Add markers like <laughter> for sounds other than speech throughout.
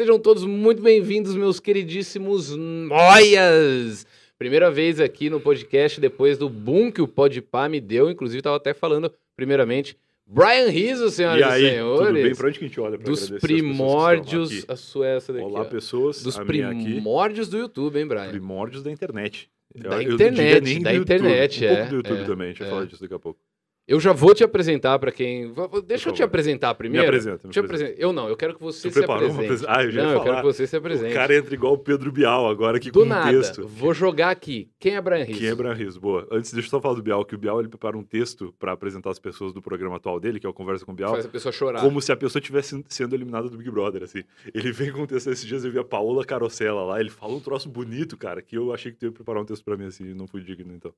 Sejam todos muito bem-vindos, meus queridíssimos noias! Primeira vez aqui no podcast, depois do boom que o Podpah me deu. Inclusive, estava até falando, primeiramente, Brian Rizzo, senhoras e, aí, e senhores. Tudo bem? Pra onde que a gente olha pra Dos primórdios. A sua é essa aqui? daqui. Olá, ó. pessoas. Dos a primórdios do YouTube, hein, Brian? Primórdios da internet. Da eu internet, nem da YouTube, internet, um é, pouco do YouTube é, também, deixa eu é. falar disso daqui a pouco. Eu já vou te apresentar para quem. Deixa eu te apresentar primeiro. Me apresenta, me apresenta. eu não, eu quero que você se apresente. apresen- Ah, eu já ia não, eu quero que você se apresente. O cara entra igual o Pedro Bial agora aqui Do com nada, um texto. vou jogar aqui. Quem é Brian Rizzo? Quem é Brian Rizzo? Boa. Antes, deixa eu só falar do Bial, que o Bial ele prepara um texto pra apresentar as pessoas do programa atual dele, que é o Conversa com o Bial. Faz a pessoa chorar. Como se a pessoa estivesse sendo eliminada do Big Brother, assim. Ele vem com um texto esses dias, eu vi a Paola Carosella lá, ele fala um troço bonito, cara, que eu achei que tu ia preparar um texto pra mim, assim, e não fui digno, então.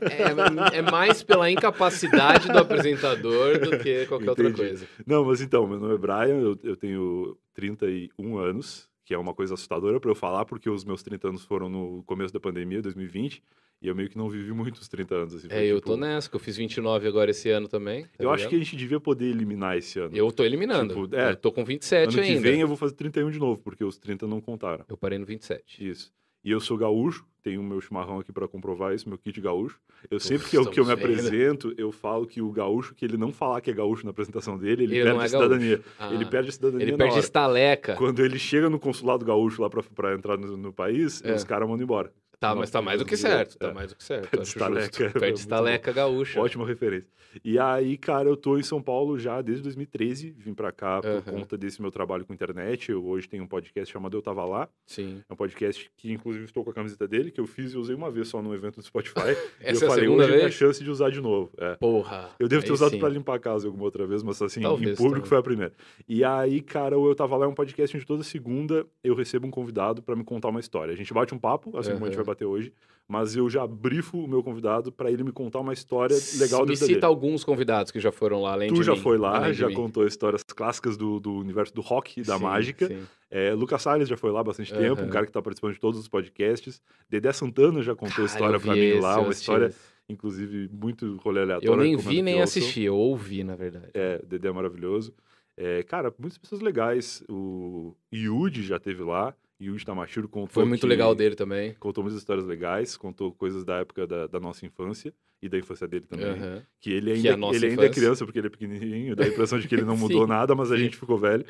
É, é mais pela incapacidade do apresentador do que qualquer outra Entendi. coisa. Não, mas então, meu nome é Brian, eu, eu tenho 31 anos, que é uma coisa assustadora pra eu falar, porque os meus 30 anos foram no começo da pandemia, 2020, e eu meio que não vivi muito os 30 anos, assim. É, foi, eu tipo, tô nessa, que eu fiz 29 agora esse ano também. tá Eu acho que a gente devia poder eliminar esse ano. Eu tô eliminando. Tipo, é, eu tô com 27 ano que ainda. vem eu vou fazer 31 de novo, porque os 30 não contaram. Eu parei no 27. Isso. E eu sou gaúcho, tenho o meu chimarrão aqui pra comprovar isso, meu kit gaúcho. Eu sempre que eu, que eu me vendo. apresento, eu falo que o gaúcho, que ele não falar que é gaúcho na apresentação dele, ele, Ele perde é a cidadania. Ah, Ele perde a cidadania Ele perde estaleca. Quando ele chega no consulado gaúcho lá pra, pra entrar no, no país, É. os caras mandam embora. Tá, mas tá mais do que é, certo. Tá é. mais do que certo. <laughs> Estaleca, é Perde muito estaleca gaúcha. Ótima referência. E aí, cara, eu tô em São Paulo já desde 2013, vim pra cá por Aham. conta desse meu trabalho com internet. Eu hoje tenho um podcast chamado Eu Tava Lá. Sim. É um podcast que, inclusive, estou com a camiseta dele, que eu fiz e usei uma vez só no evento do Spotify. <laughs> e Essa eu é a falei, segunda hoje é vez? chance de usar de novo. É. Porra. Eu devo ter usado sim. pra limpar a casa alguma outra vez, mas assim, Talvez em público também. foi a primeira. E aí, cara, o Eu Tava Lá é um podcast onde toda segunda eu recebo um convidado pra me contar uma história. A gente bate um papo, assim como a gente vai bater hoje, mas eu já brifo o meu convidado pra ele me contar uma história legal da Me vida cita dele. alguns convidados que já foram lá, além de Tu já mim, foi lá, já contou histórias clássicas do, do universo do rock e da Sim, mágica. sim. É, Lucas Salles já foi lá há bastante tempo, Aham. um cara que tá participando de todos os podcasts. Dedé Santana já contou Cara, história vi mim lá, uma história, inclusive, muito rolê aleatório. Eu nem recomendo vi nem assisti, eu ouvi, na verdade. É, Dedé é maravilhoso. É, cara, muitas pessoas legais. O Yudi já teve lá. Yudi Tamashiro contou. Foi muito que- legal dele também. Contou muitas histórias legais, contou coisas da época da, da nossa infância e da infância dele também. Aham. Que ele Que ainda, é nossa ele ainda é infância. criança porque ele é pequenininho, dá a impressão de que ele não <laughs> mudou nada, mas a gente ficou velho.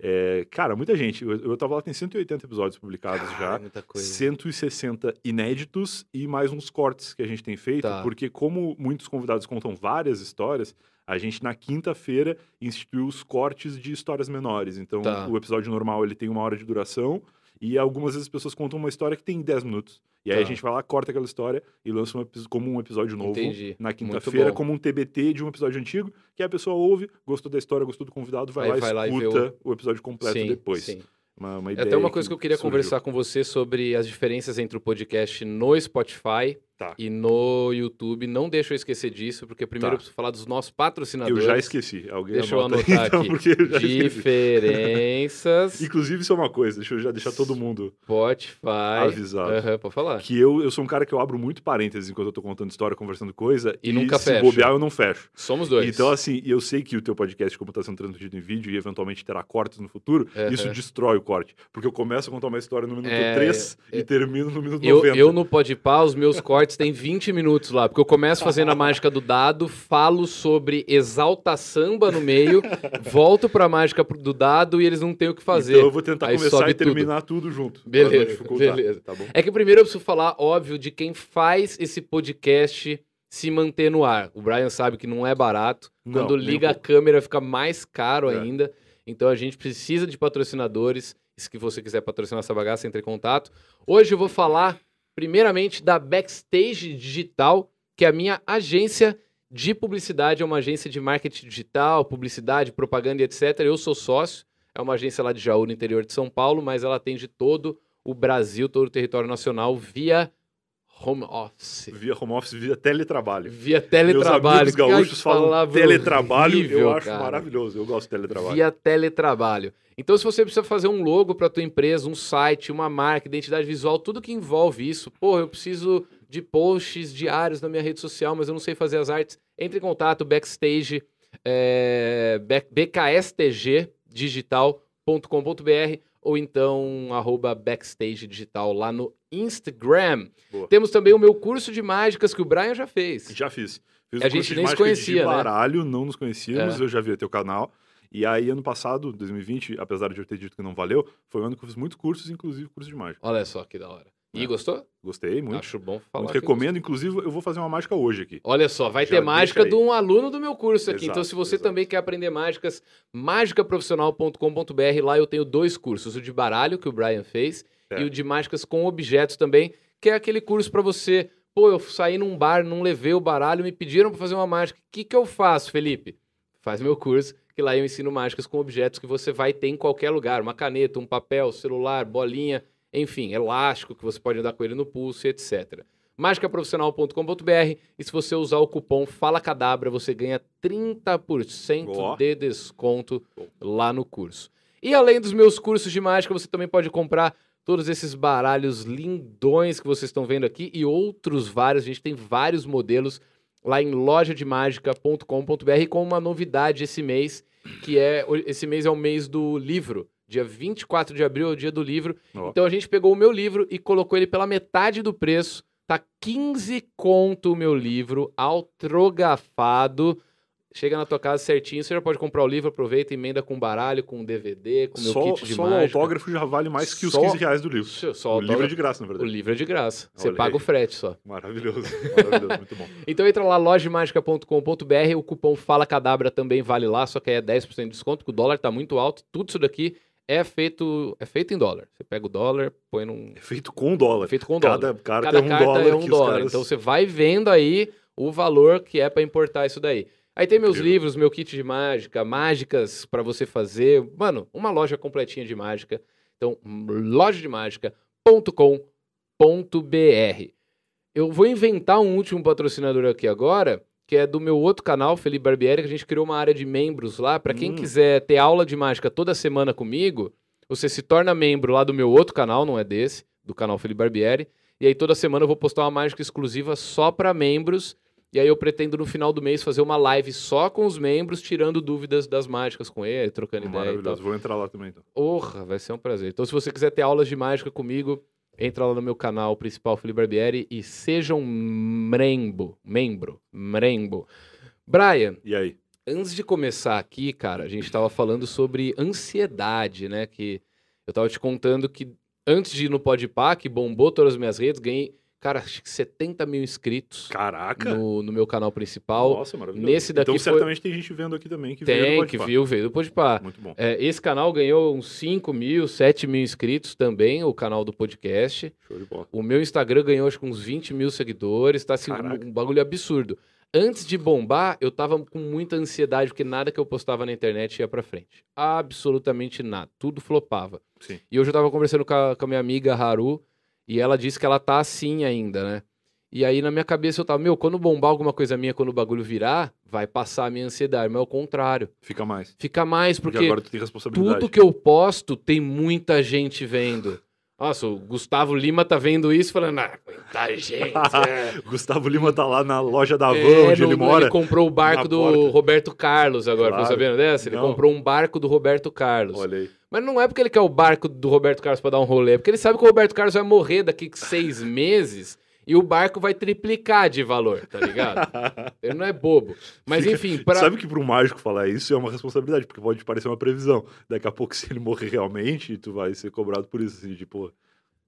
É, cara, muita gente. Eu, eu tava lá, tem 180 episódios publicados já. Cara, muita coisa. 160 inéditos e mais uns cortes que a gente tem feito, Tá. porque como muitos convidados contam várias histórias, a gente na quinta-feira instituiu os cortes de histórias menores. Então, Tá. o episódio normal ele tem uma hora de duração e algumas vezes as pessoas contam uma história que tem 10 minutos. E aí Tá. a gente vai lá, corta aquela história e lança um como um episódio novo Entendi. na quinta-feira, como um TBT de um episódio antigo, que a pessoa ouve, gostou da história, gostou do convidado, vai lá vai lá e escuta o... episódio completo sim, depois. sim. Uma, uma É até uma coisa que eu queria surgiu. conversar com você sobre as diferenças entre o podcast no Spotify Tá. e no YouTube. Não deixa eu esquecer disso, porque primeiro Tá. eu preciso falar dos nossos Eu patrocinadores. já esqueci. Alguém Deixa eu anota aí, anotar então, aqui. porque eu já. Diferenças <laughs> Inclusive, isso é uma coisa, deixa eu já deixar todo mundo Spotify. avisado. Aham, pode falar. Que eu, eu sou um cara que eu abro muito parênteses enquanto eu tô contando história, conversando coisa. E nunca se bobear, eu não fecho. Somos dois. Então, assim, eu sei que o teu podcast, como tá sendo transmitido em vídeo e eventualmente terá cortes no futuro, Aham. isso destrói o corte. Porque eu começo a contar uma história no minuto É, 3 é- e termino no minuto Eu, 90. eu no Podpah, os meus cortes <laughs> têm 20 minutos lá, porque eu começo fazendo a mágica do dado, falo sobre exalta samba no meio, volto pra mágica do dado e eles não têm o que fazer. Então eu vou tentar Aí começar e terminar tudo, junto. pra Beleza, beleza. Tá bom? É que primeiro eu preciso falar, óbvio, de quem faz esse podcast se manter no ar. O Brian sabe que não é barato. Não, Quando um liga a câmera fica mais caro É. ainda. Então a gente precisa de patrocinadores. E se você quiser patrocinar essa bagaça, entre em contato. Hoje eu vou falar, primeiramente, da Backstage Digital, que é a minha agência de publicidade. É uma agência de marketing digital, publicidade, propaganda e etc. Eu sou sócio. É uma agência lá de Jaú, no interior de São Paulo, mas ela atende todo o Brasil, todo o território nacional, via home office. Via home office, via teletrabalho. Via teletrabalho. Meus amigos gaúchos falam teletrabalho, horrível, eu acho cara. maravilhoso. Eu gosto de teletrabalho. Via teletrabalho. Então, se você precisa fazer um logo para tua empresa, um site, uma marca, identidade visual, tudo que envolve isso, pô, eu preciso de posts diários na minha rede social, mas eu não sei fazer as artes, entre em contato, backstage, é, B- BKSTG digital, backstage.digital.com.br ou então arroba backstage digital lá no Instagram. Boa. Temos também o meu curso de mágicas que o Brian já fez. Já fiz. Fiz A gente nem se conhecia, de né? baralho, não nos conhecíamos, É. eu já vi teu canal. E aí, ano passado, 2020, apesar de eu ter dito que não valeu, foi um ano que eu fiz muitos cursos, inclusive curso de mágica. Olha só que da hora. E É. gostou? Gostei muito. Acho bom falar. muito que recomendo, inclusive, eu vou fazer uma mágica hoje aqui. Olha só, vai Já ter mágica aí. de um aluno do meu curso aqui. então, Exato, se você exato. também quer aprender mágicas, mágicaprofissional.com.br, lá eu tenho dois cursos: o de baralho, que o Brian fez, É. e o de mágicas com objetos também, que é aquele curso para você. Pô, eu saí num bar, não levei o baralho, me pediram para fazer uma mágica. O que, que eu faço, Felipe? Faz meu curso, que lá eu ensino mágicas com objetos que você vai ter em qualquer lugar: uma caneta, um papel, celular, bolinha, enfim, elástico que você pode andar com ele no pulso, e etc mágicaprofissional.com.br e se você usar o cupom Fala Cadabra, você ganha 30% Ó. de desconto lá no curso. E além dos meus cursos de mágica, você também pode comprar todos esses baralhos lindões que vocês estão vendo aqui e outros vários. A gente tem vários modelos lá em lojademagica.com.br com uma novidade esse mês, que é esse mês é o mês do livro. Dia 24 de abril é o dia do livro. Ó. Então a gente pegou o meu livro e colocou ele pela metade do preço. Tá 15 conto o meu livro, autografado. Chega na tua casa certinho, você já pode comprar o livro, aproveita, emenda com baralho, com DVD, com meu Só, kit de só o mágica. autógrafo já vale mais que os Só- 15 reais do livro. Só, só o livro é de graça, na O verdade. livro é de graça. Você Olha paga aí. o frete só. Maravilhoso, <laughs> maravilhoso, muito bom. Então entra lá, lojemagica.com.br, o cupom Fala Cadabra também vale lá, só que aí é 10% de desconto, porque o dólar tá muito alto. Tudo isso daqui é feito, é feito em dólar. Você pega o dólar, põe num... É feito com dólar. É feito com dólar. Cada carta Cada é um carta dólar. é um os dólar. caras- Então você vai vendo aí o valor que é para importar isso daí. Aí tem meus livros, meu kit de mágica, mágicas para você fazer. Mano, uma loja completinha de mágica. Então, lojademagica.com.br. Eu vou inventar um último patrocinador aqui agora, que é do meu outro canal, Felipe Barbieri, que a gente criou uma área de membros lá. Para quem Hum. quiser ter aula de mágica toda semana comigo, você se torna membro lá do meu outro canal, não é desse, do canal Felipe Barbieri. E aí toda semana eu vou postar uma mágica exclusiva só para membros. E aí eu pretendo no final do mês fazer uma live só com os membros, tirando dúvidas das mágicas com ele, trocando ideia. Maravilhoso. Vou entrar lá também, então. Porra, vai ser um prazer. Então, se você quiser ter aulas de mágica comigo, entra lá no meu canal principal, Felipe Barbieri, e seja um membro. Membro. Membro. Brian, E aí? antes de começar aqui, cara, a gente tava falando sobre ansiedade, né? Que eu tava te contando que antes de ir no Podpah, que bombou todas as minhas redes, ganhei, cara, acho que 70 mil inscritos Caraca! no, no meu canal principal. Nossa, maravilhoso. nesse daqui então, foi- certamente tem gente vendo aqui também que veio do Tem, que viu, veio do Podpah. Muito bom. É, esse canal ganhou uns 5 mil, 7 mil inscritos também, o canal do podcast. Show de bola. O meu Instagram ganhou acho que uns 20 mil seguidores, tá assim, Caraca. um, um bagulho absurdo. Antes de bombar, eu tava com muita ansiedade, porque nada que eu postava na internet ia pra frente. Absolutamente nada. Tudo flopava. Sim. E hoje eu tava conversando com a, com a minha amiga Haru, e ela disse que ela tá assim ainda, né? E aí na minha cabeça eu tava, meu, quando bombar alguma coisa minha, quando o bagulho virar, vai passar a minha ansiedade. Mas é o contrário. Fica mais. Fica mais, Porque, porque agora tu tem responsabilidade. tudo que eu posto tem muita gente vendo. Nossa, o Gustavo Lima tá vendo isso falando, ah, muita gente. <laughs> é." Gustavo Lima tá lá na loja da Van, É, onde no- ele mora. Ele comprou o barco do porta. Roberto Carlos agora, Claro. tá sabendo dessa? Ele Não. comprou um barco do Roberto Carlos. Olha aí. Mas não é porque ele quer o barco do Roberto Carlos pra dar um rolê, é porque ele sabe que o Roberto Carlos vai morrer daqui <laughs> seis meses e o barco vai triplicar de valor, tá ligado? <laughs> Ele não é bobo. Mas Fica- enfim, pra... Sabe que para um mágico falar isso é uma responsabilidade, porque pode parecer uma previsão. Daqui a pouco, <laughs> se ele morrer realmente, tu vai ser cobrado por isso. Assim, tipo,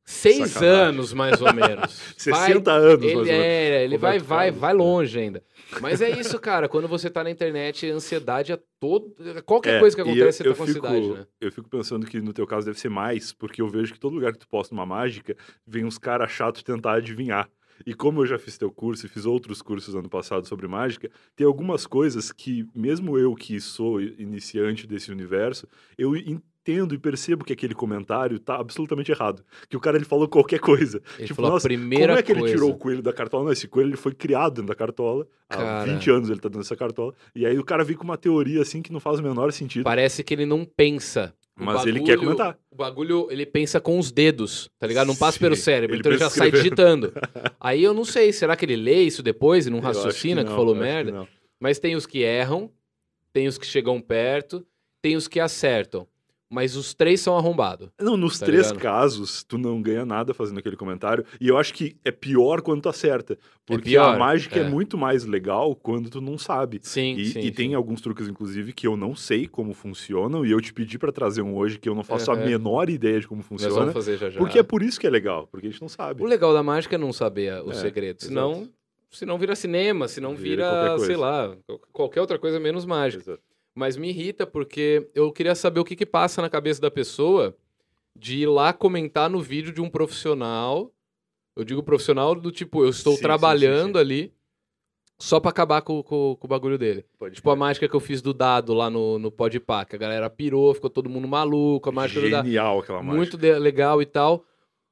seis sacanagem. anos mais ou menos. <laughs> Vai 60 anos, mais Ele ou menos. é, ele vai, Roberto vai, vai longe ainda. Mas é isso, cara. Quando você tá na internet, a ansiedade é todo. Qualquer É, coisa que acontece, eu, você tá eu com fico, ansiedade, né? Eu fico pensando que no teu caso deve ser mais, porque eu vejo que todo lugar que tu posta uma mágica, vem uns caras chatos tentar adivinhar. E como eu já fiz teu curso e fiz outros cursos ano passado sobre mágica, tem algumas coisas que, mesmo eu que sou iniciante desse universo, eu entendo e percebo que aquele comentário tá absolutamente errado. Que o cara ele falou qualquer coisa. Ele tipo, falou nossa, a primeira como é que ele coisa. tirou o coelho da cartola? Não, esse coelho ele foi criado dentro da cartola. Há Cara. 20 anos ele tá dentro dessa cartola. E aí o cara vem com uma teoria assim que não faz o menor sentido. Parece que ele não pensa. O Mas ele quer comentar. O bagulho, ele pensa com os dedos, tá ligado? Não passa Sim, pelo cérebro, ele então ele já pensa sai escrevendo. digitando. <laughs> Aí eu não sei, será que ele lê isso depois e não raciocina que, não, falou que merda? não. Mas tem os que erram, tem os que chegam perto, tem os que acertam. Mas os três são arrombados. Não, nos Tá três ligado? casos, tu não ganha nada fazendo aquele comentário. E eu acho que é pior quando tu acerta. Porque pior, a mágica é. é. muito mais legal quando tu não sabe. Sim, E, sim. e tem sim. alguns truques, inclusive, que eu não sei como funcionam. E eu te pedi pra trazer um hoje que eu não faço a menor ideia de como Nós funciona. vamos fazer já já. Porque é por isso que é legal, porque a gente não sabe. O legal da mágica é não saber o É, segredo. Senão, senão vira cinema, senão Vira vira, sei lá, qual- qualquer outra coisa menos mágica. Exato. Mas me irrita porque eu queria saber o que, que passa na cabeça da pessoa de ir lá comentar no vídeo de um profissional. Eu digo profissional do tipo, eu estou Sim, sim, trabalhando sim, ali só pra acabar com, com- com o bagulho dele. Pode Tipo a crer. mágica que eu fiz do dado lá no, no Podpah, que a galera pirou, ficou todo mundo maluco, a mágica do dado. Genial aquela mágica. Muito de- legal e tal.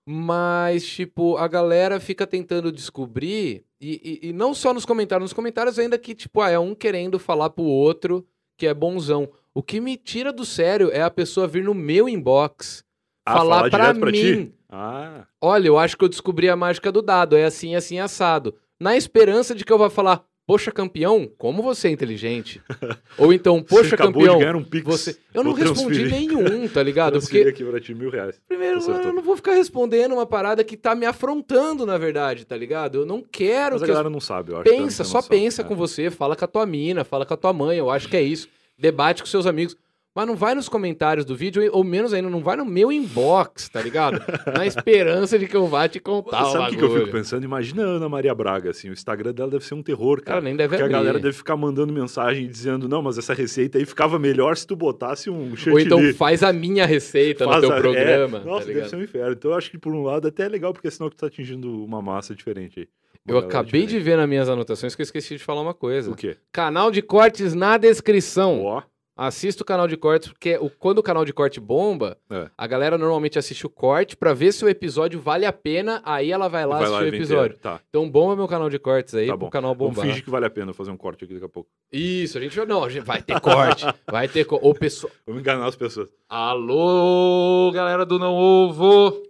Mas, tipo, a galera fica tentando descobrir, e, e- e não só nos comentários, nos comentários ainda que, tipo, ah, é um querendo falar pro outro que é bonzão. O que me tira do sério é a pessoa vir no meu inbox Ah, falar falar pra pra mim. ti? Ah, Olha, eu acho que eu descobri a mágica do dado, é assim, assim, assado. Na esperança de que eu vá falar, poxa, campeão, como você é inteligente. <laughs> Ou então, você poxa, acabou campeão, de ganhar um pix. você. Eu não respondi nenhum, tá <laughs> ligado? Porque aqui pra ti mil reais. Primeiro, Acertou. eu não vou ficar respondendo uma parada que tá me afrontando, na verdade, tá ligado? Eu não quero Mas a que. as- galera não sabe, eu acho. Pensa, só pensa É. com você, fala com a tua mina, fala com a tua mãe, eu acho que é isso. Debate com seus amigos. Mas não vai nos comentários do vídeo, ou menos ainda, não vai no meu inbox, tá ligado? <laughs> Na esperança de que eu vá te contar Sabe o que, que eu fico pensando? Imagina a Ana Maria Braga, assim, o Instagram dela deve ser um terror, cara. Cara, nem deve Porque a abrir. galera deve ficar mandando mensagem dizendo, não, mas essa receita aí ficava melhor se tu botasse um Ou chantilly. então faz a minha receita Faz no teu a- é, programa, Nossa, tá deve ser um inferno. Então eu acho que por um lado até é legal, porque senão tu tá atingindo uma massa diferente aí. Eu acabei de diferente. ver nas minhas anotações que eu esqueci de falar uma coisa. O quê? Canal de cortes na descrição. Ó, Assista o canal de cortes, porque o, quando o canal de corte bomba, É. a galera normalmente assiste o corte pra ver se o episódio vale a pena, aí ela vai lá vai assistir lá o episódio. Tá, Então bomba meu canal de cortes aí Tá pro bom. canal vamos bombar. fingir que vale a pena fazer um corte aqui daqui a pouco. Isso, a gente vai. Não, a gente vai ter corte. <laughs> vai ter. Co... Ô, pessoal. Vamos enganar as pessoas. Alô, galera do Não Ovo!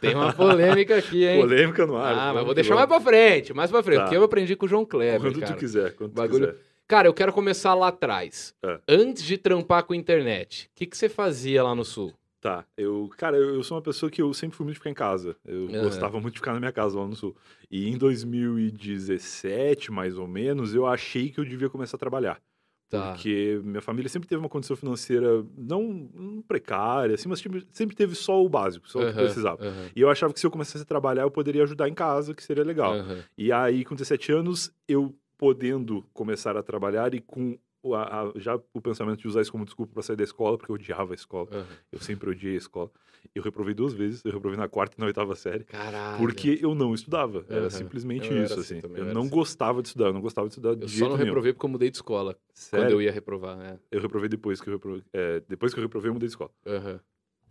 Tenho uma polêmica aqui, hein? Polêmica no ar. Ah, mas vamos vou deixar mais vamos. pra frente, mais pra frente. Tá. Porque eu aprendi com o João Kleber, Quando cara. tu quiser, quando tu Bagulho- quiser. Cara, eu quero começar lá atrás. É. Antes de trampar com internet, o que, que você fazia lá no Sul? Tá, eu, cara, eu, eu sou uma pessoa que eu sempre fui muito ficar em casa. Eu Aham. gostava muito de ficar na minha casa lá no sul. E em 2017, mais ou menos, eu achei que eu devia começar a trabalhar. Tá. Porque minha família sempre teve uma condição financeira não, não precária, assim, mas sempre, sempre teve só o básico, só o que precisava. aham, E eu achava que se eu começasse a trabalhar, eu poderia ajudar em casa, que seria legal. aham. E aí, com 17 anos, eu podendo começar a trabalhar e com a- a- já o pensamento de usar isso como desculpa para sair da escola, porque eu odiava a escola. aham. Eu sempre odiei a escola. Eu reprovei duas vezes, eu reprovei na quarta e na oitava série. Caralho. Porque eu não estudava. Era simplesmente Eu era isso, assim assim. também, eu era não assim. gostava de estudar, eu não gostava de estudar de Eu jeito só não nenhum. reprovei porque eu mudei de escola. Sério? Quando eu ia reprovar, é. Eu reprovei depois que eu reprovei. é, depois que eu reprovei, eu mudei de escola.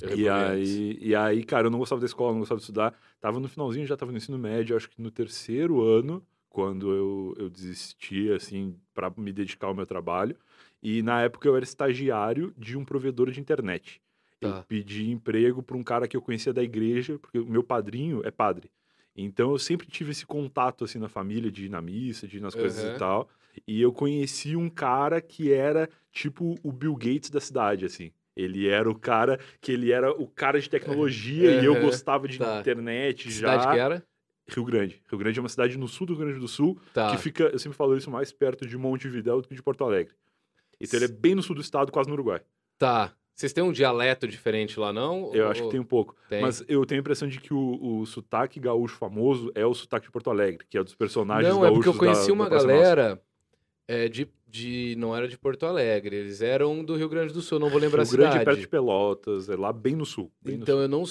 Eu E antes. aí, e aí, cara, eu não gostava da escola, não gostava de estudar. Tava no finalzinho, já tava no ensino médio, acho que no terceiro ano, quando eu, eu desisti, assim, para me dedicar ao meu trabalho. E na época eu era estagiário de um provedor de internet. Eu Tá. pedi emprego para um cara que eu conhecia da igreja, porque o meu padrinho é padre. Então eu sempre tive esse contato assim na família, de ir na missa, de ir nas coisas Aham. e tal. E eu conheci um cara que era tipo o Bill Gates da cidade, assim. Ele era o cara que ele era o cara de tecnologia e eu gostava de Tá. internet Que já. cidade que era? Rio Grande. Rio Grande é uma cidade no sul do Rio Grande do Sul Tá. que fica, eu sempre falo isso, mais perto de Montevidéu do que de Porto Alegre. Então ele é bem no sul do estado, quase no Uruguai. Tá. Vocês têm um dialeto diferente lá, não? Eu Ou- acho que tem um pouco. tem? Mas eu tenho a impressão de que o, o sotaque gaúcho famoso é o sotaque de Porto Alegre, que é dos personagens Não, é porque eu gaúchos conheci da- uma da galera é, de, de. Não era de Porto Alegre, eles eram do Rio Grande do Sul, não vou lembrar Rio a Grande, cidade. perto de Pelotas, é lá bem no sul. bem no Então sul. eu não,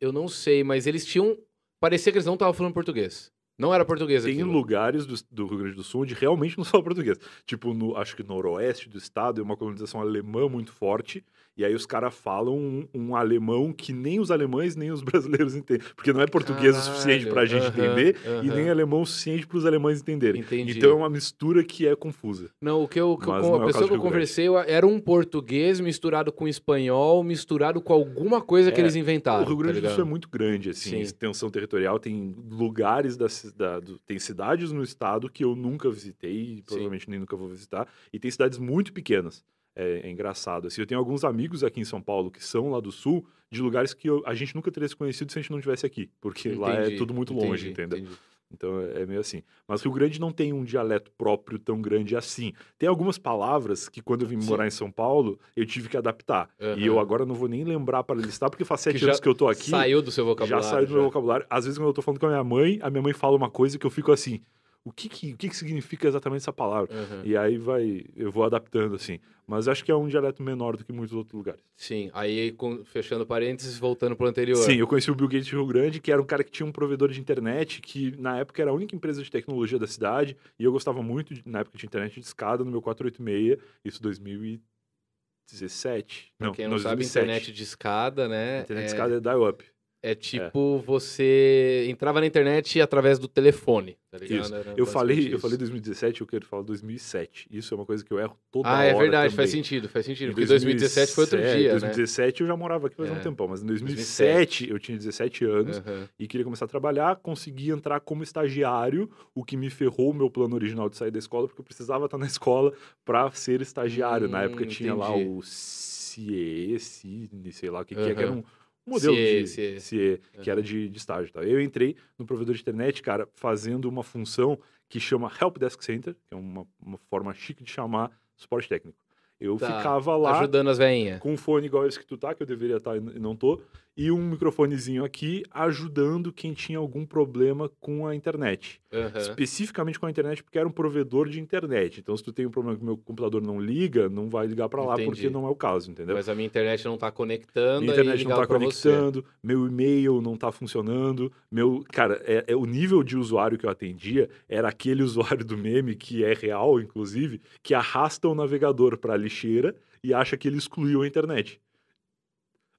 eu não sei, mas eles tinham. Parecia que eles não estavam falando português. Não era português Tem aquilo. lugares do, do Rio Grande do Sul onde realmente não fala português. Tipo, no, acho que noroeste do estado é uma colonização alemã muito forte. E aí os caras falam um, um alemão que nem os alemães nem os <laughs> brasileiros entendem. Porque não é português o suficiente pra Caralho, gente aham, entender e aham. nem alemão o suficiente pros alemães entenderem. Entendi. Então é uma mistura que é confusa. Não, o que eu, que com a é pessoa que eu Grande. conversei era um português misturado com espanhol, misturado com alguma coisa que É, eles inventaram. o Rio Grande tá do Sul é muito grande, assim, Sim. extensão territorial. Tem lugares da, ci- da- do- tem cidades no estado que eu nunca visitei, e provavelmente nem nunca vou visitar, e tem cidades muito pequenas. É, é engraçado. Assim, eu tenho alguns amigos aqui em São Paulo que são lá do sul, de lugares que eu- a gente nunca teria se conhecido se a gente não estivesse aqui, porque lá é Entendi, tudo muito longe, entendi, entendeu? entendi. Então é é meio assim. Mas Rio Grande não tem um dialeto próprio tão grande assim. Tem algumas palavras que quando eu vim Sim. morar em São Paulo, eu tive que adaptar. E Aham. eu agora não vou nem lembrar para listar, porque faz sete já anos que eu tô aqui. Saiu do seu já vocabulário. saiu do meu vocabulário. Às vezes, quando eu tô falando com a minha mãe, a minha mãe fala uma coisa que eu fico assim: o que que, o que, que significa exatamente essa palavra? Aham. E aí vai, eu vou adaptando assim. Mas acho que é um dialeto menor do que muitos outros lugares. Sim, aí com- fechando parênteses, voltando pro anterior. Sim, eu conheci o Bill Gates de Rio Grande, que era um cara que tinha um provedor de internet, que na época era a única empresa de tecnologia da cidade, e eu gostava muito, de- na época tinha internet de escada no meu 486, isso 2017. Pra não, quem não não, sabe, 2007. internet de escada, né? Internet é, de escada é dial-up. É tipo você entrava na internet através do telefone, tá ligado? Isso. Era Eu falei, basicamente eu falei isso. 2017, eu quero falar 2007. Isso é uma coisa que eu erro toda Ah, hora é verdade, faz também. sentido, faz sentido. Em Porque 2017 foi outro 2007, dia, 2017 eu já morava aqui faz É. um tempão, mas em 2007 eu tinha 17 anos né? Aham. e queria começar a trabalhar, consegui entrar como estagiário, o que me ferrou o meu plano original de sair da escola, porque eu precisava estar na <laughs> escola para ser estagiário. na Hum, época tinha lá entendi. o CIE, CINE, sei lá o que, que é, que era um modelo CIE, de CIE. CIE, que era de, de estágio. Tá? Eu entrei no provedor de internet, cara, fazendo uma função que chama Help Desk Center, que é uma, uma forma chique de chamar suporte técnico. Eu Tá, ficava lá Ajudando as veinhas. com um fone igual esse que tu tá, que eu deveria estar e não tô, e um microfonezinho aqui ajudando quem tinha algum problema com a internet. Aham. Especificamente com a internet, porque era um provedor de internet. Então, se tu tem um problema que o meu computador não liga, não vai ligar para lá, Entendi. porque não é o caso, entendeu? Mas a minha internet não tá conectando. Minha internet não ligava tá pra você. conectando, meu e-mail não tá funcionando, meu... Cara, é, é o nível de usuário que eu atendia era aquele <laughs> usuário do meme, que é real, inclusive, que arrasta o navegador pra lixeira e acha que ele excluiu a internet.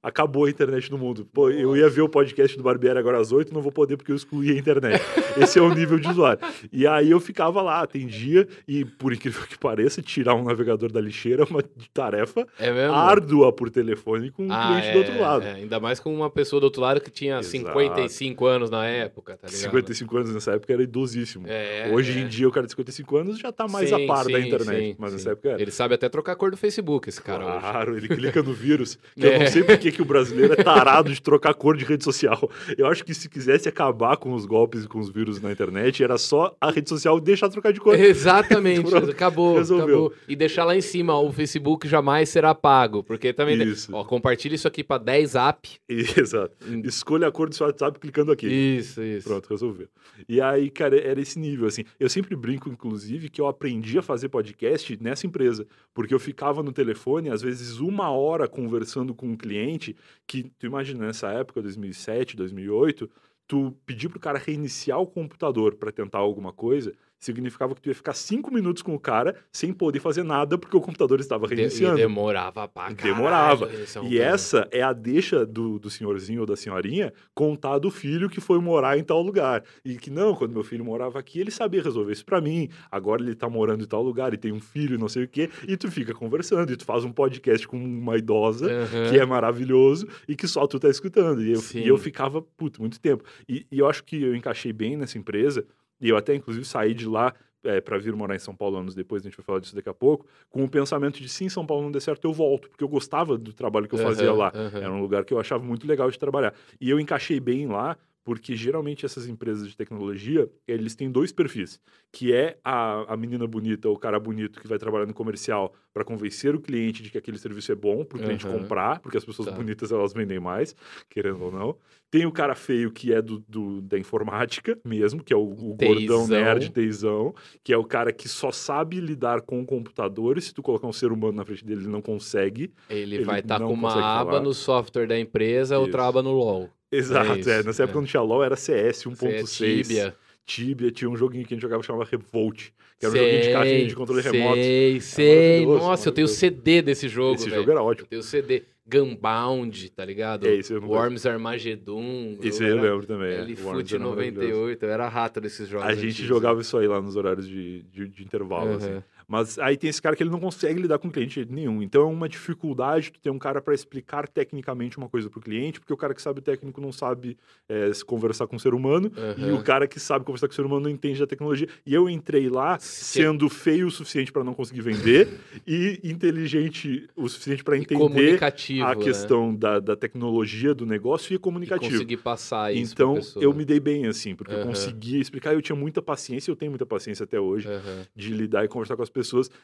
Acabou a internet no mundo. Pô, eu ia ver o podcast do Barbieri agora às 8, não vou poder porque eu excluí a internet. Esse é o nível de usuário. E aí eu ficava lá, atendia, e por incrível que pareça, tirar um navegador da lixeira é uma tarefa É árdua por telefone com um Ah, cliente é, do outro lado. é, ainda mais com uma pessoa do outro lado que tinha Exato. 55 anos na época, tá ligado? 55 anos nessa época era idosíssimo. É, Hoje é. em dia o cara de 55 anos já tá mais Sim, a par da sim, internet, sim, mas nessa época era. Ele sabe até trocar a cor do Facebook, esse cara hoje. Claro, ele clica no vírus. Que eu É. não sei por que que o brasileiro é tarado de trocar cor de rede social. Eu acho que se quisesse acabar com os golpes e com os vírus na internet, era só a rede social deixar de trocar de cor. <laughs> Exatamente, Pronto, acabou, resolveu. acabou. E deixar lá em cima, ó, o Facebook jamais será pago, porque também... Isso. Ó, compartilha isso aqui pra 10 app. <laughs> Exato. Escolha a cor do seu WhatsApp clicando aqui. Isso, isso. Pronto, resolveu. E aí, cara, era esse nível, assim. Eu sempre brinco, inclusive, que eu aprendi a fazer podcast nessa empresa. Porque eu ficava no telefone, às vezes, uma hora conversando com um cliente que, tu imagina, nessa época, 2007, 2008, tu pedir pro cara reiniciar o computador para tentar alguma coisa, significava que tu ia ficar cinco minutos com o cara sem poder fazer nada porque o computador estava De- e reiniciando. demorava pra caralho. Demorava. é E essa é a deixa do, do senhorzinho ou da senhorinha contar do filho que foi morar em tal lugar. E que não, quando meu filho morava aqui, ele sabia resolver isso pra mim. Agora ele tá morando em tal lugar e tem um filho, não sei o quê. E tu fica conversando, e tu faz um podcast com uma idosa, Aham. que é maravilhoso, e que só tu tá escutando. E eu, e eu ficava, puto, muito tempo. E, e eu acho que eu encaixei bem nessa empresa, e eu até, inclusive, saí de lá é, para vir morar em São Paulo anos depois, a gente vai falar disso daqui a pouco, com o pensamento de se em São Paulo não der certo, eu volto, porque eu gostava do trabalho que eu fazia Aham, lá. aham. Era um lugar que eu achava muito legal de trabalhar. E eu encaixei bem lá, porque geralmente essas empresas de tecnologia, eles têm dois perfis, que é a, a menina bonita ou o cara bonito que vai trabalhar no comercial para convencer o cliente de que aquele serviço é bom para o cliente Aham. comprar, porque as pessoas Tá. bonitas elas vendem mais, querendo ou não. Tem o cara feio que é do, do- da informática mesmo, que é o, o gordão nerd, teizão, que é o cara que só sabe lidar com o computador e se tu colocar um ser humano na frente dele, ele não consegue. Ele, Ele vai estar não com uma aba falar. no software da empresa, outra Isso. aba no LoL. Exato, isso, é. Nessa época é. não tinha LoL, era CS Você é 1.6. Tibia. Tibia, tinha um joguinho que a gente jogava que chamava Revolt, que era um joguinho de carrinho de controle remoto. Sei, sei. maravilhoso, Nossa, eu tenho. CD desse jogo, Esse velho. jogo era Eu ótimo. tenho CD. Gunbound, tá ligado? É, esse eu não. Worms Armageddon. Esse aí eu era lembro também. é. LFoot maravilhoso. 98, eu era rato desses jogos. A gente antigos. jogava isso aí lá nos horários de, de, de intervalo, assim. Mas aí tem esse cara que ele não consegue lidar com o cliente de jeito nenhum. Então é uma dificuldade tu ter um cara para explicar tecnicamente uma coisa pro cliente, porque o cara que sabe técnico não sabe é, se conversar com o ser humano, e Aham. o cara que sabe conversar com o ser humano não entende da tecnologia. E eu entrei lá Se- sendo feio o suficiente para não conseguir vender <laughs> e inteligente o suficiente para E entender a né? questão da, da tecnologia do negócio e E comunicativo. conseguir passar isso Então, pessoa. eu me dei bem, assim, porque eu Aham. conseguia explicar. Eu tinha muita paciência, eu tenho muita paciência até hoje Aham, de lidar e conversar com as pessoas.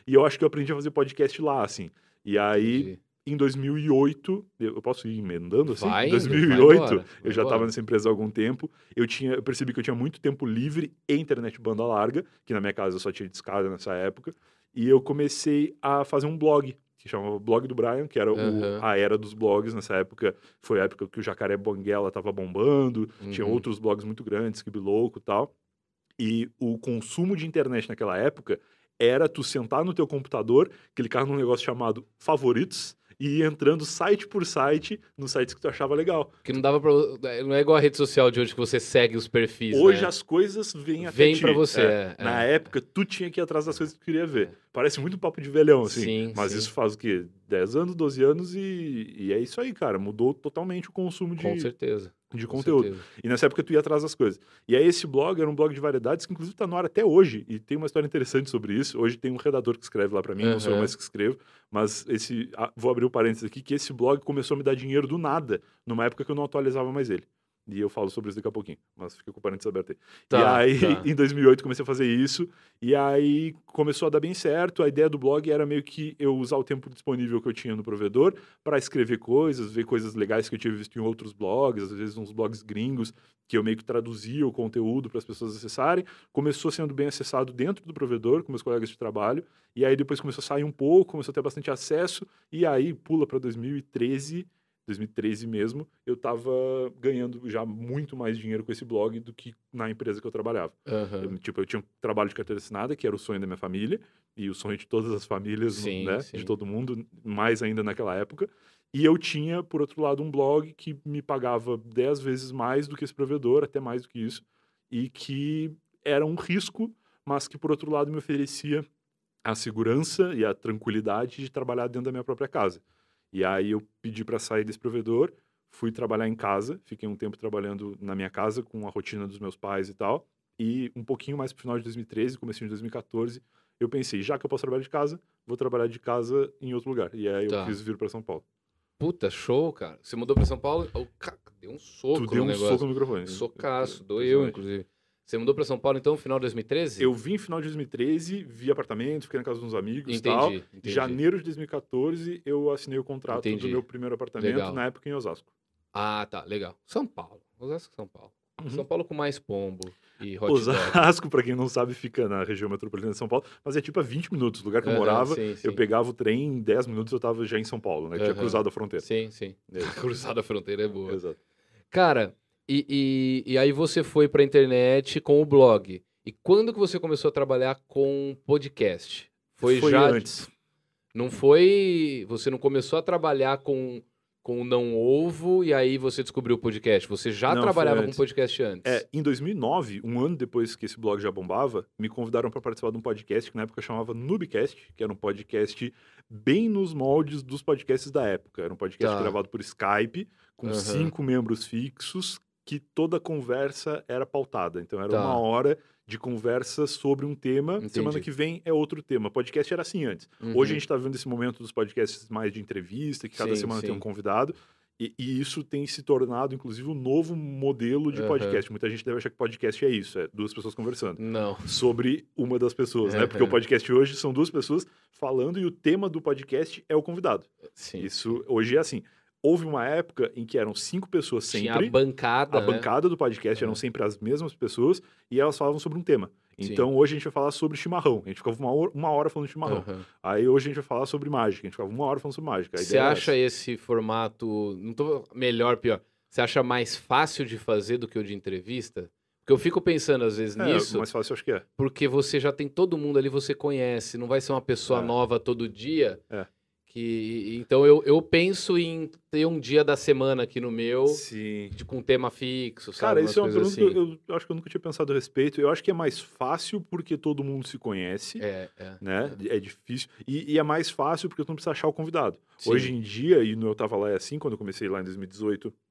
E eu acho que eu aprendi a fazer podcast lá, assim. E aí, entendi. em 2008, eu posso ir emendando assim? Vai em indo, 2008, vai embora, vai eu já estava nessa empresa há algum tempo. Eu tinha, eu percebi que eu tinha muito tempo livre e internet banda larga, que na minha casa eu só tinha discada nessa época. E eu comecei a fazer um blog que chamava Blog do Brian, que era o- Aham. a era dos blogs nessa época. Foi a época que o Jacaré Banguela tava bombando, tinha Uhum. outros blogs muito grandes, que Louco e tal. E o consumo de internet naquela época era tu sentar no teu computador, clicar num negócio chamado favoritos e ir entrando site por site nos sites que tu achava legal. Que não dava pra. Não é igual a rede social de hoje que você segue os perfis. Hoje né? as coisas vêm até Vem pra você. É. é, Na é. época, tu tinha que ir atrás das coisas que tu queria ver. Parece muito papo de velhão, assim. Sim, mas sim. isso faz o quê? 10 anos, 12 anos e, e é isso aí, cara. Mudou totalmente o consumo de, Com certeza. De com conteúdo. certeza. E nessa época tu ia atrás das coisas. E aí esse blog era um blog de variedades que inclusive tá no ar até hoje. E tem uma história interessante sobre isso. Hoje tem um redator que escreve lá para mim, não sou eu mais que escrevo. Mas esse, ah, vou abrir o um parênteses aqui, que esse blog começou a me dar dinheiro do nada, numa época que eu não atualizava mais ele. E eu falo sobre isso daqui a pouquinho, mas fica com o parênteses aberto aí. e Tá, aí, tá. <laughs> em 2008, comecei a fazer isso. E aí começou a dar bem certo. A ideia do blog era meio que eu usar o tempo disponível que eu tinha no provedor para escrever coisas, ver coisas legais que eu tinha visto em outros blogs, às vezes uns blogs gringos, que eu meio que traduzia o conteúdo para as pessoas acessarem. Começou sendo bem acessado dentro do provedor, com meus colegas de trabalho. E aí depois começou a sair um pouco, começou a ter bastante acesso. E aí pula para 2013. 2013 mesmo, eu estava ganhando já muito mais dinheiro com esse blog do que na empresa que eu trabalhava. Aham. Eu, tipo, eu tinha um trabalho de carteira assinada, que era o sonho da minha família, e o sonho de todas as famílias, Sim, né? sim. De todo mundo, mais ainda naquela época. E eu tinha, por outro lado, um blog que me pagava 10 vezes mais do que esse provedor, até mais do que isso, e que era um risco, mas que, por outro lado, me oferecia a segurança e a tranquilidade de trabalhar dentro da minha própria casa. E aí eu pedi para sair desse provedor, fui trabalhar em casa, fiquei um tempo trabalhando na minha casa com a rotina dos meus pais e tal. E um pouquinho mais pro final de 2013, comecinho de 2014, eu pensei, já que eu posso trabalhar de casa, vou trabalhar de casa em outro lugar. E aí Tá. eu quis vir para São Paulo. Puta, show, cara. Você mudou pra São Paulo? Oh, cara, deu um soco tu deu um negócio. soco no microfone. Socaço, doeu, inclusive. Você mudou pra São Paulo, então, no final de 2013? Eu vim no final de 2013, vi apartamento, fiquei na casa de uns amigos e tal. entendi. Janeiro de 2014, eu assinei o contrato Entendi. do meu primeiro apartamento, Legal. na época em Osasco. Ah, tá, legal. São Paulo. Osasco, São Paulo. Uhum. São Paulo com mais pombo e hot. Osasco, pra quem não sabe, fica na região metropolitana de São Paulo, mas é tipo a 20 minutos. O lugar que eu morava, sim, sim. eu pegava o trem, em 10 minutos eu tava já em São Paulo, né? Tinha Aham. cruzado a fronteira. Sim, sim. <laughs> Cruzada a fronteira é boa. Exato. Cara, e, e, e aí você foi pra internet com o blog. E quando que você começou a trabalhar com podcast? Foi, já. antes. Não foi. Você não começou a trabalhar com, com o Não Ovo e aí você descobriu o podcast. Você já Não, foi trabalhava com podcast antes. É, em 2009, um ano depois que esse blog já bombava, me convidaram para participar de um podcast que na época chamava Noobcast, que era um podcast bem nos moldes dos podcasts da época. Era um podcast Tá. gravado por Skype, com Aham. cinco membros fixos, que toda conversa era pautada. Então era Tá. uma hora de conversa sobre um tema. Entendi. Semana que vem é outro tema. Podcast era assim antes. Uhum. Hoje a gente está vendo esse momento dos podcasts mais de entrevista, que cada Sim, semana tem sim. um convidado. E, e isso tem se tornado, inclusive, um novo modelo de Aham. podcast. Muita gente deve achar que podcast é isso, é duas pessoas conversando Não. sobre uma das pessoas, né? Porque o podcast hoje são duas pessoas falando e o tema do podcast é o convidado. Sim. Isso hoje é assim. Houve uma época em que eram cinco pessoas Tinha sempre. a bancada. A né? bancada do podcast eram Aham. sempre as mesmas pessoas e elas falavam sobre um tema. Sim. Então hoje a gente vai falar sobre chimarrão. A gente ficava uma hora, uma hora falando de chimarrão. Aham. Aí hoje a gente vai falar sobre mágica. A gente ficava uma hora falando sobre mágica. Você acha essa. esse formato. Não tô melhor, pior. Você acha mais fácil de fazer do que o de entrevista? Porque eu fico pensando, às vezes, É, nisso, mais fácil eu acho que é. porque você já tem todo mundo ali, você conhece. Não vai ser uma pessoa É. nova todo dia. É. Que, então eu, eu penso em ter um dia da semana aqui no meu, Sim. de, com tema fixo, sabe? Cara, isso é uma pergunta assim. que eu, eu acho que eu nunca tinha pensado a respeito. Eu acho que é mais fácil porque todo mundo se conhece, É, é. né? É difícil. E, e é mais fácil porque tu não precisa achar o convidado. Sim. Hoje em dia, e no Eu Tava Lá é assim, quando eu comecei lá em 2018, e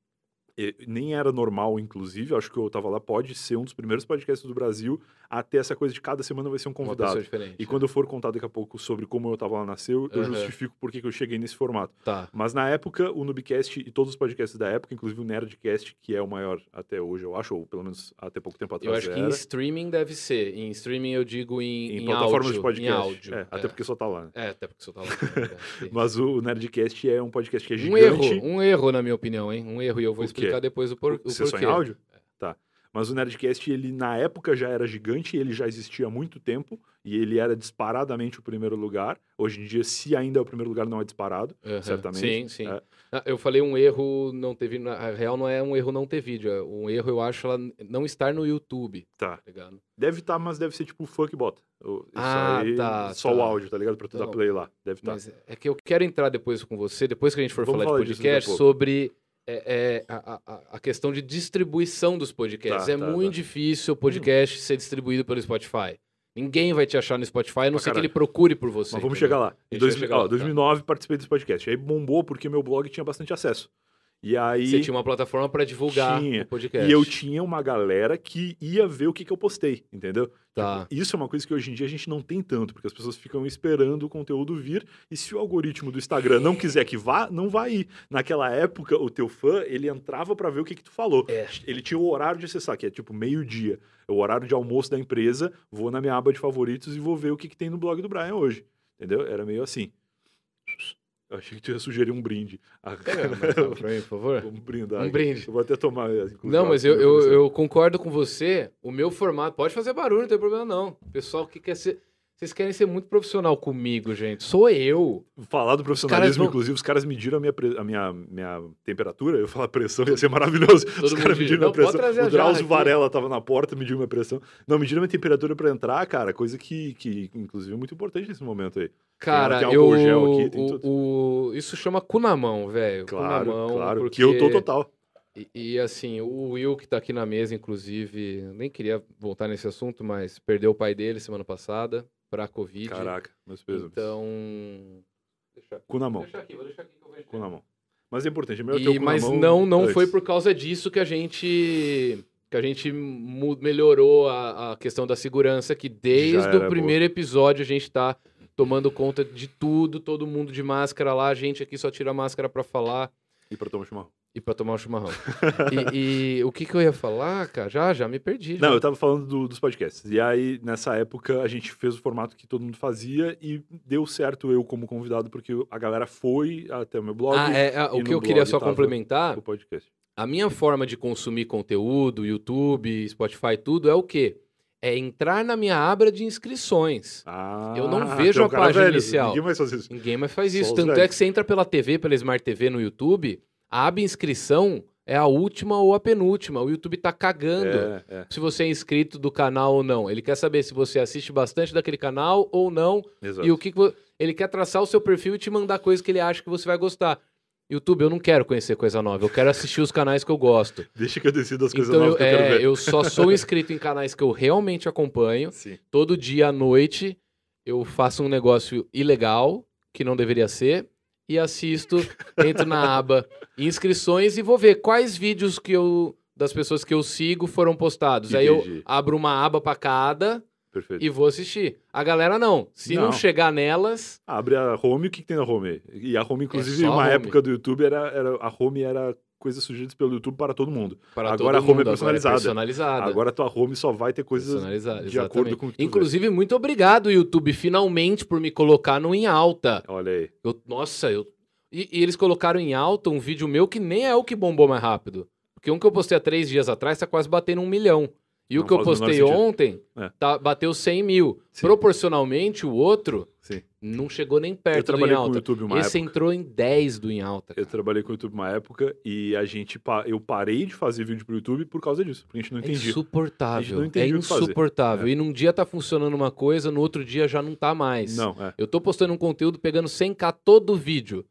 nem era normal, inclusive, eu acho que o Eu Tava Lá pode ser um dos primeiros podcasts do Brasil a ter essa coisa de cada semana vai ser um convidado. E quando eu for contar daqui a pouco sobre como eu tava lá nasceu, eu Aham. justifico por que que eu cheguei nesse formato. Tá. Mas na época, o Nubcast e todos os podcasts da época, inclusive o Nerdcast, que é o maior até hoje, eu acho, ou pelo menos até pouco tempo atrás Eu acho que era, em streaming deve ser. Em streaming eu digo em, em, em plataformas áudio, de podcast. Em áudio. É, até porque só tá lá. né? É, até porque só tá lá. <laughs> É, sim. Mas o Nerdcast é um podcast que é um gigante. erro, um erro na minha opinião, hein? Um erro e eu vou quê? Explicar depois o, por, o Você só porquê. em áudio? Tá. Mas o Nerdcast, ele na época já era gigante, ele já existia há muito tempo, e ele era disparadamente o primeiro lugar. Hoje em dia, se ainda é o primeiro lugar, não é disparado, certamente. Sim, sim. É. Ah, Eu falei um erro não ter vídeo. Na real, não é um erro não ter vídeo. É um erro, eu acho, ela não estar no YouTube, Tá. tá ligado? Deve estar, mas deve ser tipo o funk bota. Isso Ah, aí, tá, só tá. o áudio, tá ligado? Pra tu dar Não. play lá. Deve estar. Mas é que eu quero entrar depois com você, depois que a gente for Vamos falar, falar de podcast, sobre é, é, a, a- questão de distribuição dos podcasts. Tá, é tá, muito tá. difícil o podcast ser distribuído pelo Spotify. Ninguém vai te achar no Spotify, a não Pra ser que ele procure por você. Mas vamos entendeu? chegar lá. Em dois, chegar ó, lá, tá. 2009 participei desse podcast. Aí bombou porque meu blog tinha bastante acesso. E aí Você tinha uma plataforma para divulgar Tinha. o podcast. e eu tinha uma galera que ia ver o que, que eu postei, entendeu? Tá. Tipo, isso é uma coisa que hoje em dia a gente não tem tanto, porque as pessoas ficam esperando o conteúdo vir, e se o algoritmo do Instagram não quiser que vá, não vai ir. Naquela época, o teu fã, ele entrava pra ver o que, que tu falou. É. Ele tinha o horário de acessar, que é tipo meio-dia. É o horário de almoço da empresa, vou na minha aba de favoritos e vou ver o que, que tem no blog do Brian hoje. Entendeu? Era meio assim. Eu achei que tu ia sugerir um brinde. Ah, garrafa <laughs> pra mim, por favor. Vamos brindar. Um aqui. brinde. Eu vou até tomar. Não, mas eu, eu, eu concordo com você. O meu formato pode fazer barulho, não tem problema não. O pessoal que quer ser. Vocês querem ser muito profissional comigo, gente. Sou eu. Falar do profissionalismo, vão- inclusive, os caras mediram a minha, pre- a minha, minha temperatura. Eu falar pressão, ia ser maravilhoso. os mundo caras medira. mediram Não, a pressão. O Drauzio. Varela tava na porta, mediu minha pressão. Não, mediram minha temperatura pra entrar, cara. Coisa que, que inclusive, é muito importante nesse momento aí. Cara, tem eu. álcool gel aqui, tem o- tudo. o- isso chama cu na mão, velho. Claro, mão. claro. Porque... Que eu tô total. E, e, assim, o Will que tá aqui na mesa, inclusive, nem queria voltar nesse assunto, mas perdeu o pai dele semana passada pra Covid. Caraca, meus pesos. Então. Deixa, Cu na vou mão, deixar aqui, vou deixar aqui que eu vejo. cu na mão. Mas é importante, é melhor ter o E, cu mas na mão não, não foi por causa disso que a gente que a gente melhorou a, a questão da segurança, que desde o boa. primeiro episódio a gente tá tomando conta de tudo, todo mundo de máscara lá, a gente aqui só tira a máscara pra falar E pra tomar chimarrão. E pra tomar um chimarrão. e, e o que que eu ia falar, cara? Já, já me perdi. Não, já. eu tava falando do- dos podcasts. E aí, nessa época, a gente fez o formato que todo mundo fazia e deu certo eu como convidado, porque a galera foi até o meu blog, Ah, é, e o que eu queria só complementar, o podcast. a minha forma de consumir conteúdo, YouTube, Spotify, tudo, é o quê? É entrar na minha aba de inscrições. Ah, Eu não vejo é a página velho, inicial. Ninguém mais faz isso. Ninguém mais faz Só isso. os Tanto é que você entra pela TV, pela Smart TV no YouTube, a aba inscrição é a última ou a penúltima. O YouTube tá cagando É, é, se você é inscrito do canal ou não. Ele quer saber se você assiste bastante daquele canal ou não. exato. E o que, que ele quer traçar o seu perfil e te mandar coisas que ele acha que você vai gostar. YouTube, eu não quero conhecer coisa nova, eu quero assistir os canais que eu gosto. <laughs> Deixa que eu decido as coisas Então, eu, novas que eu quero é, ver. eu só sou <laughs> inscrito em canais que eu realmente acompanho. Sim. Todo dia à noite eu faço um negócio ilegal, que não deveria ser, e assisto, entro na aba inscrições e vou ver quais vídeos que eu das pessoas que eu sigo foram postados. Aí eu Entendi. abro uma aba pra cada Perfeito. e vou assistir. A galera não. Se não, Não. chegar nelas, Abre a home, o que, que tem na home? E a home, inclusive, É uma home. época do YouTube, era, era, a home era coisas sugeridas pelo YouTube para todo mundo. para Agora todo a home é mundo, agora personalizada. personalizada. Agora a tua home só vai ter coisas de acordo exatamente. com o que. Inclusive, muito obrigado, YouTube, finalmente, por me colocar no em alta. Olha aí. Eu- nossa, eu. E, e eles colocaram em alta um vídeo meu que nem é o que bombou mais rápido. Porque um que eu postei há três dias atrás tá quase batendo um milhão. E o Não que eu o postei ontem É. tá, bateu 100 mil. Sim. Proporcionalmente, o outro Sim. Não chegou nem Eu perto do Em trabalhei com o Alta. YouTube uma Esse época. entrou em 10 do Em Alta. Eu cara. trabalhei com o YouTube uma época e a gente pa- eu parei de fazer vídeo pro YouTube por causa disso, porque a gente não É entendia. Gente insuportável. não É entendia fazer. insuportável. E num dia tá funcionando uma coisa, no outro dia já não tá mais. Não, é. Eu tô postando um conteúdo pegando 100k todo vídeo.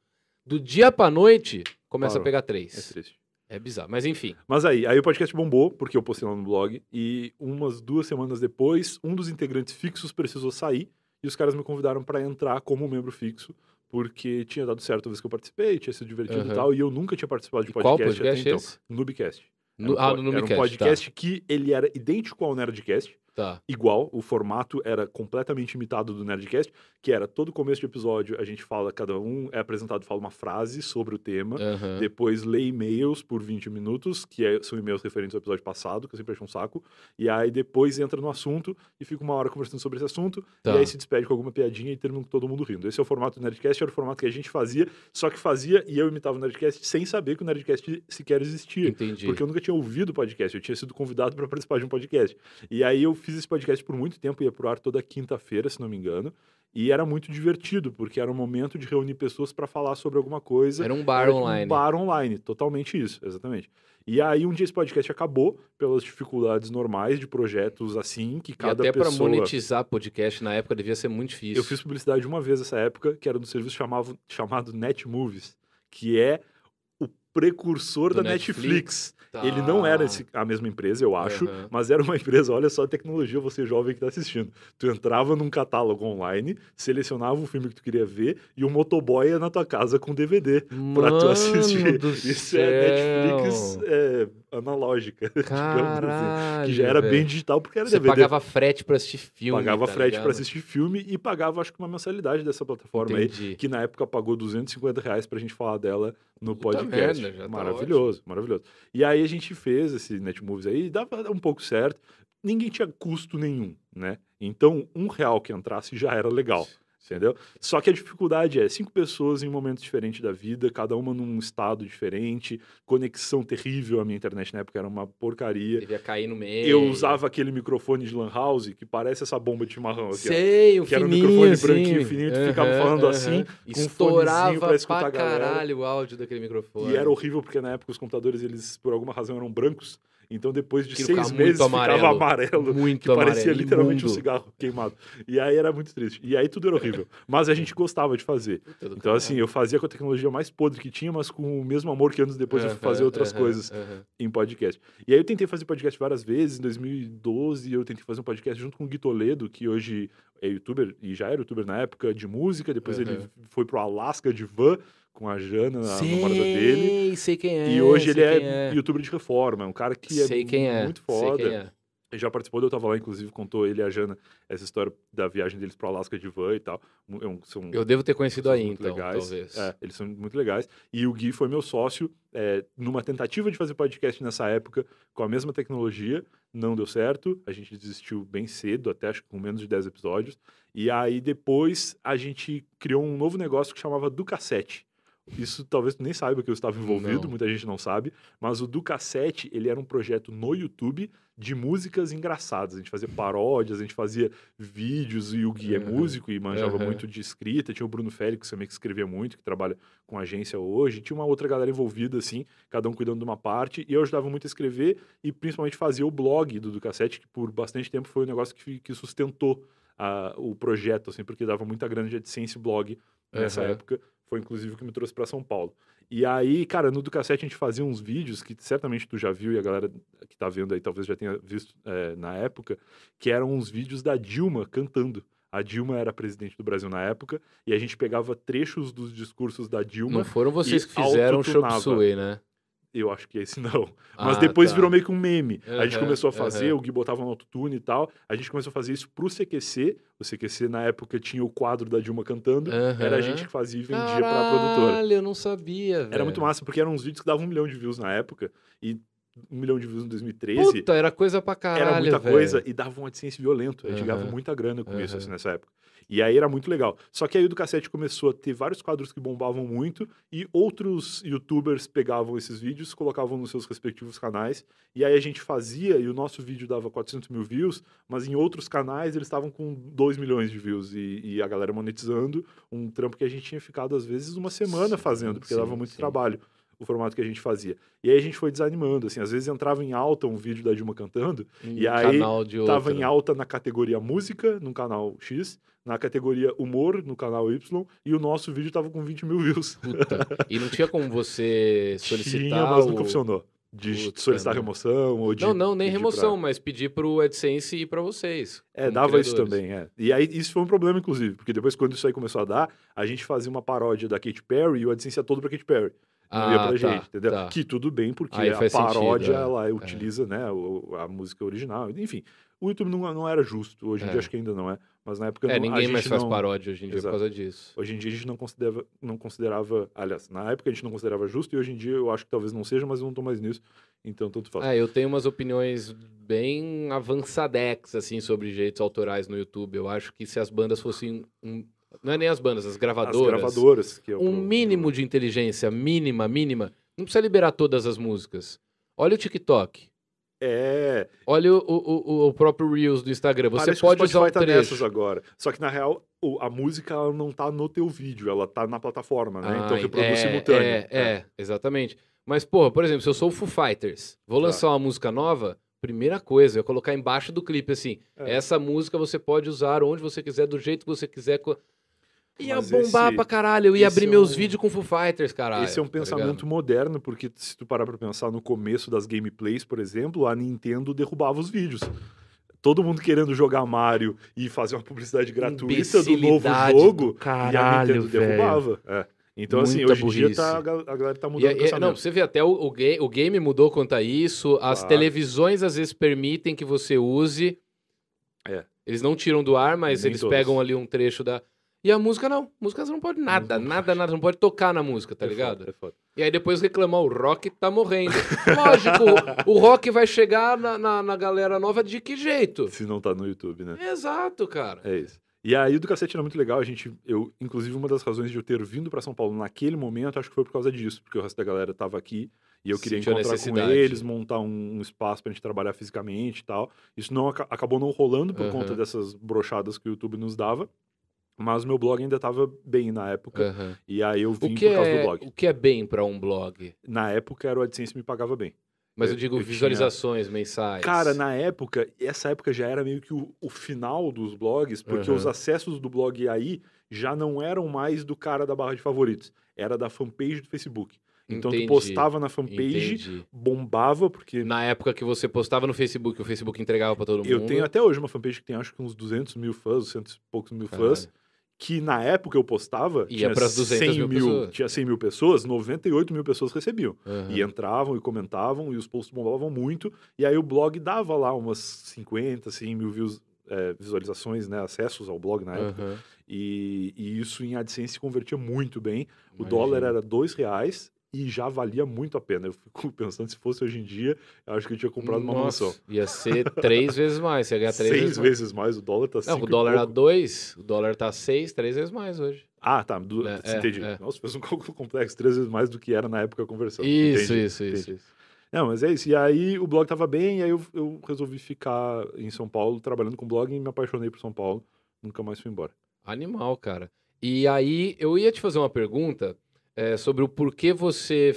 Do dia pra noite, começa Parou. a pegar É 3. triste. É bizarro. Mas enfim. Mas aí, aí o podcast bombou, porque eu postei lá no blog, e umas duas semanas depois, um dos integrantes fixos precisou sair, e os caras me convidaram pra entrar como membro fixo, porque tinha dado certo a vez que eu participei, tinha sido divertido Aham. e tal, e eu nunca tinha participado de E qual podcast, podcast até é então. esse? Noobcast. Era No, um ah, no Era um Numicast. podcast que ele era idêntico ao Nerdcast, Tá. igual, o formato era completamente imitado do Nerdcast, que era todo começo de episódio a gente fala, cada um é apresentado, fala uma frase sobre o tema. Aham. depois lê e-mails por 20 minutos, que é- são e-mails referentes ao episódio passado, que eu sempre acho um saco, e aí depois entra no assunto e fica uma hora conversando sobre esse assunto, Tá. e aí se despede com alguma piadinha e termina com todo mundo rindo. Esse é o formato do Nerdcast, era o formato que a gente fazia, só que fazia e eu imitava o Nerdcast sem saber que o Nerdcast sequer existia. Entendi. Porque eu nunca tinha ouvido o podcast, eu tinha sido convidado para participar de um podcast. E aí eu fiz esse podcast por muito tempo, ia pro ar toda quinta-feira, se não me engano. E era muito divertido, porque era um momento de reunir pessoas para falar sobre alguma coisa. Era um bar Era tipo online. Um bar online, totalmente isso, exatamente. E aí um dia esse podcast acabou pelas dificuldades normais de projetos assim, que E cada até pra pessoa... monetizar podcast na época devia ser muito difícil. Eu fiz publicidade uma vez nessa época, que era no serviço chamado, chamado Netmovies, que é precursor Do da Netflix? Netflix. Tá. Ele não era esse- a mesma empresa, eu acho, Aham. mas era uma empresa, olha só a tecnologia, você jovem que tá assistindo. Tu entrava num catálogo online, selecionava o filme que tu queria ver e o motoboy ia na tua casa com DVD pra tu assistir. Isso é Netflix céu. é, analógica, <laughs> digamos assim. Caralho, Que já era bem velho. digital porque era Você DVD. pagava frete pra assistir filme. Pagava tá frete pra assistir filme e pagava, acho que, uma mensalidade dessa plataforma aí Entendi. que na época pagou 250 reais pra gente falar dela no Puta podcast. merda, já tá maravilhoso, maravilhoso. E aí a gente fez esse Netmovies aí, e dava um pouco certo. Ninguém tinha custo nenhum, né? Então, um real que entrasse já era legal. Entendeu? Só que a dificuldade é cinco pessoas em momentos diferentes da vida, cada uma num estado diferente, conexão terrível. A minha internet na época era uma porcaria. Devia cair no meio. Eu usava aquele microfone de Lan House que parece essa bomba de chimarrão aqui. ó. Sei, o Que era um fininho, microfone assim. branquinho, fininho, tu ficava Aham, falando aham. assim, com um Estourava pra pra, escutar a galera. caralho o áudio daquele microfone. E era horrível porque na época os computadores, eles por alguma razão eram brancos. Então depois de Aquilo seis ficava meses muito ficava amarelo. amarelo. Muito que parecia amarelo, literalmente um imundo. cigarro queimado. E aí era muito triste. E aí tudo era horrível. Mas a gente gostava de fazer. Então, assim, eu fazia com a tecnologia mais podre que tinha, mas com o mesmo amor que anos depois eu fui fazer outras coisas em podcast. E aí eu tentei fazer podcast várias vezes. Em 2012 eu tentei fazer um podcast junto com o Gui Toledo, que hoje é youtuber e já era youtuber na época de música. Depois ele foi pro Alasca de van com a Jana, a namorada dele. Sei, sei quem é. E hoje ele sei é, é. youtuber de reforma, é um cara que sei é quem é. muito sei foda. quem é. Ele já participou, eu tava lá, inclusive, contou ele e a Jana essa história da viagem deles pro Alasca de van e tal. É são Eu devo ter conhecido aí, então, legais. talvez. É, eles são muito legais. E o Gui foi meu sócio é, numa tentativa de fazer podcast nessa época com a mesma tecnologia. Não deu certo. A gente desistiu bem cedo, até acho que com menos de 10 episódios. E aí depois a gente criou um novo negócio que chamava Do Cassete. Isso talvez tu nem saiba que eu estava envolvido, Não. muita gente não sabe, mas o Do Cassete, ele era um projeto no YouTube de músicas engraçadas. A gente fazia paródias, a gente fazia vídeos, e o Gui é músico e manjava Aham. muito de escrita. Tinha o Bruno Félix também, que escrevia muito, que trabalha com agência hoje. Tinha uma outra galera envolvida, assim, cada um cuidando de uma parte. E eu ajudava muito a escrever e principalmente fazia o blog do, do Cassete, que por bastante tempo foi um negócio que, que sustentou ah, o projeto, assim, porque dava muita grana de AdSense blog nessa Aham. época. Foi inclusive o que me trouxe para São Paulo. E aí, cara, no do cassete a gente fazia uns vídeos que certamente tu já viu e a galera que tá vendo aí talvez já tenha visto é, na época, que eram uns vídeos da Dilma cantando. A Dilma era presidente do Brasil na época e a gente pegava trechos dos discursos da Dilma. Não foram vocês que fizeram o Chop. Suey, né? Eu acho que esse <laughs> não. Mas Ah, depois tá. virou meio que um meme. a gente começou a fazer, aham. o Gui botava no autotune e tal. A gente começou a fazer isso pro CQC. O CQC, na época, tinha o quadro da Dilma cantando. Era a gente que fazia e vendia pra produtora. Caralho, eu não sabia, velho. Era muito massa, porque eram uns vídeos que davam um milhão de views na época. E um milhão de views em 2013. Puta, era coisa pra caralho, era muita velho. coisa e dava um AdSense violento. A gente ganhava muita grana com isso, assim, nessa época. E aí era muito legal. Só que aí o do cassete começou a ter vários quadros que bombavam muito e outros youtubers pegavam esses vídeos, colocavam nos seus respectivos canais. E aí a gente fazia e o nosso vídeo dava 400 mil views, mas em outros canais eles estavam com 2 milhões de views e, e a galera monetizando um trampo que a gente tinha ficado às vezes uma semana Sim, fazendo, porque sim, dava muito sim. trabalho o formato que a gente fazia. E aí a gente foi desanimando, assim, às vezes entrava em alta um vídeo da Dilma cantando, e aí canal de Tava outro. em alta na categoria música, no canal X, na categoria humor, no canal Y, e o nosso vídeo tava com 20 mil views. Puta. E não tinha como você <laughs> solicitar. Tinha, mas o- nunca funcionou. De Puta, solicitar né? remoção ou de. Não, não, nem remoção, pra- mas pedir pro AdSense ir pra vocês. É, dava isso criadores. também, é. E aí isso foi um problema, inclusive, porque depois, quando isso aí começou a dar, a gente fazia uma paródia da Katy Perry e o AdSense ia todo pra Katy Perry. Não ia Ah, pra tá, gente, entendeu? tá. Que tudo bem, porque Aí a faz sentido, paródia, é, ela utiliza, né, o- a música original. Enfim, o YouTube não, não era justo. Hoje em É. dia acho que ainda não é. Mas na época É, não, ninguém mais gente faz não- paródia hoje em dia Exato. por causa disso. Hoje em dia a gente não considerava, não considerava, aliás, na época a gente não considerava justo e hoje em dia eu acho que talvez não seja, mas eu não tô mais nisso, então tanto faz. É, eu tenho umas opiniões bem avançadex, assim, sobre direitos autorais no YouTube. Eu acho que se as bandas fossem. um- Não é nem as bandas, as As gravadoras. gravadoras, que é um mínimo de inteligência, mínima, mínima. Não precisa liberar todas as músicas. Olha o TikTok. É, Olha o, o, o- próprio Reels do Instagram. Você parece pode que o usar um Spotify tá nessas agora. Só que na real, a música ela não tá no teu vídeo, ela tá na plataforma, né? então Ah, reproduz é, simultâneo. É, é, exatamente. Mas, porra, por exemplo, se eu sou o Foo Fighters, vou Tá. lançar uma música nova, primeira coisa, eu colocar embaixo do clipe assim: É. essa música você pode usar onde você quiser, do jeito que você quiser. Ia Mas bombar esse- pra caralho, eu ia abrir é meus um- vídeos com Foo Fighters, caralho. Esse é um tá pensamento moderno, porque se tu parar pra pensar no começo das gameplays, por exemplo, a Nintendo derrubava os vídeos. Todo mundo querendo jogar Mario e fazer uma publicidade gratuita do novo jogo, do e a caralho, Nintendo velho. derrubava. É. Então, assim, Muita hoje em dia burrice. tá, a gal- a galera tá E, mudando o e- não, você vê até o, o, ga- o game mudou quanto a isso. As Claro. televisões às vezes permitem que você use. É. Eles não tiram do ar, mas Nem eles todas. pegam ali um trecho da. E a música não. Música você não pode nada, nada, nada. Não pode tocar na música, tá É ligado? foda, é foda. E aí depois reclamar, o rock tá morrendo. <laughs> Lógico, o rock vai chegar na, na, na galera nova de que jeito? Se não tá no YouTube, né? Exato, cara. É isso. E aí o do cacete era muito legal, a gente, eu, inclusive uma das razões de eu ter vindo pra São Paulo naquele momento, acho que foi por causa disso, porque o resto da galera tava aqui e eu queria Sentiu encontrar com eles, montar um, um espaço pra gente trabalhar fisicamente e tal. Isso não aca- acabou não rolando por Aham. conta dessas brochadas que o YouTube nos dava, mas o meu blog ainda tava bem na época, Aham. e aí eu vim O que, por causa do é, blog. o que é bem pra um blog? Na época era o AdSense me pagava bem. Mas eu Eu- digo eu tinha- visualizações mensais. Cara, na época, essa época já era meio que o, o final dos blogs, porque Uhum. os acessos do blog aí já não eram mais do cara da barra de favoritos, era da fanpage do Facebook. Então Entendi, tu postava na fanpage, Entendi. bombava, porque Na época que você postava no Facebook, o Facebook entregava pra todo mundo. eu tenho até hoje uma fanpage que tem acho que uns 200 mil fãs, 100 e poucos mil fãs, Caralho. Que na época eu postava, Ia tinha, pras 200 100 mil mil, pessoas. tinha 100 mil pessoas, 98 mil pessoas recebiam. Aham. E entravam e comentavam, e os posts bombavam muito. E aí o blog dava lá umas 50, 100 mil views, é, visualizações, né, acessos ao blog na época. Aham. E, e isso em AdSense convertia muito bem. O Imagino. dólar era dois reais e já valia muito a pena. Eu fico <laughs> pensando, se fosse hoje em dia, eu acho que eu tinha comprado uma Nossa, mansão. Ia ser três <laughs> vezes mais. Você ia ganhar três Seis vezes mais. vezes mais, o dólar tá Não, o dólar era dois, o dólar tá seis, três vezes mais hoje. Ah, tá, du... É, é, entendi. é. Nossa, fez um <laughs> cálculo complexo, três vezes mais do que era na época a conversão. Isso, Entendi, isso, isso, entendi. isso. Não, mas é isso. E aí o blog tava bem, e aí eu, eu resolvi ficar em São Paulo trabalhando com blog e me apaixonei por São Paulo. Nunca mais fui embora. Animal, cara. E aí, eu ia te fazer uma pergunta é, sobre o porquê você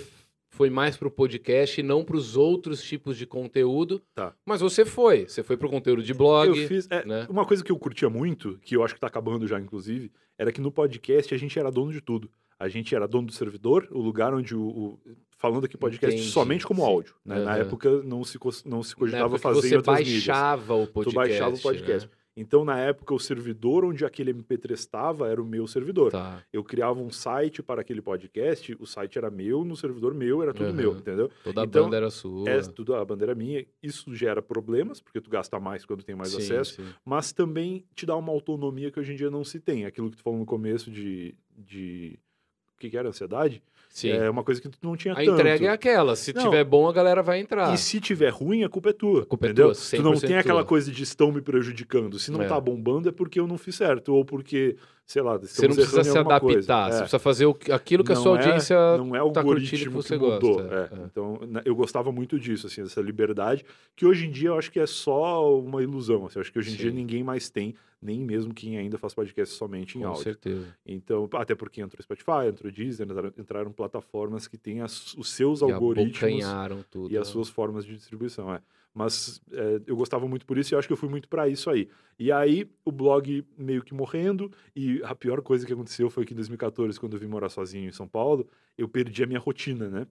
foi mais pro podcast e não pros outros tipos de conteúdo. Tá. Mas você foi. Você foi pro conteúdo de blog. eu fiz. é, né? Uma coisa que eu curtia muito, que eu acho que tá acabando já, inclusive, era que no podcast a gente era dono de tudo. A gente era dono do servidor, o lugar onde o. o- falando aqui podcast Entendi, somente como sim. áudio. né? Na Aham. época não se, não se Na cogitava fazer em você mídias. baixava o podcast. Tu baixava o podcast. né? Então, na época, o servidor onde aquele MP3 estava era o meu servidor. Tá. Eu criava um site para aquele podcast, o site era meu, no servidor meu, era tudo Aham. meu, entendeu? Toda a Então, banda era sua. É tudo a bandeira minha. Isso gera problemas, porque tu gasta mais quando tem mais Sim, acesso, sim. mas também te dá uma autonomia que hoje em dia não se tem. Aquilo que tu falou no começo de. de... O que, que era? Ansiedade? Sim. É uma coisa que tu não tinha a tanto. entrega é aquela. Se Não. tiver bom, a galera vai entrar. E se tiver ruim, a culpa é tua. A culpa é entendeu? tua, tu não 100% tem aquela tua. coisa de estão me prejudicando. Se não É. tá bombando, é porque eu não fiz certo. Ou porque, sei lá, Você não precisa se adaptar. Você É. precisa fazer o que- aquilo que a Não sua é- audiência não é o tá curtindo algoritmo que você mudou. gosta. é. É. Então, na- eu gostava muito disso, assim, dessa liberdade, que hoje em dia eu acho que é só uma ilusão. Assim, eu acho que hoje em dia Sim. ninguém mais tem, nem mesmo quem ainda faz podcast somente em Com áudio. certeza. Então, até porque entrou Spotify, entrou Deezer, entraram, entraram plataformas que têm as- os seus E algoritmos tudo. e as né? suas formas de distribuição, é. Mas é, eu gostava muito por isso e acho que eu fui muito para isso aí. E aí o blog meio que morrendo e a pior coisa que aconteceu foi que em 2014, quando eu vim morar sozinho em São Paulo, eu perdi a minha rotina, né?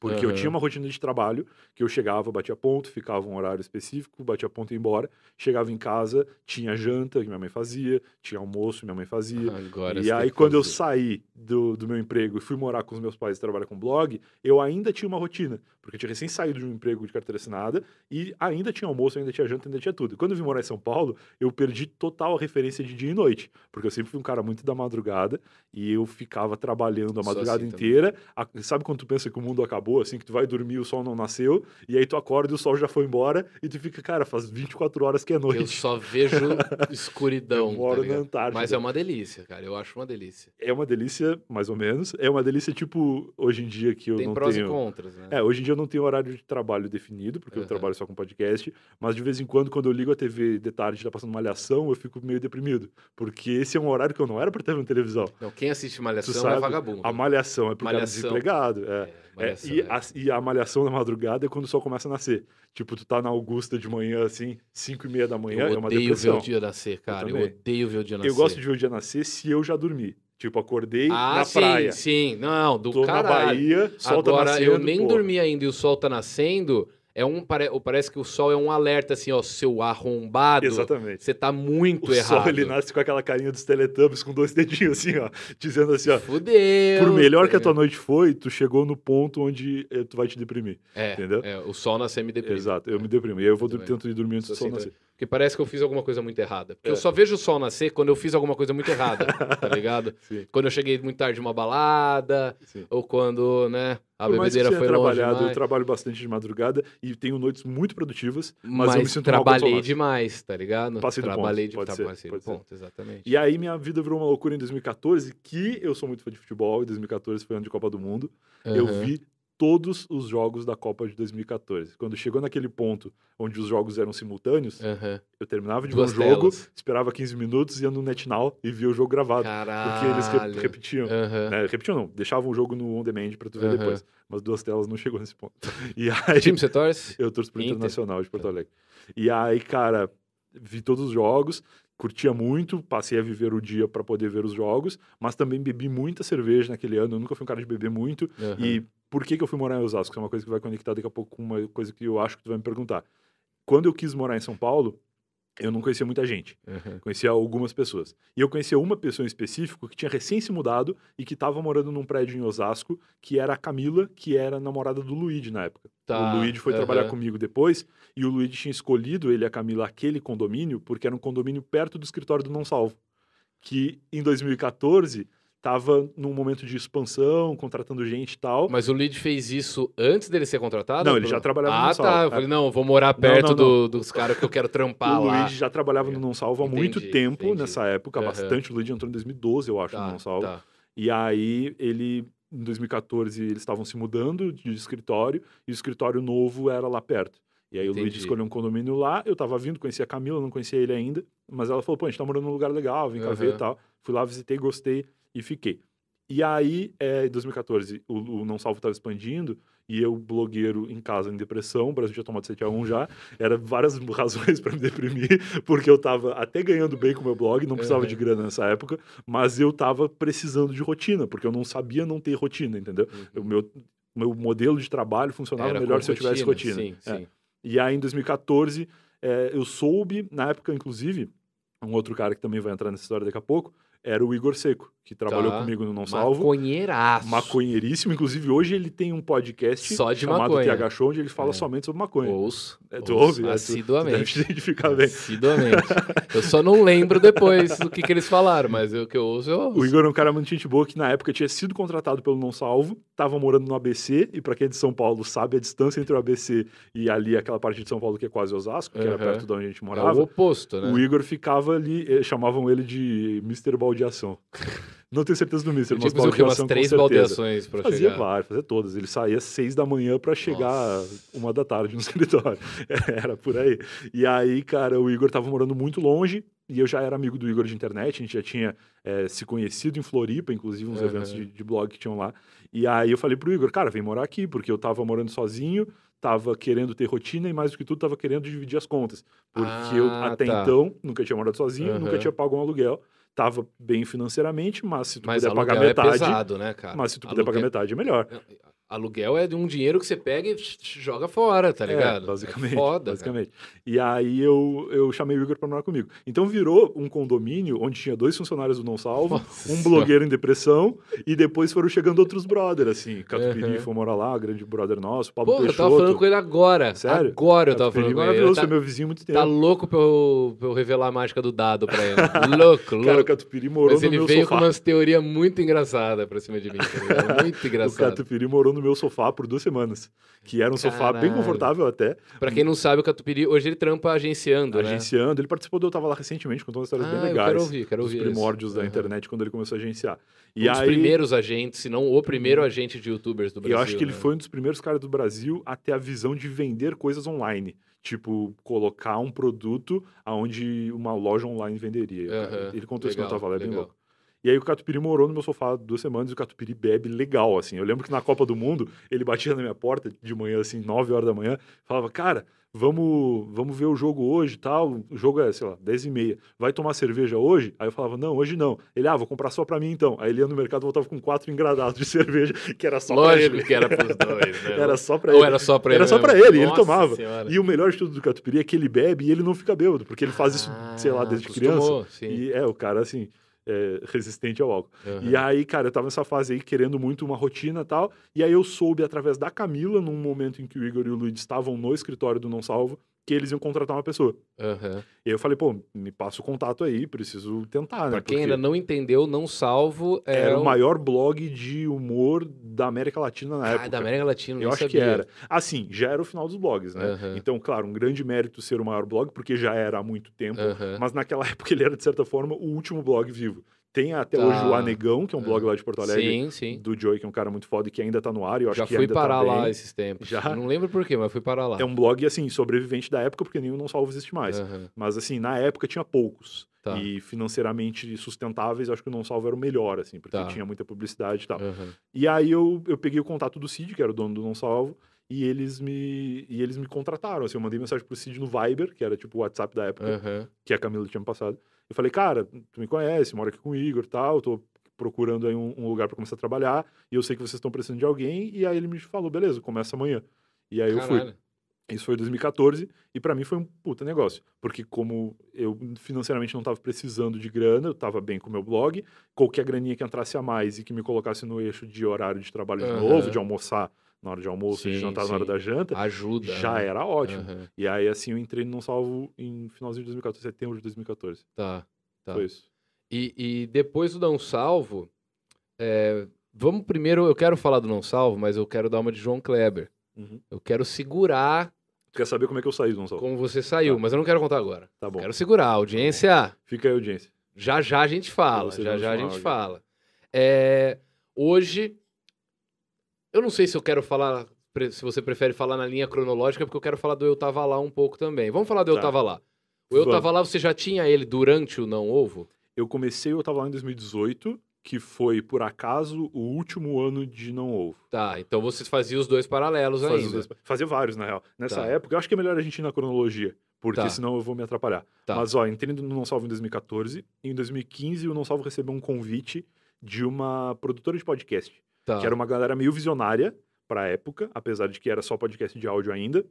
Porque eu Aham. tinha uma rotina de trabalho, que eu chegava, batia ponto, ficava um horário específico, batia ponto e ia embora. Chegava em casa, tinha janta que minha mãe fazia, tinha almoço que minha mãe fazia. <laughs> Agora E aí, quando eu saí do, do meu emprego e fui morar com os meus pais e trabalhar com blog, eu ainda tinha uma rotina. Porque eu tinha recém saído de um emprego de carteira assinada e ainda tinha almoço, ainda tinha janta, ainda tinha tudo. E quando eu vim morar em São Paulo, eu perdi total a referência de dia e noite. Porque eu sempre fui um cara muito da madrugada e eu ficava trabalhando a Sou madrugada assim inteira. A- sabe quando tu pensa que o mundo acabou, assim, que tu vai dormir e o sol não nasceu, e aí tu acorda e o sol já foi embora, e tu fica, cara, faz 24 horas que é noite. Eu só vejo <laughs> escuridão. Eu moro tá na? Antártida. Mas é uma delícia, cara. Eu acho uma delícia. É uma delícia, mais ou menos. É uma delícia, tipo, hoje em dia que eu Tem não prós tenho. e contras, né? É, hoje em dia eu não tenho horário de trabalho definido, porque eu Aham. trabalho só com podcast, mas de vez em quando, quando eu ligo a TV de tarde e tá passando uma malhação, eu fico meio deprimido. Porque esse é um horário que eu não era pra ter na televisão. Não, quem assiste Malhação é vagabundo. A malhação é pro cara Malhação. desempregado. É. É, É, Malhação, e, a, e a malhação da madrugada é quando o sol começa a nascer. Tipo, tu tá na Augusta de manhã, assim, 5 e meia da manhã, Eu é uma odeio ver depressão. o dia nascer, cara. Eu, também. odeio ver o dia nascer. Eu gosto de ver o dia nascer se eu já dormi. Tipo, acordei ah, na sim, praia. sim. Não, do Tô na caralho. Bahia, sol tá Agora, nascendo. eu nem pô. dormi ainda e o sol tá nascendo. É um, pare- parece que o sol é um alerta, assim, ó, seu arrombado. Exatamente. Você tá muito O errado. sol, ele nasce com aquela carinha dos Teletubbies, com dois dedinhos assim, ó. Dizendo assim, ó. Fudeu. Por melhor que a tua noite foi, tu chegou no ponto onde eh, tu vai te deprimir. É, entendeu? é, o sol nascer me deprime. Exato, eu me deprimo. E aí eu vou tento ir dormir antes do sol assim nascer. Porque parece que eu fiz alguma coisa muito errada. Porque É. eu só vejo o sol nascer quando eu fiz alguma coisa muito errada, <laughs> tá ligado? Sim, Quando eu cheguei muito tarde de uma balada, sim. ou quando, né, a Por bebedeira foi longe eu trabalho bastante de madrugada e tenho noites muito produtivas, mas, Mas, eu me sinto trabalhei demais, tá ligado? Passei do ponto, trabalhei de pode tá, ser, pode ser. ponto, exatamente. E aí minha vida virou uma loucura em 2014, que eu sou muito fã de futebol, e 2014 foi ano de Copa do Mundo. Eu Aham. vi todos os jogos da Copa de 2014. Quando chegou naquele ponto onde os jogos eram simultâneos, Aham. eu terminava de ver um jogo, telas. esperava 15 minutos, ia no NetNow e via o jogo gravado. Caralho. Porque eles re- repetiam. Aham. Né? Repetiam não, deixavam o jogo no on demand pra tu ver Aham. depois. Mas duas telas não chegou nesse ponto. <laughs> E aí, Time você torce? eu torço pro Inter. Internacional de Porto Alegre. E aí, cara, vi todos os jogos, curtia muito, passei a viver o dia pra poder ver os jogos, mas também bebi muita cerveja naquele ano. Eu nunca fui um cara de beber muito. Aham. E por que, que eu fui morar em Osasco? Isso é uma coisa que vai conectar daqui a pouco com uma coisa que eu acho que tu vai me perguntar. Quando eu quis morar em São Paulo, eu não conhecia muita gente. Aham. Conhecia algumas pessoas. E eu conhecia uma pessoa em específico que tinha recém se mudado e que estava morando num prédio em Osasco, que era a Camila, que era namorada do Luigi na época. Tá, O Luigi foi aham. trabalhar comigo depois e o Luigi tinha escolhido ele e a Camila aquele condomínio porque era um condomínio perto do escritório do Não Salvo, que em 2014 estava num momento de expansão, contratando gente e tal. Mas o Lead fez isso antes dele ser contratado? Não, ele já trabalhava no Ah, Salvo, tá. Eu é. falei, não, vou morar perto não, do- dos caras que eu quero <laughs> trampar o lá. Luigi já trabalhava no Não Salvo há muito Entendi, tempo entendi. nessa época, Aham. bastante. O Luigi entrou em 2012, eu acho, no Tá, Não Salvo. tá. E aí ele, em 2014, eles estavam se mudando de escritório e o escritório novo era lá perto. E aí o Luigi Entendi. escolheu um condomínio lá, eu tava vindo, conhecia a Camila, não conhecia ele ainda, mas ela falou, pô, a gente tá morando num lugar legal, vem cá ver e tal. Fui lá, visitei, gostei e fiquei. E aí, é, em 2014, o, o Não Salvo estava expandindo e eu, blogueiro em casa, em depressão, o Brasil tinha tomado 7x1 já, era várias <laughs> razões para me deprimir, porque eu tava até ganhando bem com o meu blog, não precisava Uhum. de grana nessa época, mas eu tava precisando de rotina, porque eu não sabia não ter rotina, entendeu? Uhum. O meu, meu modelo de trabalho funcionava Era melhor se eu tivesse rotina. Sim, É. sim. E aí, em 2014, é, eu soube, na época, inclusive, um outro cara que também vai entrar nessa história daqui a pouco, era o Igor Seco, que trabalhou Tá. comigo no Não Salvo. Maconheiraço. Maconheiríssimo. Inclusive, hoje ele tem um podcast Só de chamado maconha. TH Show, onde ele fala É. somente sobre maconha. Ouço. É, tu ouço ouve? É, tu- tu assiduamente. te identificar bem. Assiduamente. Eu só não lembro depois do que, que eles falaram, mas o que eu ouço, eu ouço. O Igor é um cara muito gente boa que na época tinha sido contratado pelo Não Salvo, tava morando no ABC, e pra quem é de São Paulo sabe a distância entre o ABC e ali aquela parte de São Paulo que é quase Osasco, que era Aham. perto de onde a gente É o morava. oposto, né? O Igor ficava ali, eh, chamavam ele de Mr. Baldeação. Não tenho certeza do Eu mas tinha quê? Umas três baldeações Fazia chegar. várias, fazia todas. Ele saía às seis da manhã pra chegar Nossa. uma da tarde no <laughs> escritório. Era por aí. E aí, cara, o Igor tava morando muito longe e eu já era amigo do Igor de internet. A gente já tinha eh, se conhecido em Floripa, inclusive, uns Aham. eventos de, de blog que tinham lá. E aí eu falei pro Igor, cara, vem morar aqui, porque eu tava morando sozinho, tava querendo ter rotina e mais do que tudo tava querendo dividir as contas. Porque eu Ah, até tá. então nunca tinha morado sozinho, Aham. nunca tinha pago um aluguel. Tava bem financeiramente, mas se tu Mas puder pagar é metade, pesado, né, cara? mas se tu puder pagar metade é melhor. Aluguel é de um dinheiro que você pega e joga fora, tá ligado? É, basicamente. É foda, basicamente. E aí eu, eu chamei o Igor pra morar comigo. Então virou um condomínio onde tinha dois funcionários do Não Salvo, Nossa um Senhora. blogueiro em depressão, e depois foram chegando outros brother, assim. Catupiry Uhum. foi morar lá, grande brother nosso, Pablo eu Peixoto. tava falando com ele agora. Sério? Agora eu tava Catupiry falando com ele. maravilhoso, Ele foi tá, meu vizinho muito tempo. tá louco pra eu, pra eu revelar a mágica do dado pra ele. <laughs> louco, Cara, o louco. Catupiry morou Mas no ele meu veio sofá. com umas teorias muito engraçadas pra cima de mim. Tá? Muito <laughs> O engraçado. Catupiry morou no meu sofá por duas semanas. Que era um sofá bem Caralho. confortável até, Pra quem não sabe, o Catupiry, hoje ele trampa agenciando, né? agenciando. Ele participou do Eu Tava Lá recentemente, contou umas histórias bem Ah, eu legais. quero ouvir, quero dos ouvir primórdios esse. da Aham. internet quando ele começou a agenciar. Um E dos aí, primeiros agentes, se não o primeiro agente de youtubers do Brasil. eu acho que ele né? foi um dos primeiros caras do Brasil a ter a visão de vender coisas online. Tipo, colocar um produto aonde uma loja online venderia. Aham, Ele contou isso no legal, Tava Lá, é bem legal. louco. E aí o Catupiry morou no meu sofá duas semanas e o Catupiry bebe legal, assim. Eu lembro que na Copa do Mundo, ele batia na minha porta de manhã, assim, 9 horas da manhã, falava, cara, vamos, vamos ver o jogo hoje e tal. O jogo é, sei lá, 10 e meia. Vai tomar cerveja hoje? Aí eu falava, não, hoje não. Ele, ah, vou comprar só pra mim então. Aí ele ia no mercado e voltava com quatro engradados de <laughs> cerveja, que era só Lógico pra ele. que era pros dois, né? <laughs> Era só pra Ou ele. era só pra Era ele só pra ele, ele Nossa tomava. Senhora. E o melhor de tudo do Catupiry é que ele bebe e ele não fica bêbado, porque ele faz isso, sei lá, Ah, desde criança. sim. E é, o cara, assim, é, resistente ao álcool. Aham. E aí, cara, eu tava nessa fase aí, querendo muito uma rotina e tal. E aí eu soube, através da Camila, num momento em que o Igor e o Luiz estavam no escritório do Não Salvo, que eles iam contratar uma pessoa. Aham. E aí eu falei, pô, me passa o contato aí, preciso tentar, né? Pra quem ainda não entendeu, não salvo é Era o maior blog de humor da América Latina na Ah, época. da América Latina, Eu acho que sabia. era. Assim, já era o final dos blogs, né? Aham. Então, claro, um grande mérito ser o maior blog, porque já era há muito tempo. Aham. Mas naquela <laughs> época ele era, de certa forma, o último blog vivo. Tem até Tá. hoje o Anegão, que é um blog lá de Porto Alegre, Sim, sim. do Joey, que é um cara muito foda e que ainda tá no ar. Eu acho Já que fui ainda parar tá lá esses tempos. Já? Não lembro por quê, mas fui parar lá. É um blog, assim, sobrevivente da época, porque nenhum Não Salvo existe mais. Aham. Mas, assim, na época tinha poucos. Tá. E financeiramente sustentáveis, eu acho que o Não Salvo era o melhor, assim, porque Tá. tinha muita publicidade e tal. Aham. E aí eu, eu peguei o contato do Cid, que era o dono do Não Salvo, e eles me, e eles me contrataram. Assim, eu mandei mensagem pro Cid no Viber, que era tipo o WhatsApp da época, Aham. que a Camila tinha me passado. Eu falei, cara, tu me conhece, mora aqui com o Igor e tal, tô procurando aí um, um lugar para começar a trabalhar, e eu sei que vocês estão precisando de alguém, e aí ele me falou, beleza, começa amanhã. E aí eu fui. Caralho. Isso foi em 2014 e pra mim foi um puta negócio, porque como eu financeiramente não tava precisando de grana, eu tava bem com o meu blog, qualquer graninha que entrasse a mais e que me colocasse no eixo de horário de trabalho de novo, de almoçar na hora de almoço, de Sim, jantar sim. na hora da janta, Ajuda. já né? era ótimo. Aham. E aí assim eu entrei no Não Salvo em finalzinho de 2014, setembro de 2014. Tá. Tá. Foi isso. E, e depois do Não Salvo, é, vamos primeiro, eu quero falar do Não Salvo, mas eu quero dar uma de João Kleber. Uhum. Eu quero segurar Tu quer saber como é que eu saí do Não Salvo? como você saiu, Tá. mas eu não quero contar agora. Tá bom. Quero segurar. Audiência, Fica aí, audiência. já já a gente fala. Já já a gente fala. É, hoje, eu não sei se eu quero falar, se você prefere falar na linha cronológica, porque eu quero falar do Eu Tava Lá um pouco também. Vamos falar do Eu Tá. Tava Lá. O Eu Vamos. Tava Lá, você já tinha ele durante o Não Ovo? Eu comecei, eu tava lá em 2018, que foi, por acaso, o último ano de Não Ovo. Tá, então você fazia os dois paralelos Fazia, ainda. dois- fazia vários, na real. Nessa Tá. época, eu acho que é melhor a gente ir na cronologia, porque Tá. senão eu vou me atrapalhar. Tá. Mas, ó, entrei no Não Salvo em 2014, e em 2015 o Não Salvo recebeu um convite de uma produtora de podcast, Tá. que era uma galera meio visionária pra época, apesar de que era só podcast de áudio ainda,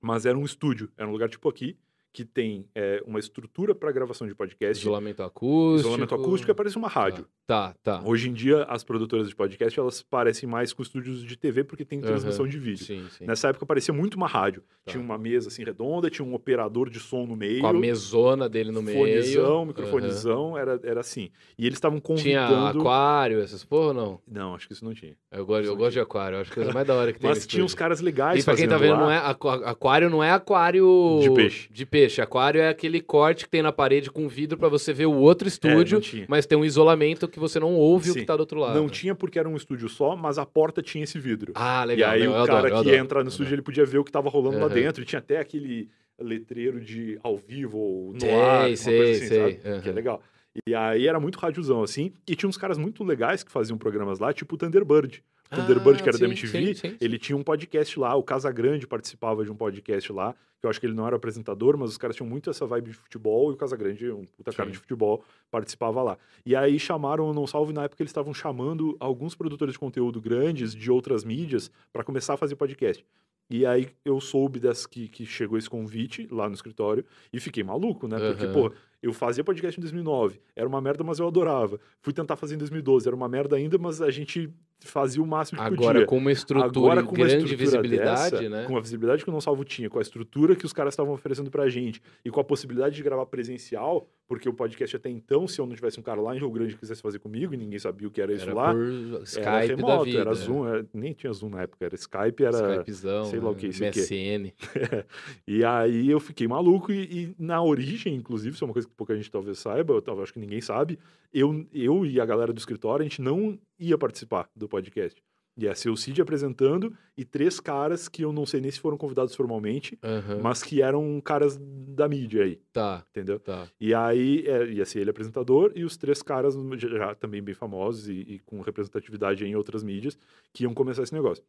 mas era um estúdio, era um lugar tipo aqui, que tem é, uma estrutura para gravação de podcast, Isolamento acústico. isolamento acústico, é parece uma rádio. Tá, tá. Hoje em dia, as produtoras de podcast, elas parecem mais com estúdios de TV porque tem transmissão de vídeo. Sim, sim. Nessa época parecia muito uma rádio. Tá. Tinha uma mesa assim redonda, tinha um operador de som no meio. Com a mesona dele no meio. fonezão, microfonezão, era, era assim. E eles estavam Tinha convidando... aquário, essas porra ou não? Não, acho que isso não tinha. Eu gosto, eu gosto de aquário, acho que é mais da hora que <laughs> tem Mas tinha uns caras legais E pra quem tá vendo, lá. não é, aquário não é aquário De peixe. De peixe. Aquário é aquele corte que tem na parede com vidro pra você ver o outro É, estúdio, tinha. mas tem um isolamento que você não ouve o Sim. que tá do outro lado. Não tinha porque era um estúdio só, mas a porta tinha esse vidro. Ah, legal. e aí o cara que ia entrar no estúdio, ele podia ver o que tava rolando lá Aham. dentro. E tinha até aquele letreiro de ao vivo ou no Sei, ar, sei, coisa assim, sei. sabe? Aham. Que é legal. E aí era muito rádiozão, assim. E tinha uns caras muito legais que faziam programas lá, tipo o Thunderbird. O Thunderbird, Ah, que era da sim, MTV, sim, sim, ele tinha um podcast lá, o Casagrande participava de um podcast lá, que eu acho que ele não era apresentador, mas os caras tinham muito essa vibe de futebol, e o Casagrande, um puta cara de futebol, participava lá. E aí chamaram o Não Salvo, na época eles estavam chamando alguns produtores de conteúdo grandes de outras mídias para começar a fazer podcast. E aí eu soube das que, que chegou esse convite lá no escritório e fiquei maluco, né? Porque, pô, eu fazia podcast em 2009, era uma merda, mas eu adorava. Fui tentar fazer em 2012, era uma merda ainda, mas a gente fazia o máximo que Agora, podia. com uma estrutura Agora, com uma grande estrutura visibilidade, dessa, né? com a visibilidade que o Não Salvo tinha, com a estrutura que os caras estavam oferecendo pra gente e com a possibilidade de gravar presencial, porque o podcast até então, se eu não tivesse um cara lá em Rio Grande que quisesse fazer comigo e ninguém sabia o que era isso Era lá, por Skype era remoto, vida. era Zoom, era- nem tinha Zoom na época, era Skype, era... Skypezão, sei lá o que, sei. MSN. <laughs> E aí eu fiquei maluco e, e na origem, inclusive, isso é uma coisa que pouca gente talvez saiba, eu talvez acho que ninguém sabe, eu, eu e a galera do escritório, a gente não ia participar do podcast. Ia ser o Cid apresentando e três caras que eu não sei nem se foram convidados formalmente, Aham. mas que eram caras da mídia aí, Tá, entendeu? tá. E aí é, ia ser ele apresentador e os três caras já, já também bem famosos e, e com representatividade em outras mídias que iam começar esse negócio.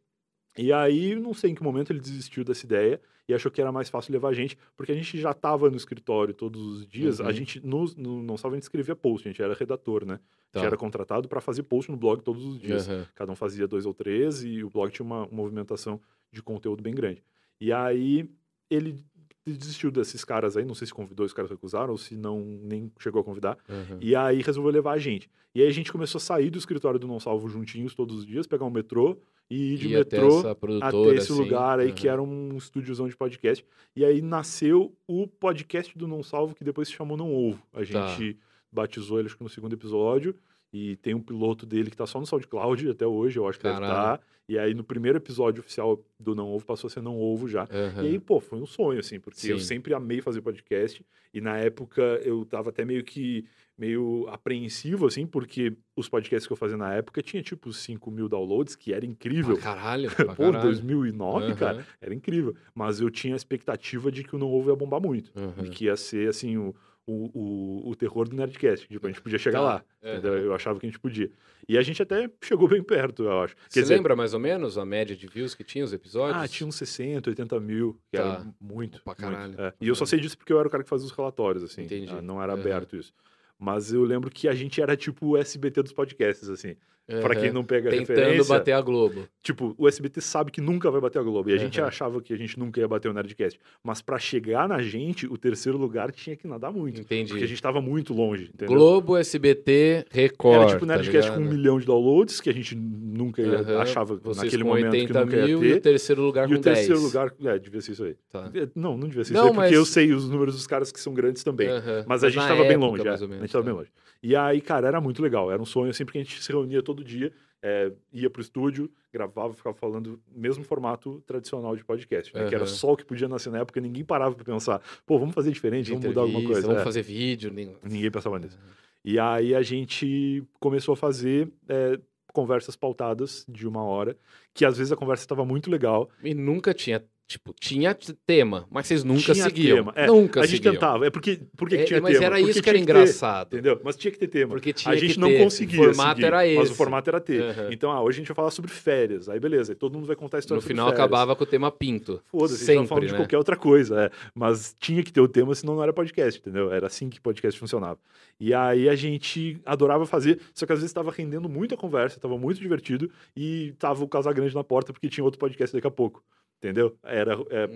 E aí, não sei em que momento ele desistiu dessa ideia e achou que era mais fácil levar a gente, porque a gente já estava no escritório todos os dias. Uhum. A gente, no, no, não só a gente escrevia post, a gente era redator, né? A Tá. gente era contratado para fazer post no blog todos os dias. Aham. Cada um fazia dois ou três e o blog tinha uma movimentação de conteúdo bem grande. E aí ele desistiu desses caras aí, não sei se convidou, os caras recusaram ou se não nem chegou a convidar. aham. E aí resolveu levar a gente. E aí a gente começou a sair do escritório do Não Salvo juntinhos todos os dias, pegar um metrô e ir de E metrô até esse assim, lugar aí aham. que era um estúdiozão de podcast. E aí nasceu o podcast do Não Salvo, que depois se chamou Não Ovo. A Tá. gente batizou ele acho que no segundo episódio. E tem um piloto dele que tá só no SoundCloud até hoje, eu acho que deve Caralho. tá. E aí no primeiro episódio oficial do Não Ovo passou a ser Não Ovo já. Aham. E aí, pô, foi um sonho, assim, porque eu Sim. sempre amei fazer podcast. E na época eu tava até meio que meio apreensivo, assim, porque os podcasts que eu fazia na época tinha tipo 5 mil downloads, que era incrível. Pra caralho, <laughs> pra Pô, caralho. 2009, Aham. cara, era incrível. Mas eu tinha a expectativa de que o Não Ovo ia bombar muito. Aham. E que ia ser, assim, o, o, o, o terror do Nerdcast. Tipo, a gente podia chegar Tá. lá. Entendeu? Eu achava que a gente podia. E a gente até chegou bem perto, eu acho. Você lembra mais ou menos a média de views que tinha os episódios? Ah, tinha uns 60, 80 mil, que Tá. era muito. Pra muito. caralho. É. E eu só sei disso porque eu era o cara que fazia os relatórios, assim. Entendi. Ah, Não era Aham. aberto isso. Mas eu lembro que a gente era tipo o SBT dos podcasts, assim. Pra quem Aham. não pega Tentando referência. bater a Globo. Tipo, o SBT sabe que nunca vai bater a Globo. E a gente Aham. achava que a gente nunca ia bater o Nerdcast. Mas pra chegar na gente, o terceiro lugar tinha que nadar muito. Entendi. Porque a gente tava muito longe, entendeu? Globo, SBT, Record. Era tipo o Nerdcast tá com um milhão de downloads, que a gente nunca ia, Aham. achava Vocês naquele momento que 80 nunca ia mil e o ter. terceiro lugar E com o terceiro 10. lugar, é, devia ser isso aí. Tá. É, Não, não devia ser Não, isso aí, porque mas- eu sei os números dos caras que são grandes também. Aham. Mas a gente tava bem época, longe, é. ou a menos, gente tava tá. bem longe. E aí, cara, era muito legal. Era um sonho sempre que a gente se reunia todo dia, é, ia pro estúdio, gravava, ficava falando mesmo formato tradicional de podcast, né? Que era só o que podia nascer na época, ninguém parava pra pensar, pô, vamos fazer diferente, vamos mudar alguma coisa. Vamos É, fazer vídeo. nem- Ninguém pensava nisso. E aí a gente começou a fazer é, conversas pautadas de uma hora, que às vezes a conversa estava muito legal, E nunca tinha, tipo, tinha tema, mas vocês nunca Tinha seguiam. tema, é. Nunca a gente seguiam. tentava. É porque, porque que É, tinha mas tema? era Porque isso que era tinha ter, engraçado. entendeu? Mas tinha que ter tema. Porque tinha a gente que não ter. conseguia O formato seguir, era Mas esse. o formato era ter. Aham. Então, ah, hoje a gente vai falar sobre férias. Aí, beleza. Aí todo mundo vai contar a história No final férias. acabava com o tema pinto. Foda-se, a gente Sempre, falando né? de qualquer outra coisa. é. Mas tinha que ter o tema, senão não era podcast, entendeu? Era assim que podcast funcionava. E aí a gente adorava fazer, só que às vezes estava rendendo muito a conversa, estava muito divertido, e tava o Casagrande na porta, porque tinha outro podcast daqui a pouco. Entendeu? Era, é,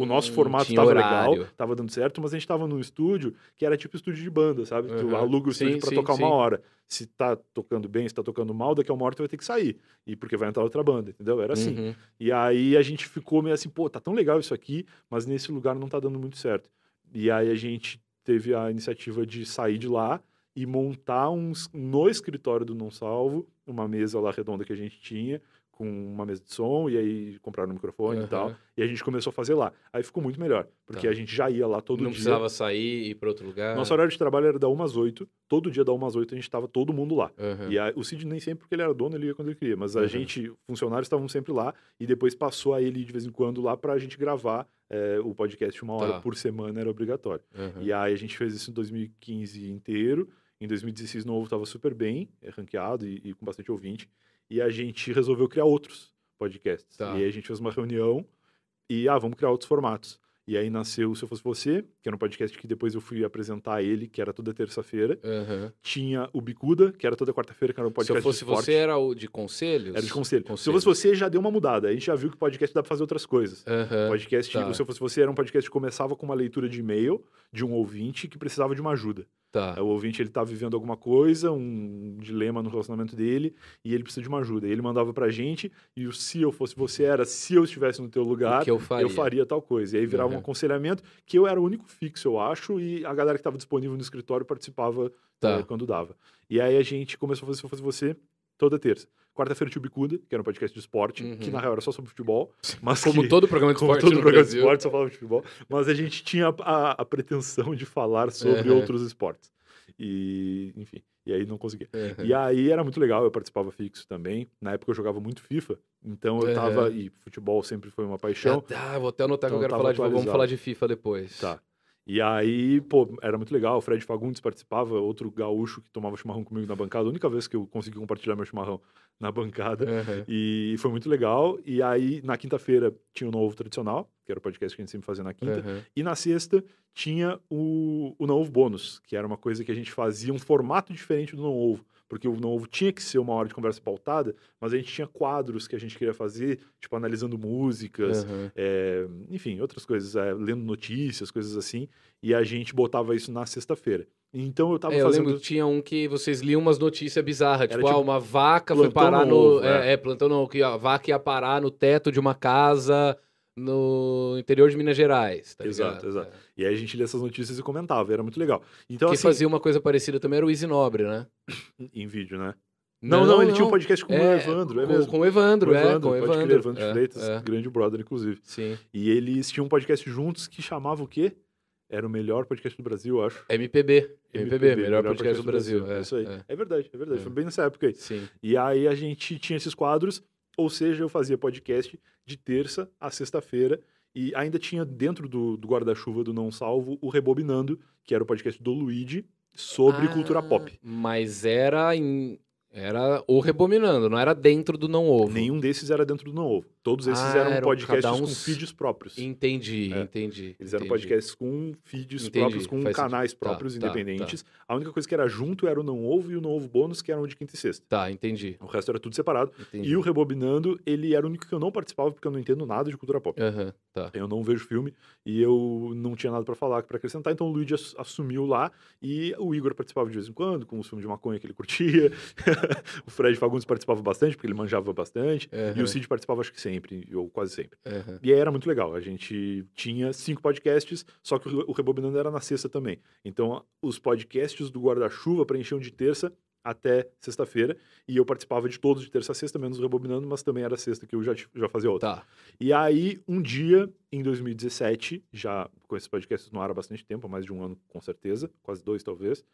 o nosso Hum, formato tinha tava horário. legal, tava dando certo, mas a gente tava num estúdio que era tipo estúdio de banda, sabe? Tu Uhum. aluga o Sim, estúdio sim, tocar sim. uma hora. Se tá tocando bem, se tá tocando mal, daqui a uma hora tu vai ter que sair. E porque vai entrar outra banda, entendeu? Era assim. Uhum. E aí a gente ficou meio assim, pô, tá tão legal isso aqui, mas nesse lugar não tá dando muito certo. E aí a gente teve a iniciativa de sair de lá e montar uns, no escritório do Não Salvo, uma mesa lá redonda que a gente tinha, com uma mesa de som, e aí compraram um microfone e tal. E a gente começou a fazer lá. Aí ficou muito melhor, porque Tá. a gente já ia lá todo Não dia. precisava sair e ir pra outro lugar. Nosso horário de trabalho era da 1 às 8, todo dia da 1 às 8 a gente tava todo mundo lá. Aham. E a- o Cid nem sempre, porque ele era dono, ele ia quando ele queria. Mas a Uhum. gente, funcionários estavam sempre lá. E depois passou a ele de vez em quando lá pra gente gravar é, o podcast uma hora Tá. por semana, era obrigatório. E aí a gente fez isso em 2015 inteiro. Em 2016 novo estava super bem, é, ranqueado e, e com bastante ouvinte. E a gente resolveu criar outros podcasts. Tá. E aí a gente fez uma reunião e, ah, vamos criar outros formatos. E aí nasceu Se Eu Fosse Você, que era um podcast que depois eu fui apresentar ele, que era toda terça-feira. Aham. Tinha o Bicuda, que era toda quarta-feira, que era um Se podcast eu fosse você, era o de conselhos? Era de conselho. Se Conselhos. eu fosse você, já deu uma mudada. A gente já viu que podcast dá pra fazer outras coisas. Aham. Podcast, tá. Se Eu Fosse Você era um podcast que começava com uma leitura de e-mail de um ouvinte que precisava de uma ajuda. Tá. O ouvinte ele tá vivendo alguma coisa, um dilema no relacionamento dele, e ele precisa de uma ajuda. E ele mandava pra gente, e o se eu fosse você era se eu estivesse no teu lugar, eu faria? eu faria tal coisa. E aí virava um Uhum. aconselhamento que eu era o único fixo, eu acho, e a galera que estava disponível no escritório participava Tá. eh, quando dava. E aí a gente começou a fazer Se Eu Fosse Você toda terça. Quarta-feira tinha o Bicuda, que era um podcast de esporte, Uhum. que na real era só sobre futebol. Mas Como que- todo programa de como esporte todo no programa de Brasil. esporte só falava de futebol. Mas a gente tinha a, a pretensão de falar sobre Uhum. outros esportes. E, enfim, e aí não conseguia. Aham. E aí era muito legal, eu participava fixo também. Na época eu jogava muito FIFA, então eu tava. Aham. E futebol sempre foi uma paixão. Ah, tá, vou até anotar Então que eu quero tava falar de Vamos falar de FIFA depois. Tá. E aí, pô, era muito legal. O Fred Fagundes participava, outro gaúcho que tomava chimarrão comigo na bancada. A única vez que eu consegui compartilhar meu chimarrão <laughs> na bancada. Aham. E foi muito legal. E aí, na quinta-feira, tinha o Novo Tradicional, que era o podcast que a gente sempre fazia na quinta. Aham. E na sexta tinha o, o Não Ovo Bônus, que era uma coisa que a gente fazia, um formato diferente do Não Ovo. Porque o Não Ovo tinha que ser uma hora de conversa pautada, mas a gente tinha quadros que a gente queria fazer, tipo, analisando músicas, Aham. é, enfim, outras coisas, é, lendo notícias, coisas assim. E a gente botava isso na sexta-feira. Então eu tava É, eu fazendo. lembro que tinha um que vocês liam umas notícias bizarras, Era tipo, ah, tipo uma vaca foi parar no ovo, é, é. é, plantão não, que a vaca ia parar no teto de uma casa no interior de Minas Gerais, tá Exato, ligado? exato. E aí a gente lia essas notícias e comentava, era muito legal. Então, Quem assim, fazia uma coisa parecida também era o Easy Nobre, né? em vídeo, né? Não, não, ele tinha um podcast com o É, Evandro, é com, mesmo. com o Evandro, Com o é, Evandro, com o Evandro. crer, Evandro é, Freitas, é, grande brother, inclusive. sim. E eles tinham um podcast juntos que chamava o quê? Era o melhor podcast do Brasil, eu acho. MPB. MPB, melhor, podcast, do Brasil. É, É, isso aí. é. É, verdade, é verdade. É. Foi bem nessa época aí. Sim. E aí a gente tinha esses quadros, ou seja, eu fazia podcast de terça a sexta-feira. E ainda tinha dentro do, do guarda-chuva do Não Salvo o Rebobinando, que era o podcast do Luigi sobre Ah, cultura pop. Mas era em. Era o Rebominando, não era dentro do não ovo. Nenhum desses era dentro do Não Ovo. Todos esses Ah, eram eram podcasts com feeds próprios. Entendi, É. entendi. Eles eram entendi. podcasts com feeds Entendi, próprios, com canais sentido. Tá, próprios, tá, independentes. A única coisa que era junto era o Não Ovo e o Não Ovo Bônus, que eram de quinta e sexta. Tá, entendi. O resto era tudo separado. entendi. E o Rebobinando, ele era o único que eu não participava, porque eu não entendo nada de cultura pop. Aham, tá. Eu não vejo filme e eu não tinha nada pra falar, pra acrescentar, então o Luigi ass- assumiu lá e o Igor participava de vez em quando, com os filmes de maconha que ele curtia. <laughs> o Fred Fagundes participava bastante, porque ele manjava bastante. E Aham, o Cid participava, acho que sempre, ou quase sempre. aham. E aí era muito legal. A gente tinha cinco podcasts, só que o Rebobinando era na sexta também. Então, os podcasts do Guarda-Chuva preenchiam de terça até sexta-feira. E eu participava de todos de terça a sexta, menos o Rebobinando, mas também era sexta que eu já, já fazia outra. Tá. E aí, um dia, em 2017, já com esses podcasts no ar há bastante tempo, há mais de um ano com certeza, quase dois talvez,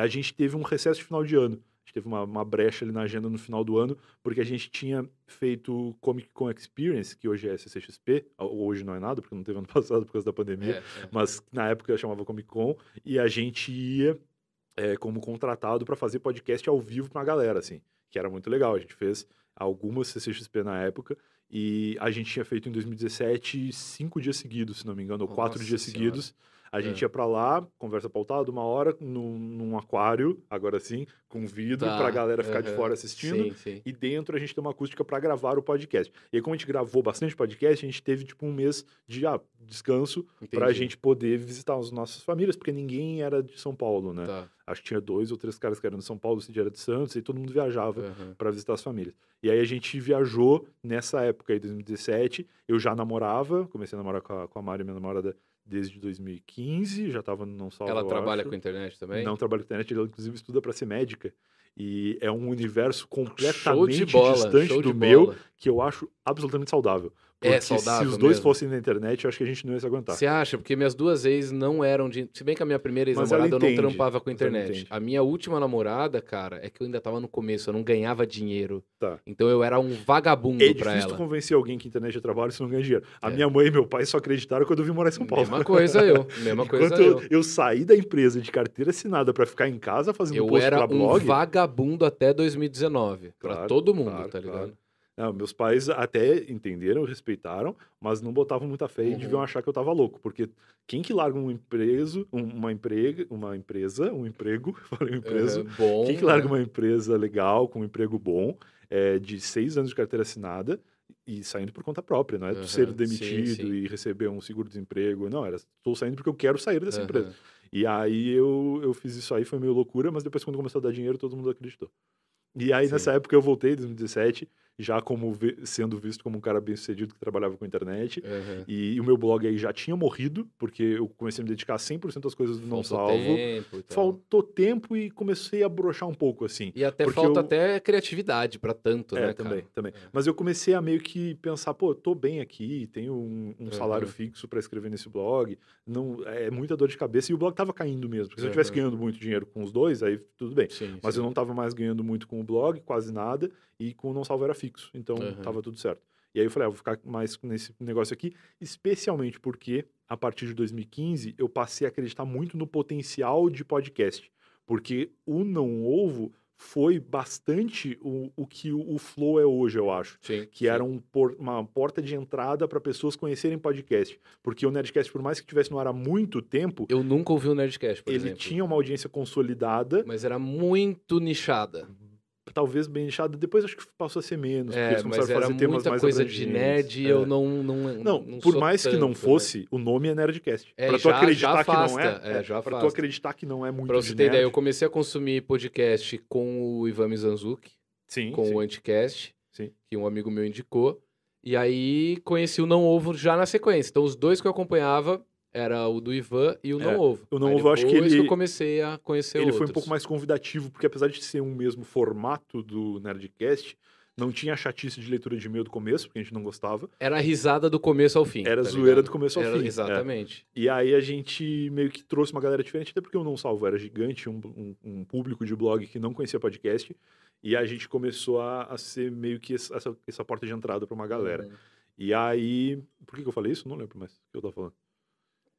a gente teve um recesso de final de ano. A gente teve uma, uma brecha ali na agenda no final do ano, porque a gente tinha feito Comic Con Experience, que hoje é CCXP, ou hoje não é nada, porque não teve ano <laughs> passado por causa da pandemia, É, é. mas na época chamava Comic Con, e a gente ia é, como contratado para fazer podcast ao vivo com a galera, assim, que era muito legal. A gente fez algumas CCXP na época, e a gente tinha feito em 2017 cinco dias seguidos, se não me engano, ou quatro Nossa dias Senhora. seguidos. A gente É. ia pra lá, conversa pautada, uma hora, num, num aquário, agora sim, com vidro, Tá, pra galera ficar de aham. fora assistindo. Sim, sim. E dentro a gente tem uma acústica para gravar o podcast. E aí, como a gente gravou bastante podcast, a gente teve tipo um mês de ah, descanso pra Entendi. gente poder visitar as nossas famílias, porque ninguém era de São Paulo, né? Tá. Acho que tinha dois ou três caras que eram de São Paulo, o Cid era de Santos, e todo mundo viajava aham. para visitar as famílias. E aí a gente viajou nessa época aí, 2017. Eu já namorava, comecei a namorar com a, com a Mari, minha namorada, desde 2015, já tava no Não Salvo, Ela trabalha acho. com internet também? Não trabalha com internet, ela inclusive estuda para ser médica. E é um universo completamente bola, distante do meu, bola. que eu acho absolutamente saudável. É Porque saudável se os dois mesmo. fossem na internet, eu acho que a gente não ia se aguentar. Você acha? Porque minhas duas ex não eram de. Se bem que a minha primeira ela ex-namorada eu não trampava com ela internet. A minha última namorada, cara, é que eu ainda tava no começo, eu não ganhava dinheiro. Tá. Então eu era um vagabundo É pra difícil tu ela. convencer alguém que internet é trabalho se não ganha dinheiro. A É. minha mãe e meu pai só acreditaram quando eu vim morar em São Paulo. Mesma coisa eu. <laughs> Mesma coisa Enquanto eu. eu, eu saí da empresa de carteira assinada pra ficar em casa fazendo Eu post era pra um blog. Vagabundo até 2019. pra Claro, todo mundo, claro, tá ligado? claro. Não, meus pais até entenderam, respeitaram, mas não botavam muita fé e Uhum. deviam achar que eu tava louco, porque quem que larga um empreso, um- uma emprega, uma empresa, um emprego, <laughs> falei um empreso, Aham, bom. quem que larga né? uma empresa legal, com um emprego bom, é, de seis anos de carteira assinada e saindo por conta própria, não é tu Aham, ser sim, demitido sim. e receber um seguro-desemprego, não, era estou saindo porque eu quero sair dessa Aham. empresa. E aí eu, eu fiz isso aí, foi meio loucura, mas depois quando começou a dar dinheiro, todo mundo acreditou. E aí Sim. nessa época eu voltei, em 2017, já como vi- sendo visto como um cara bem sucedido que trabalhava com internet. Aham. E, o meu blog aí já tinha morrido, porque eu comecei a me dedicar 100% às coisas do Não Faltou Salvo. tempo e tal. Faltou tempo e comecei a brochar um pouco, assim. E até falta eu- até criatividade pra tanto, É, né, também, cara? também. É. Mas eu comecei a meio que pensar, pô, tô bem aqui, tenho um, um salário Uhum. fixo para escrever nesse blog, não é muita dor de cabeça e o blog tava caindo mesmo. Porque se eu estivesse Uhum. ganhando muito dinheiro com os dois, aí tudo bem. Sim, Mas sim. eu não tava mais ganhando muito com o blog, quase nada, e com o Não Salvo era fixo. Então Uhum. tava tudo certo. E aí eu falei, ah, vou ficar mais nesse negócio aqui, especialmente porque a partir de 2015 eu passei a acreditar muito no potencial de podcast. Porque o Não Ovo foi bastante o, o que o, o Flow é hoje, eu acho. Sim, Que era um por- uma porta de entrada para pessoas conhecerem podcast. Porque o Nerdcast, por mais que tivesse no ar há muito tempo, Eu nunca ouvi o Nerdcast, por ele exemplo. tinha uma audiência consolidada, Mas era muito nichada. Talvez bem nichada. Depois acho que passou a ser menos. porque É, eles mas começaram a fazer temas muita mais coisa de nerd e É. eu não não Não, não por mais que não tanto, né? fosse, o nome é Nerdcast. É, pra tu já- acreditar que não é, é, já pra tu acreditar que não é muito Pra você ter ideia, eu comecei a consumir podcast com o Ivan Mizanzuki, Sim, com sim. o Anticast, Sim. que um amigo meu indicou. E aí conheci o Não Ovo já na sequência. Então os dois que eu acompanhava era o do Ivan e o Não É, Ovo. o Não Aí Ovo eu acho que ele- eu comecei a conhecer Ele foi um outros. pouco mais convidativo, porque apesar de ser um mesmo formato do Nerdcast, não tinha chatice de leitura de e-mail do começo, porque a gente não gostava. Era a risada do começo ao fim. Era tá zoeira ligado? do começo ao Era- fim, é. Exatamente. E aí a gente meio que trouxe uma galera diferente, até porque o Não Salvo era gigante, um, um- um público de blog que não conhecia podcast. E a gente começou a, a ser meio que essa, essa porta de entrada para uma galera. Uhum. E aí. Por que, que eu falei isso? Não lembro mais o que eu tava falando.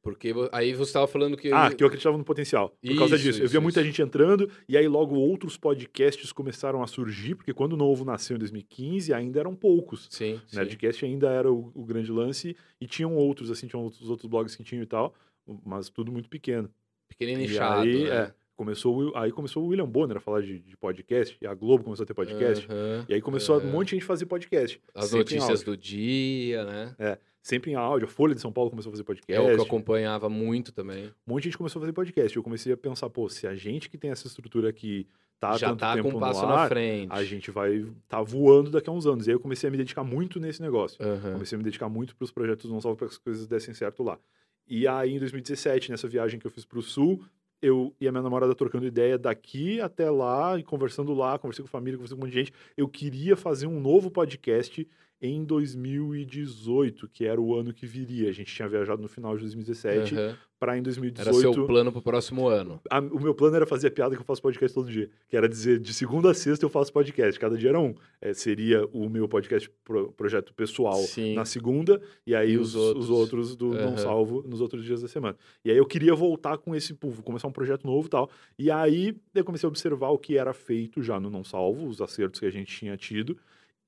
Porque aí você estava falando que. Ah, que eu acreditava no potencial. Por causa Isso, disso. eu isso, via muita isso. gente entrando, e aí logo outros podcasts começaram a surgir, porque quando o Novo nasceu em 2015, ainda eram poucos. Sim, sim. Nerdcast ainda era o, o grande lance, e tinham outros, assim, tinham outros, outros blogs que tinham e tal, mas tudo muito pequeno. Pequenino E inchado. aí, né? é, começou, aí começou o William Bonner a falar de, de podcast, e a Globo começou a ter podcast. Aham. E aí começou É. um monte de gente fazer podcast. As notícias do dia, né? Sempre em áudio. A Folha de São Paulo começou a fazer podcast. É o que eu acompanhava muito também. Um monte de gente começou a fazer podcast. Eu comecei a pensar, pô, se a gente que tem essa estrutura aqui tá Já tanto tá tempo com um passo no na ar, frente. a gente vai tá voando daqui a uns anos. E aí eu comecei a me dedicar muito nesse negócio. Aham. Comecei a me dedicar muito para os projetos não salvo para que as coisas dessem certo lá. E aí, em 2017, nessa viagem que eu fiz para o Sul, eu e a minha namorada trocando ideia daqui até lá, e conversando lá, conversei com família, conversei com um monte de gente. Eu queria fazer um novo podcast em 2018, que era o ano que viria. A gente tinha viajado no final de 2017 Aham. para em Era 2018. seu plano pro próximo ano. A- o meu plano era fazer a piada que eu faço podcast todo dia. Que era dizer, de segunda a sexta eu faço podcast. Cada dia era um. É, seria o meu podcast pro- projeto pessoal Sim. na segunda, e aí E os, os outros? os outros do Não Aham. Salvo nos outros dias da semana. E aí eu queria voltar com esse povo, começar um projeto novo e tal. E aí eu comecei a observar o que era feito já no Não Salvo, os acertos que a gente tinha tido.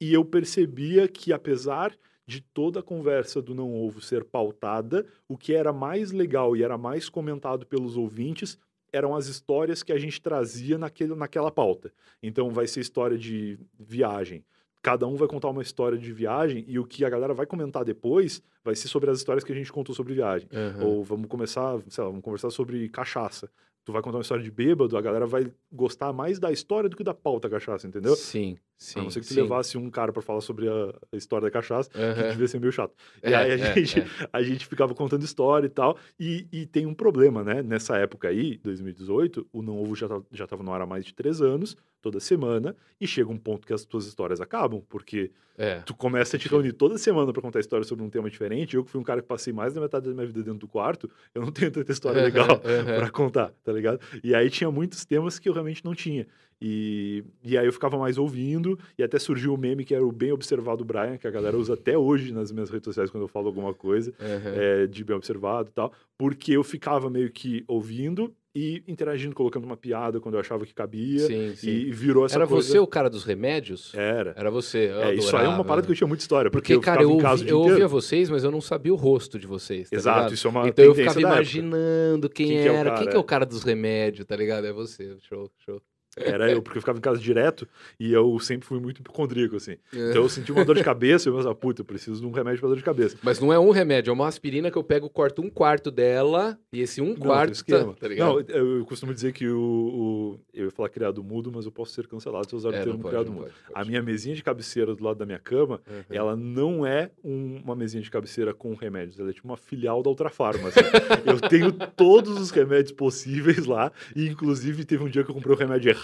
E eu percebia que, apesar de toda a conversa do Não Ovo ser pautada, o que era mais legal e era mais comentado pelos ouvintes eram as histórias que a gente trazia naquele, naquela pauta. Então vai ser história de viagem. Cada um vai contar uma história de viagem e o que a galera vai comentar depois vai ser sobre as histórias que a gente contou sobre viagem. Aham. Ou vamos começar, sei lá, vamos conversar sobre cachaça. Tu vai contar uma história de bêbado, a galera vai gostar mais da história do que da pauta cachaça, entendeu? Sim, sim. a não ser que tu sim. levasse um cara pra falar sobre a, história da cachaça, que Aham. devia ser meio chato. E É, aí a é, gente, é. <laughs> a gente ficava contando história e tal. E, e tem um problema, né? Nessa época aí, 2018, o Não Ovo já, tá- já tava no ar há mais de três anos, toda semana, e chega um ponto que as tuas histórias acabam, porque É. tu começa a te reunir toda semana pra contar história sobre um tema diferente. Eu que fui um cara que passei mais da metade da minha vida dentro do quarto, eu não tenho tanta história <laughs> legal Aham. pra contar, tá ligado? E aí tinha muitos temas que eu realmente não tinha. E, e aí eu ficava mais ouvindo, e até surgiu o meme que era o bem observado Brian, que a galera usa até hoje nas minhas redes sociais quando eu falo alguma coisa, Aham. é, de bem observado e tal, porque eu ficava meio que ouvindo e interagindo, colocando uma piada quando eu achava que cabia, Sim, sim. e virou essa Era coisa... você o cara dos remédios? Era. Era você. Eu É, isso aí é uma parada que eu tinha muita história, porque, Porque, eu cara, eu, ouvi, eu ouvia vocês, mas eu não sabia o rosto de vocês. Tá Exato, ligado? isso é uma Então eu ficava época. imaginando quem, Quem que é era. cara, quem que é o é. cara dos remédios, tá ligado? É você. Show, show. Era eu, porque eu ficava em casa direto e eu sempre fui muito hipocondríaco, assim. Então eu senti uma dor de cabeça e eu pensava, puta, eu preciso de um remédio pra dor de cabeça. Mas não é um remédio, é uma aspirina que eu pego, corto um quarto dela e esse um Não, quarto tem esquema. tá, tá? Não, eu, eu costumo dizer que o, o- Eu ia falar criado mudo, mas eu posso ser cancelado se eu usar o É, termo não pode, criado mudo. pode, A pode. minha mesinha de cabeceira do lado da minha cama, Uhum. ela não é um- uma mesinha de cabeceira com remédios, ela é tipo uma filial da Ultra Farma. assim. eu tenho todos os remédios possíveis lá, e inclusive teve um dia que eu comprei o remédio errado,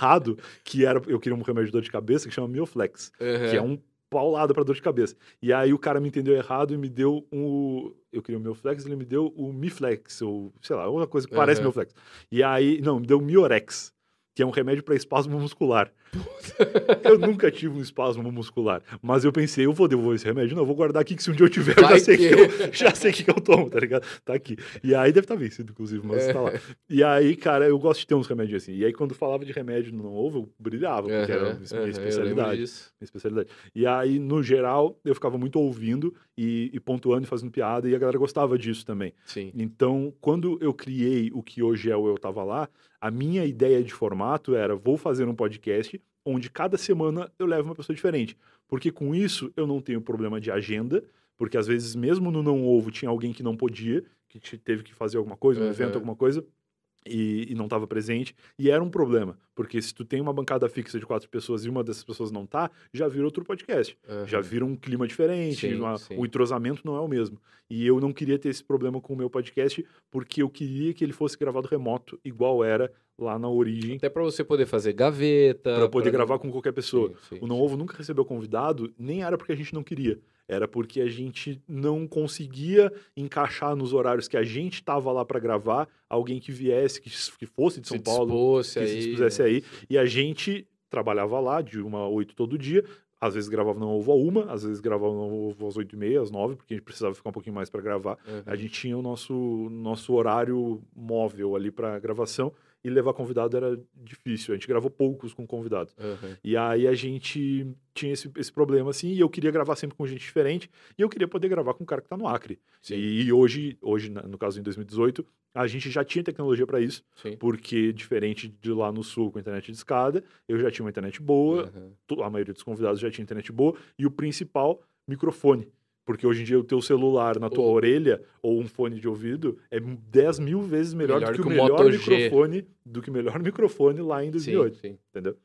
que era. Eu queria um remédio de dor de cabeça que chama Mioflex. Uhum. que é um paulada para dor de cabeça. E aí o cara me entendeu errado e me deu um. Eu queria o meu flex, ele me deu o Miflex, ou sei lá, alguma coisa que parece Aham. meu flex. E aí, não, me deu o Miorex, que é um remédio para espasmo muscular. eu nunca tive um espasmo muscular, mas eu pensei, eu vou devolver esse remédio, não, eu vou guardar aqui que se um dia eu tiver, eu já sei que, que- eu já sei que, eu tomo, tá ligado? Tá aqui. E aí deve estar vencido, inclusive, mas tá lá. E aí, cara, eu gosto de ter uns remédios assim. E aí, quando falava de remédio no não ovo, eu brilhava, porque era Aham, a minha lembro especialidade disso. minha especialidade. E aí, no geral, eu ficava muito ouvindo e, e pontuando e fazendo piada, e a galera gostava disso também. Sim. Então, quando eu criei o que hoje é o Eu Tava Lá, a minha ideia de formato era: vou fazer um podcast onde cada semana eu levo uma pessoa diferente. Porque com isso eu não tenho problema de agenda, porque às vezes, mesmo no Não Ovo, tinha alguém que não podia, que te- teve que fazer alguma coisa, um Aham. evento, alguma coisa. E, e não estava presente, e era um problema, porque se tu tem uma bancada fixa de quatro pessoas e uma dessas pessoas não tá, já vira outro podcast Aham. já vira um clima diferente, Sim, uma- sim. o entrosamento não é o mesmo. E eu não queria ter esse problema com o meu podcast, porque eu queria que ele fosse gravado remoto, igual era lá na origem, Até pra você poder fazer gaveta. para poder pra- gravar com qualquer pessoa. Sim, sim, O Não Ovo nunca recebeu convidado, nem era porque a gente não queria. Era porque a gente não conseguia encaixar nos horários que a gente estava lá para gravar alguém que viesse, que, que fosse de São se Paulo, que aí, se dispusesse né? aí. E a gente trabalhava lá de uma a oito todo dia. Às vezes gravava no ovo a uma, às vezes gravava no ovo às oito e meia, às nove, porque a gente precisava ficar um pouquinho mais para gravar. Uhum. A gente tinha o nosso, nosso horário móvel ali para gravação e levar convidado era difícil. A gente gravou poucos com convidados. Uhum. E aí a gente tinha esse, esse problema assim, e eu queria gravar sempre com gente diferente, e eu queria poder gravar com um cara que tá no Acre. Sim, E hoje, hoje, no caso em 2018, a gente já tinha tecnologia para isso sim. porque diferente de lá no sul com internet de escada, eu já tinha uma internet boa, Uhum. a maioria dos convidados já tinha internet boa, e o principal, microfone. Porque hoje em dia o teu celular na tua orelha ou um fone de ouvido é 10 mil vezes melhor, Melhor do que, que o melhor Moto G. microfone do que o melhor <laughs> microfone lá em 2008, Sim, sim. entendeu?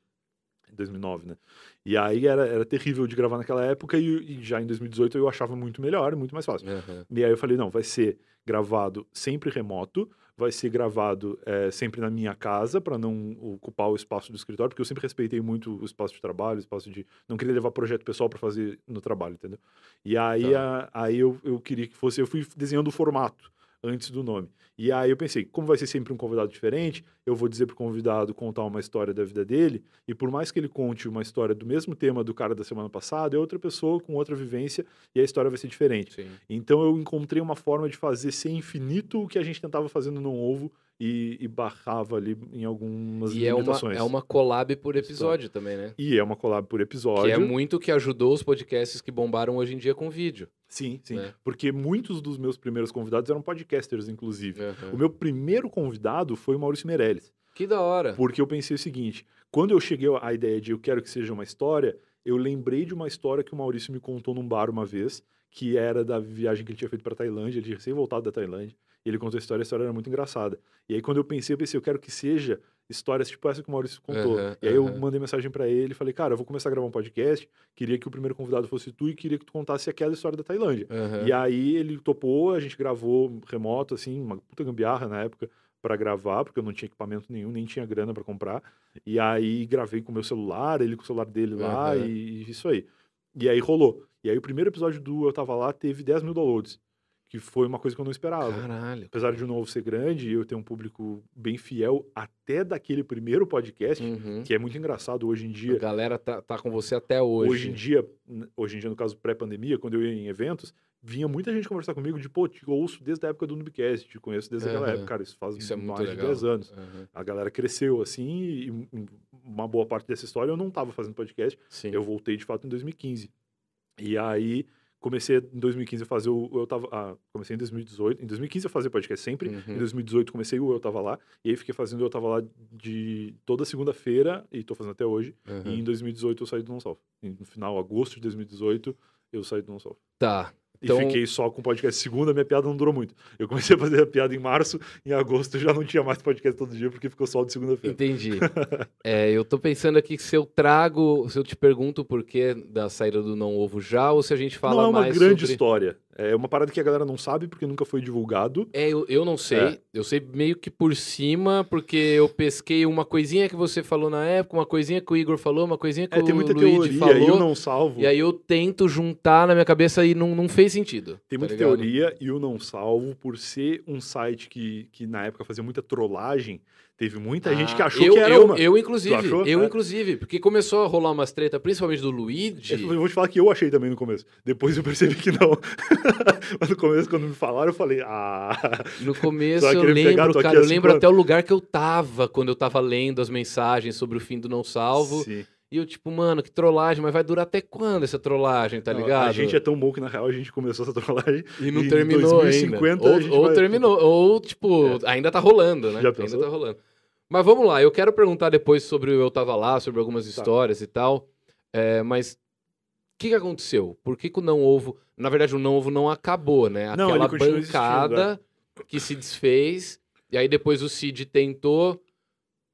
Em 2009, né? E aí era, era terrível de gravar naquela época e, e já em 2018 eu achava muito melhor, muito mais fácil. Uhum. E aí eu falei, não, vai ser gravado sempre remoto, vai ser gravado eh, sempre na minha casa, para não ocupar o espaço do escritório, porque eu sempre respeitei muito o espaço de trabalho, o espaço de... Não queria levar projeto pessoal para fazer no trabalho, entendeu? E aí, a- aí eu, eu queria que fosse... Eu fui desenhando o formato antes do nome. E aí eu pensei, como vai ser sempre um convidado diferente, eu vou dizer pro convidado contar uma história da vida dele, e por mais que ele conte uma história do mesmo tema do cara da semana passada, é outra pessoa com outra vivência, e a história vai ser diferente. Sim. Então eu encontrei uma forma de fazer ser infinito o que a gente tentava fazer no Não Ovo, e, e barrava ali em algumas E é uma, limitações. é uma collab por episódio também, né? E é uma collab por episódio. Que é muito o que ajudou os podcasts que bombaram hoje em dia com vídeo. Sim, sim. né? Porque muitos dos meus primeiros convidados eram podcasters, inclusive. Aham. O meu primeiro convidado foi o Maurício Meirelles. Que da hora. Porque eu pensei o seguinte: quando eu cheguei à ideia de eu quero que seja uma história, eu lembrei de uma história que o Maurício me contou num bar uma vez, que era da viagem que ele tinha feito para Tailândia, ele tinha recém voltado da Tailândia. E ele contou a história, a história era muito engraçada. E aí, quando eu pensei, eu pensei, eu quero que seja histórias tipo essa que o Maurício contou. Aham, e aí eu aham. mandei mensagem para ele e falei, cara, eu vou começar a gravar um podcast, queria que o primeiro convidado fosse tu e queria que tu contasse aquela história da Tailândia. Aham. E aí ele topou, a gente gravou remoto, assim, uma puta gambiarra na época pra gravar, porque eu não tinha equipamento nenhum, nem tinha grana pra comprar. E aí gravei com o meu celular, ele com o celular dele lá, Aham. e isso aí. E aí rolou. E aí o primeiro episódio do Eu Tava Lá teve 10 mil downloads, que foi uma coisa que eu não esperava. Caralho. Apesar de o novo ser grande e eu ter um público bem fiel até daquele primeiro podcast, Uhum. que é muito engraçado hoje em A dia. galera tá, tá com você até hoje. Hoje em dia, hoje em dia, no caso pré-pandemia, quando eu ia em eventos, vinha muita gente conversar comigo de, pô, te ouço desde a época do Noobcast, te conheço desde aquela Aham. época. Cara, isso faz Isso é mais legal. de 10 anos. Aham. A galera cresceu assim e um- uma boa parte dessa história eu não estava fazendo podcast. Sim. Eu voltei de fato em 2015. E aí comecei em 2015 a fazer o eu tava, ah, comecei em 2018, em 2015 a fazer podcast sempre. Uhum. Em 2018 comecei o eu tava lá e aí fiquei fazendo o eu tava lá de toda segunda-feira e tô fazendo até hoje. Aham. E em 2018 eu saí do Não Salvo. No final, agosto de 2018, eu saí do Não Salvo. Tá. Então- E fiquei só com podcast segunda, minha piada não durou muito. Eu comecei a fazer a piada em março, em agosto já não tinha mais podcast todo dia, porque ficou só de segunda-feira. Entendi. <laughs> É, eu tô pensando aqui que se eu trago, se eu te pergunto o porquê da saída do não ovo já, ou se a gente fala não é uma mais grande sobre... história. É uma parada que a galera não sabe, porque nunca foi divulgado. É, eu, eu não sei. É. Eu sei meio que por cima, porque eu pesquei uma coisinha que você falou na época, uma coisinha que o Igor falou, uma coisinha que É, tem o muita Luigi teoria, falou. e eu não salvo. E aí eu tento juntar na minha cabeça e não, não fez sentido. Tem tá muita ligado? teoria e o Não Salvo, por ser um site que, que na época fazia muita trollagem, teve muita gente que Ah, achou eu, que era eu, uma. Eu, inclusive, eu, É. inclusive, porque começou a rolar umas treta, principalmente do Luigi. Eu vou te falar que eu achei também no começo. Depois eu percebi que não. <laughs> Mas no começo, quando me falaram, eu falei, ah. <laughs> No começo eu pegar, lembro, aqui cara, eu lembro anos. até o lugar que eu tava quando eu tava lendo as mensagens sobre o fim do Não Salvo. Sim. E eu, tipo, mano, que trollagem, mas vai durar até quando essa trollagem, tá Não, ligado? A gente é tão bom que, na real, a gente começou essa trollagem. E não em terminou 2050 ainda. Ou, ou vai- terminou, ou, tipo, <laughs> ainda tá rolando, né? Já ainda pensou? tá rolando. Mas vamos lá, eu quero perguntar depois sobre o Eu Tava Lá, sobre algumas Tá. histórias e tal. É, mas o que, que aconteceu? Por que, que o Não Ovo... Na verdade, o Não Ovo não acabou, né? Não, Aquela existindo, é. bancada que se desfez. E aí depois o Cid tentou,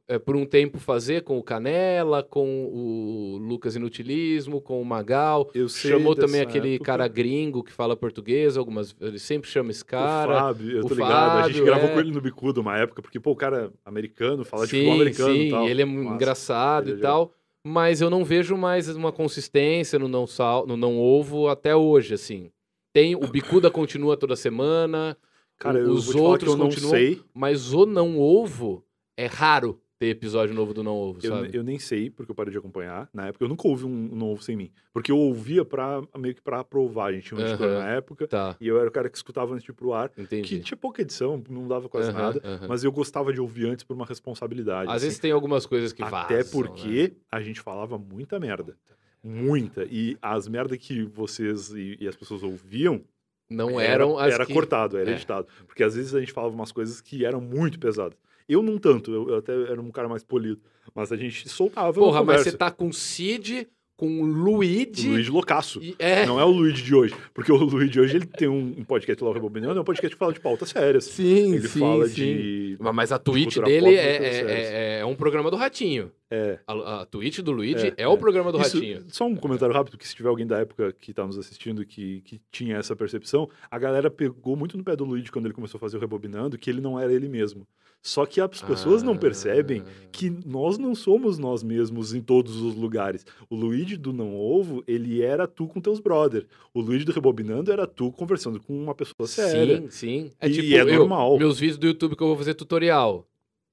é, por um tempo, fazer com o Canela, com o Lucas Inutilismo, com o Magal. Eu sei Chamou também aquele época. cara gringo que fala português, algumas ele sempre chama esse cara. o Fábio, eu tô ligado. a gente Fábio, gravou é. com ele no Bicudo uma época, porque, pô, o cara é americano, fala de sim, futebol americano sim, e tal. ele é Massa. engraçado Ele é e tal, mas eu não vejo mais uma consistência no não sal, no não ovo até hoje, assim. Tem o bicuda continua toda semana, Cara, eu os outros eu não continuam, sei. mas o não ovo é raro ter episódio novo do não ovo, Eu, sabe? eu nem sei, porque eu parei de acompanhar. Na época, eu nunca ouvi um, um novo sem mim. Porque eu ouvia pra, meio que pra aprovar. A gente tinha um editor Aham. na época. Tá, E eu era o cara que escutava antes de ir pro ar. entendi. Que tinha pouca edição, não dava quase nada. Mas eu gostava de ouvir antes por uma responsabilidade. Às assim. vezes tem algumas coisas que vazam, Até né? porque a gente falava muita merda. Muita. E as merdas que vocês e, e as pessoas ouviam não era, eram as era que... cortado, era É. editado. Porque às vezes a gente falava umas coisas que eram muito pesadas. Eu não tanto, eu, eu até era um cara mais polido. Mas a gente soltava Porra, mas você tá com o Cid, com o Luigi... O Luigi Loucaço. É, Não é o Luigi de hoje. Porque o Luigi de hoje ele tem um, podcast lá, o Rebobinando, é um podcast que fala de pautas sérias. sim, ele sim, fala sim. de. Mas- a Twitch cultura dele pop, é, é, é- é um programa do Ratinho. É. A, a Twitch do Luigi é, É, o é. programa do Isso- Ratinho. só um comentário rápido, que se tiver alguém da época que tá nos assistindo que, que tinha essa percepção, a galera pegou muito no pé do Luigi quando ele começou a fazer o Rebobinando, que ele não era ele mesmo. Só que as pessoas não percebem Ah. que nós não somos nós mesmos em todos os lugares. O Luigi do Não Ovo, ele era tu com teus brother. O Luigi do Rebobinando era tu conversando com uma pessoa séria. Sim, sim. É E tipo, é eu- normal. meus vídeos do YouTube que eu vou fazer tutorial.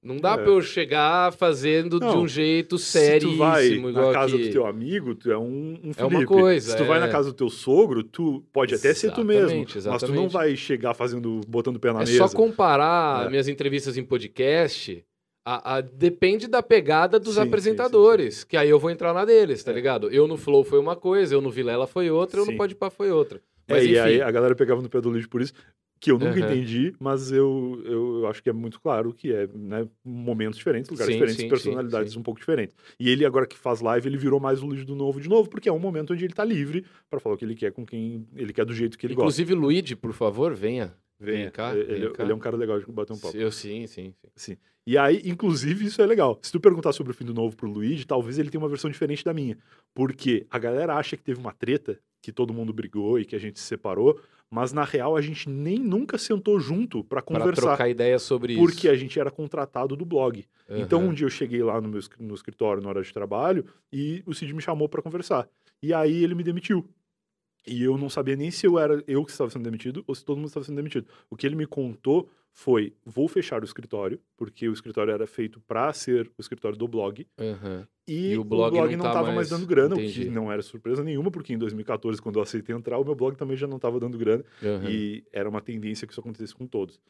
Não dá É. pra eu chegar fazendo de Não, um jeito Se seríssimo, tu vai na casa do teu amigo, tu é um, um É uma Felipe. coisa, Se tu vai é. na casa do teu sogro, tu pode até ser tu mesmo. Exatamente, Mas tu não exatamente. vai chegar fazendo, botando o pé na É mesa. só comparar É. minhas entrevistas em podcast. a- a- depende da pegada dos Sim, sim, apresentadores. Que aí eu vou entrar na deles, tá É. ligado? Eu no Flow foi uma coisa, eu no Vilela foi outra, eu no Sim. Pode Pá foi outra. É, Mas e enfim. aí a galera pegava no pé do lixo por isso, que eu nunca Aham. entendi, mas eu, eu, acho que é muito claro que é né, momentos diferentes, lugares Sim, diferentes, sim, personalidades sim, um pouco diferentes. E ele, agora que faz live, ele virou mais o lixo do novo de novo, porque é um momento onde ele tá livre pra falar o que ele quer com quem ele quer do jeito que ele gosta. Inclusive, Luigi, por favor, venha. Vem cá, ele, vem cá. ele é um cara legal de bater um papo. Eu sim, sim, sim. Sim. E aí, inclusive, isso é legal. Se tu perguntar sobre o fim do novo pro Luigi, talvez ele tenha uma versão diferente da minha. Porque a galera acha que teve uma treta, que todo mundo brigou e que a gente se separou, mas na real a gente nem nunca sentou junto pra Pra conversar. trocar ideia sobre porque isso. a gente era contratado do blog. Então, um dia eu cheguei lá no meu no escritório na hora de trabalho e o Cid me chamou pra conversar. E aí ele me demitiu. E eu não sabia nem se eu era eu que estava sendo demitido ou se todo mundo estava sendo demitido. O que ele me contou foi: vou fechar o escritório, porque o escritório era feito para ser o escritório do blog. Aham. E, E o o blog blog, não não tá estava mais- mais dando grana, o entendi. que não era surpresa nenhuma, porque em 2014, quando eu aceitei entrar, o meu blog também já não estava dando grana. aham. E era uma tendência que isso acontecesse com todos.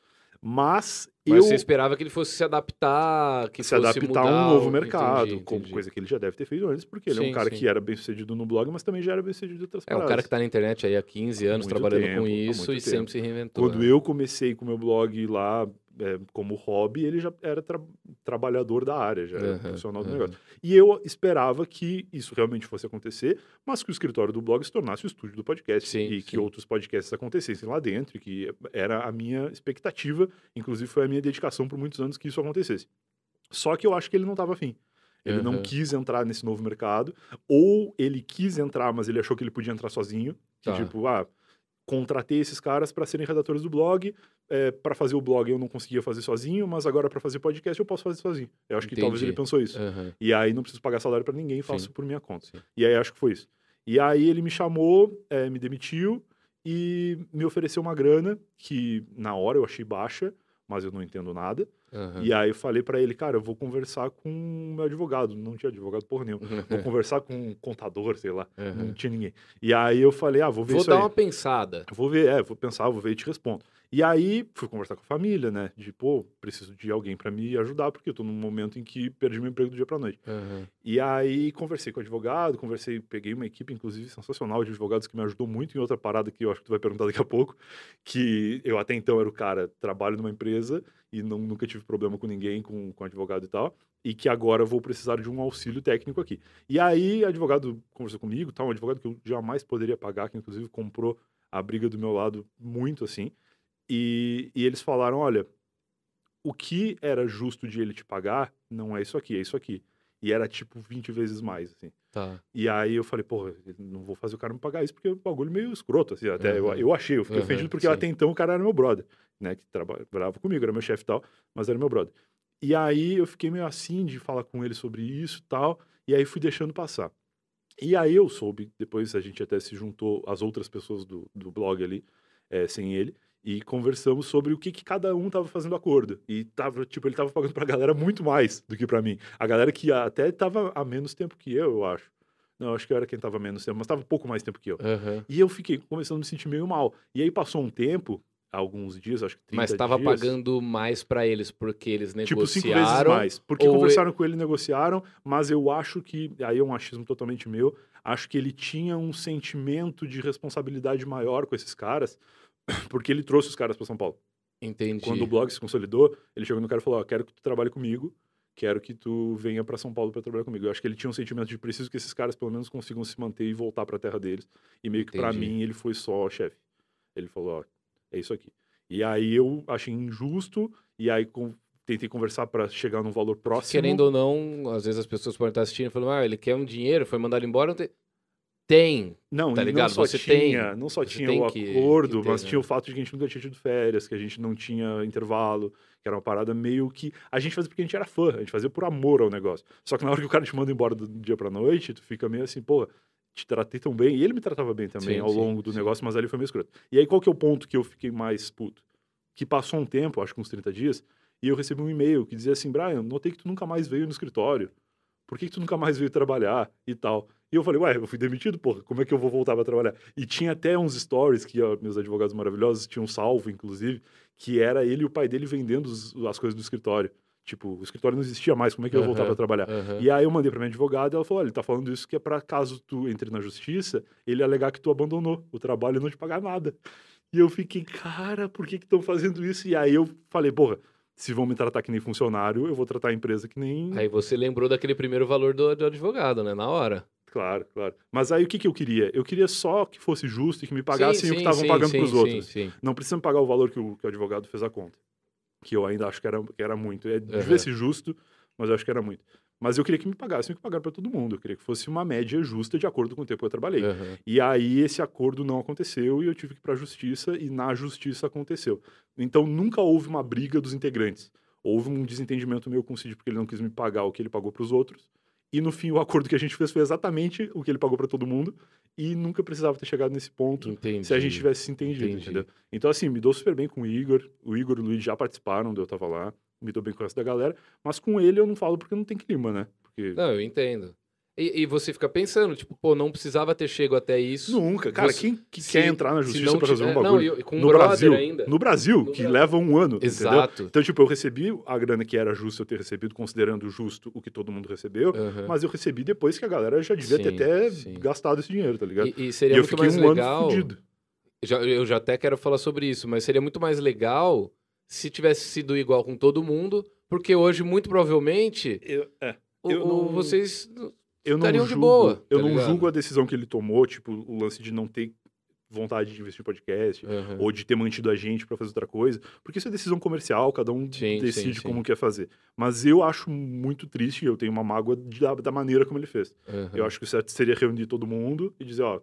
Mas, Mas eu você esperava que ele fosse se adaptar, que se fosse adaptar mudar a um novo mercado, entendi, como entendi. coisa que ele já deve ter feito antes, porque ele é um Sim, cara sim. que era bem sucedido no blog, mas também já era bem sucedido em outras É um cara que tá na internet aí há 15 Há anos trabalhando tempo, com isso e sempre tempo. se reinventou. Quando né? eu comecei com o meu blog lá é, como hobby, ele já era tra- trabalhador da área, já era Aham, profissional do aham. negócio. E eu esperava que isso realmente fosse acontecer, mas que o escritório do blog se tornasse o estúdio do podcast Sim, e que sim. outros podcasts acontecessem lá dentro, que era a minha expectativa, inclusive foi a minha dedicação por muitos anos que isso acontecesse. Só que eu acho que ele não estava afim. Ele não Aham. quis entrar nesse novo mercado, ou ele quis entrar, mas ele achou que ele podia entrar sozinho. Que, Tá. tipo, ah, contratei esses caras para serem redatores do blog, é, para fazer o blog eu não conseguia fazer sozinho, mas agora para fazer podcast eu posso fazer sozinho. Eu acho que talvez Entendi. ele pensou isso. Aham. E aí não preciso pagar salário para ninguém, faço Sim. por minha conta. Sim. E aí acho que foi isso. E aí ele me chamou, é, me demitiu e me ofereceu uma grana que na hora eu achei baixa, mas eu não entendo nada. Aham. E aí eu falei para ele, cara, eu vou conversar com o meu advogado. Não tinha advogado porra nenhuma. <laughs> Vou conversar com um contador, sei lá. Não Aham. tinha ninguém. E aí eu falei, ah, vou ver Vou isso dar aí. uma pensada. Eu Vou ver, é, vou pensar, vou ver e te respondo. E aí fui conversar com a família, né? De, pô, preciso de alguém para me ajudar, porque eu tô num momento em que perdi meu emprego do dia pra noite. Aham. E aí conversei com o advogado, conversei, peguei uma equipe, inclusive, sensacional de advogados que me ajudou muito em outra parada que eu acho que tu vai perguntar daqui a pouco, que eu até então era o cara, trabalho numa empresa e não, nunca tive problema com ninguém, com, com advogado e tal, e que agora vou precisar de um auxílio técnico aqui. E aí, advogado conversou comigo, tal, um advogado que eu jamais poderia pagar, que inclusive comprou a briga do meu lado muito assim, e, e eles falaram, olha, o que era justo de ele te pagar não é isso aqui, é isso aqui. E era tipo 20 vezes mais, assim. Tá. E aí eu falei, porra, eu não vou fazer o cara me pagar isso porque é um bagulho meio escroto, assim. Até eu, Aham. eu achei, eu fiquei Aham, ofendido porque sim. até então o cara era meu brother, né? Que trabalhava comigo, era meu chefe e tal, mas era meu brother. E aí eu fiquei meio assim de falar com ele sobre isso e tal, e aí fui deixando passar. E aí eu soube, depois a gente até se juntou as outras pessoas do, do blog ali, eh, sem ele, e conversamos sobre o que, que cada um tava fazendo acordo. E tava, tipo, ele tava pagando pra galera muito mais do que pra mim. A galera que até tava há menos tempo que eu, eu acho. Não, acho que eu era quem tava menos tempo, mas tava um pouco mais tempo que eu. Aham. E eu fiquei começando a me sentir meio mal. E aí passou um tempo, alguns dias, acho que 30 Mas tava dias, pagando mais pra eles porque eles Tipo, cinco vezes negociaram. mais. Porque conversaram com ele, negociaram, mas eu acho que, aí é um achismo totalmente meu, acho que ele tinha um sentimento de responsabilidade maior com esses caras, <coughs> porque ele trouxe os caras para São Paulo. Entendi. Quando o blog se consolidou, ele chegou no cara e falou: Ó, quero que tu trabalhe comigo, quero que tu venha para São Paulo para trabalhar comigo. Eu acho que ele tinha um sentimento de preciso que esses caras pelo menos consigam se manter e voltar para a terra deles. E meio que para mim ele foi só chefe. Ele falou: Ó, é isso aqui. E aí eu achei injusto, e aí com- tentei conversar para chegar num valor próximo. Querendo ou não, às vezes as pessoas podem estar assistindo e falando, ah, ele quer um dinheiro, foi mandado embora. Não tem... tem. Não, Tá ligado? não só Você tinha, tem- não só você tinha o que- acordo, que ter, mas né? tinha o fato de que a gente nunca tinha tido férias, que a gente não tinha intervalo, que era uma parada meio que a gente fazia porque a gente era fã, a gente fazia por amor ao negócio. Só que na hora que o cara te manda embora do dia pra noite, tu fica meio assim, pô, te tratei tão bem, e ele me tratava bem também Sim, ao sim, longo do sim. negócio, mas ali foi meio escroto. E aí qual que é o ponto que eu fiquei mais puto? Que passou um tempo, acho que uns 30 dias, E eu recebi um e-mail que dizia assim: Brian, notei que tu nunca mais veio no escritório. Por que, que tu nunca mais veio trabalhar e tal? E eu falei, ué, eu fui demitido, porra, como é que eu vou voltar para trabalhar? E tinha até uns stories que ó, meus advogados maravilhosos tinham salvo, inclusive, que era ele e o pai dele vendendo os- as coisas do escritório. Tipo, o escritório não existia mais, como é que eu ia voltar Aham, para trabalhar? aham. E aí eu mandei pra minha advogada e ela falou: olha, ele tá falando isso que é pra caso tu entre na justiça, ele alegar que tu abandonou o trabalho e não te pagar nada. E eu fiquei, cara, por que que estão fazendo isso? E aí eu falei, porra, se vão me tratar que nem funcionário, eu vou tratar a empresa que nem. Aí você lembrou daquele primeiro valor do, do advogado, né? Na hora. Claro, claro. Mas aí o que que eu queria? Eu queria só que fosse justo e que me pagassem Sim, o que estavam pagando pros sim, outros. Sim, Não precisa me pagar o valor que o, que o advogado fez a conta. Que eu ainda acho que era, que era muito. É, devia ser justo, mas eu acho que era muito. Mas eu queria que me pagassem o que pagaram para todo mundo. Eu queria que fosse uma média justa de acordo com o tempo que eu trabalhei. Aham. E aí esse acordo não aconteceu e eu tive que ir para a justiça e na justiça aconteceu. Então nunca houve uma briga dos integrantes. Houve um desentendimento meu com o Cid porque ele não quis me pagar o que ele pagou para os outros. E no fim o acordo que a gente fez foi exatamente o que ele pagou para todo mundo e nunca precisava ter chegado nesse ponto Entendi. se a gente tivesse se entendido, Entendi. entendeu? Então assim, me dou super bem com o Igor. O Igor e o Luiz já participaram, onde eu tava lá. Me dou bem com o resto da galera, mas com ele eu não falo porque não tem clima, né? Porque Não, eu entendo. E, e você fica pensando, tipo, pô, não precisava ter chego até isso. nunca, cara, Você- quem que se- quer entrar na justiça para fazer um bagulho? Não, e, e com um no brother Brasil, ainda. no Brasil, No que Brasil. leva um ano, entendeu? Exato. Então, tipo, eu recebi a grana que era justa eu ter recebido, considerando justo o que todo mundo recebeu, mas eu recebi depois que a galera já devia ter Sim, até sim. gastado esse dinheiro, tá ligado? E, e E, seria eu muito fiquei mais um legal. Já, eu já até quero falar sobre isso, mas seria muito mais legal se tivesse sido igual com todo mundo, porque hoje, muito provavelmente, Eu, é, Eu o- não- vocês. eu Estariam de julgo, boa, eu tá não ligado? julgo a decisão que ele tomou, tipo, o lance de não ter vontade de investir em podcast, Aham. ou de ter mantido a gente pra fazer outra coisa, porque isso é decisão comercial, cada um Sim, decide sim, sim. como quer fazer. Mas eu acho muito triste, eu tenho uma mágoa de- da, da maneira como ele fez. Aham. Eu acho que o certo seria reunir todo mundo e dizer, ó,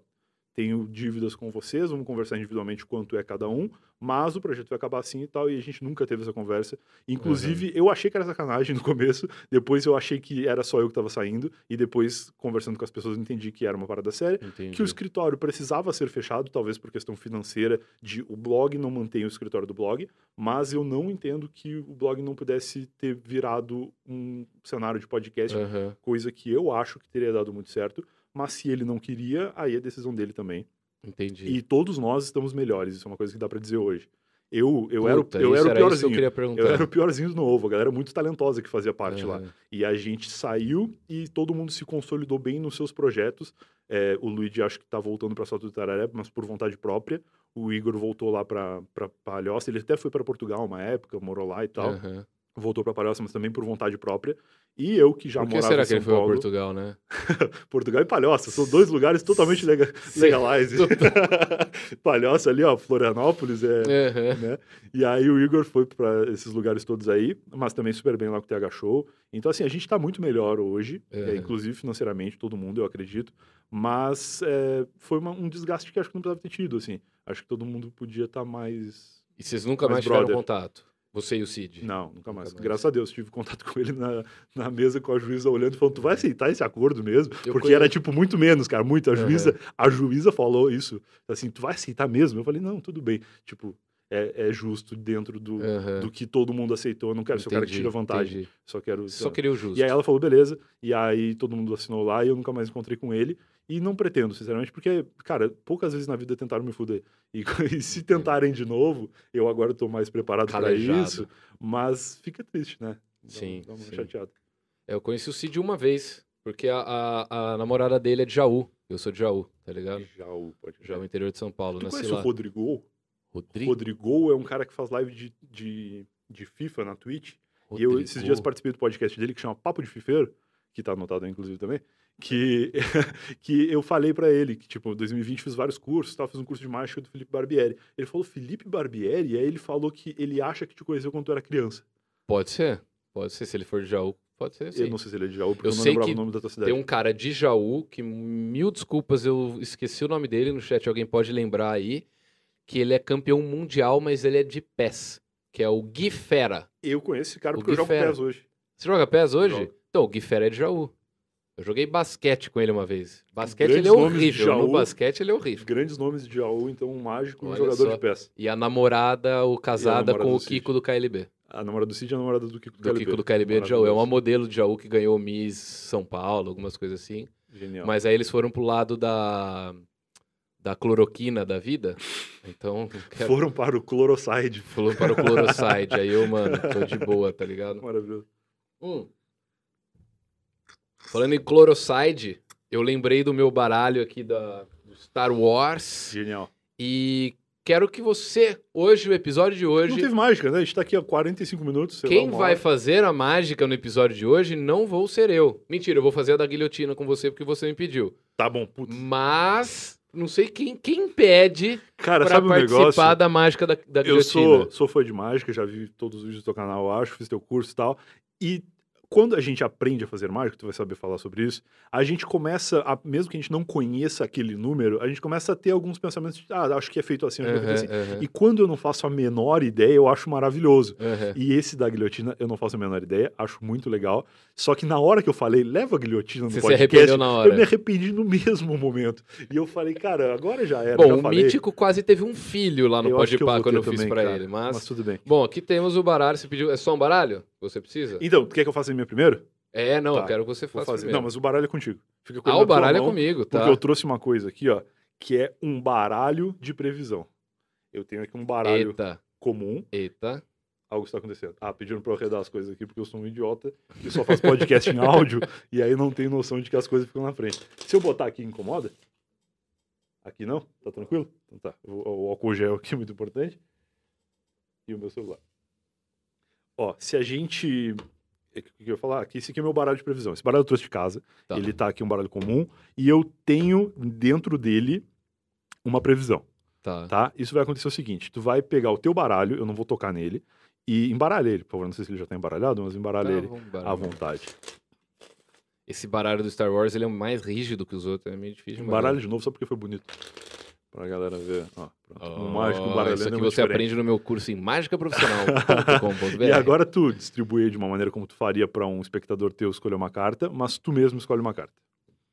tenho dívidas com vocês, vamos conversar individualmente quanto é cada um, mas o projeto vai acabar assim e tal, e a gente nunca teve essa conversa. Inclusive, eu achei que era sacanagem no começo, depois eu achei que era só eu que tava saindo, e depois, conversando com as pessoas, eu entendi que era uma parada séria, Entendi. que o escritório precisava ser fechado, talvez por questão financeira, de o blog não mantém o escritório do blog, mas eu não entendo que o blog não pudesse ter virado um cenário de podcast Aham. coisa que eu acho que teria dado muito certo, mas se ele não queria, aí é decisão dele também. Entendi. E todos nós estamos melhores, isso é uma coisa que dá pra dizer hoje. Eu, eu, era, o- Puta, eu isso era o Isso que eu piorzinho. Eu era o piorzinho do novo, a galera muito talentosa que fazia parte lá. Aham. E a gente saiu e todo mundo se consolidou bem nos seus projetos. É, o Luigi acho que tá voltando pra Salto do Tararé, mas por vontade própria. O Igor voltou lá pra, pra Palhoça. Ele até foi pra Portugal uma época, morou lá e tal. Aham. Voltou pra Palhoça, mas também por vontade própria. E eu, que já Por que morava será em que ele São foi a Paulo... Portugal, né? <laughs> Portugal e Palhoça, são dois lugares totalmente <laughs> lega legalize. <laughs> Palhoça ali, ó, Florianópolis é, Aham. né? E aí o Igor foi para esses lugares todos aí, mas também super bem lá com o TH Show. Então assim, a gente tá muito melhor hoje, é, Uhum. inclusive financeiramente, todo mundo, eu acredito. Mas é, foi uma- um desgaste que acho que não precisava ter tido, assim. Acho que todo mundo podia estar mais E vocês nunca Mas, mais tiveram brother. contato? Você e o Cid? Não, nunca mais. mais. Graças a Deus, tive contato <laughs> com ele na, na mesa com a juíza olhando e falando: tu vai aceitar esse acordo mesmo? Eu Porque conhe- era tipo muito menos, cara, muito. A Aham. juíza, a juíza falou isso, assim, tu vai aceitar mesmo? Eu falei: não, tudo bem. Tipo, é, é justo dentro do, Aham. do que todo mundo aceitou. Eu não quero ser o cara que Entendi, tira vantagem. entendi. Só quero. Só queria o justo. E aí ela falou, beleza. E aí todo mundo assinou lá e eu nunca mais encontrei com ele. E não pretendo, sinceramente, porque, cara, poucas vezes na vida tentaram me fuder. E, <laughs> e se tentarem de novo, eu agora tô mais preparado para isso. Mas fica triste, né? Dá- Sim, Dá uma sim. chateada. É, Eu conheci o Cid uma vez, porque a, a, a namorada dele é de Jaú. Eu sou de Jaú, tá ligado? O pode Jaú, interior de São Paulo. Tu nasci conhece lá. o Rodrigo? Rodrigo? Rodrigo é um cara que faz live de, de, de FIFA na Twitch. E eu esses dias participei do podcast dele que chama Papo de Fifeiro, que tá anotado aí, inclusive também, que, <laughs> que eu falei pra ele que, tipo, em 2020 fiz vários cursos, tal, fiz um curso de mágica do Felipe Barbieri. Ele falou Felipe Barbieri, e aí ele falou que ele acha que te conheceu quando tu era criança. Pode ser. Pode ser, se ele for de Jaú. Pode ser, sim. Eu não sei se ele é de Jaú, porque Eu eu, não sei lembrava o nome da tua cidade. Tem um cara de Jaú, que mil desculpas, eu esqueci o nome dele no chat, alguém pode lembrar aí, que ele é campeão mundial, mas ele é de pés, que é o Gui Fera. Eu conheço esse cara O porque eu jogo Guifera. PES hoje. Você joga pés hoje? Jogo. Então, o Gui Fera é de Jaú. Eu joguei basquete com ele uma vez. Basquete Grandes ele é horrível. No Jaú. basquete ele é horrível. Grandes nomes de Jaú, então um mágico um Olha jogador só. de PES. E a namorada, o casada namorada com o. Kiko do KLB. A namorada do Cid é a namorada do Kiko do, do KLB. Kiko do KLB de Jaú. É uma modelo de Jaú que ganhou Miss São Paulo, algumas coisas assim. Genial. Mas aí eles foram pro lado da, da cloroquina da vida. Então, <laughs> quero- Foram para o Chloroside. foram para o cloroside. Aí eu, mano, tô de boa, tá ligado? Maravilhoso. Hum. Falando em cloroside, eu lembrei do meu baralho aqui da, do Star Wars. Genial. E quero que você, hoje, o episódio de Não hoje, teve mágica, né? A gente tá aqui há 45 minutos. sei lá, quem uma vai hora. fazer a mágica no episódio de hoje não vou ser eu. Mentira, eu vou fazer a da guilhotina com você porque você me pediu. Tá bom, putz. Mas não sei quem, quem impede Cara, pra sabe um participar negócio? da mágica da, da Eu guilhotina. sou, sou fã de mágica, já vi todos os vídeos do teu canal, eu acho, fiz teu curso e tal. E quando a gente aprende a fazer mágica, tu vai saber falar sobre isso, a gente começa, a- mesmo que a gente não conheça aquele número, a gente começa a ter alguns pensamentos de, ah, acho que é feito assim, acho que é feito assim. aham, E quando eu não faço a menor ideia, eu acho maravilhoso. aham. E esse da guilhotina, eu não faço a menor ideia, acho muito legal. Só que na hora que eu falei, leva a guilhotina no Você se podcast, arrependeu na hora. eu me arrependi no mesmo momento. E eu falei, cara, agora já era, Bom, já o falei. Mítico quase teve um filho lá no Podpah quando eu fiz cara. ele. Mas... Mas tudo bem. Bom, aqui temos o baralho. Você pediu. É só um baralho? Você precisa? Então, quer que eu faça a minha primeiro? É, não, Tá, eu quero que você faça. fazer. primeiro. Não, mas o baralho é contigo. Fica com Ah, o baralho é mão, comigo, tá? Porque eu trouxe uma coisa aqui, ó, que é um baralho de previsão. Eu tenho aqui um baralho Eita, comum. eita. Algo está acontecendo. Ah, pediram pra eu arredar as coisas aqui porque eu sou um idiota e só faço podcast em áudio <laughs> e aí não tenho noção de que as coisas ficam na frente. Se eu botar aqui, incomoda? Aqui não? Tá tranquilo? Então tá. O, o álcool gel aqui é muito importante. E o meu celular. Ó, se a gente. O que eu ia falar? Aqui, esse aqui é meu baralho de previsão. Esse baralho eu trouxe de casa. Tá. Ele tá aqui um baralho comum. E eu tenho dentro dele uma previsão Tá. tá? Isso vai acontecer o seguinte: tu vai pegar o teu baralho, eu não vou tocar nele, e embaralha ele, por favor. Não sei se ele já tá embaralhado, mas embaralha Tá, ele à vontade. Esse baralho do Star Wars ele é mais rígido que os outros, é meio difícil. de Embaralha de novo só porque foi bonito. Pra galera ver. Ó, pronto. um mágico Oh, embaralhando Isso é aqui muito você diferente. aprende no meu curso em mágicaprofissional.com.br. E agora tu distribui de uma maneira como tu faria pra um espectador teu escolher uma carta, mas tu mesmo escolhe uma carta.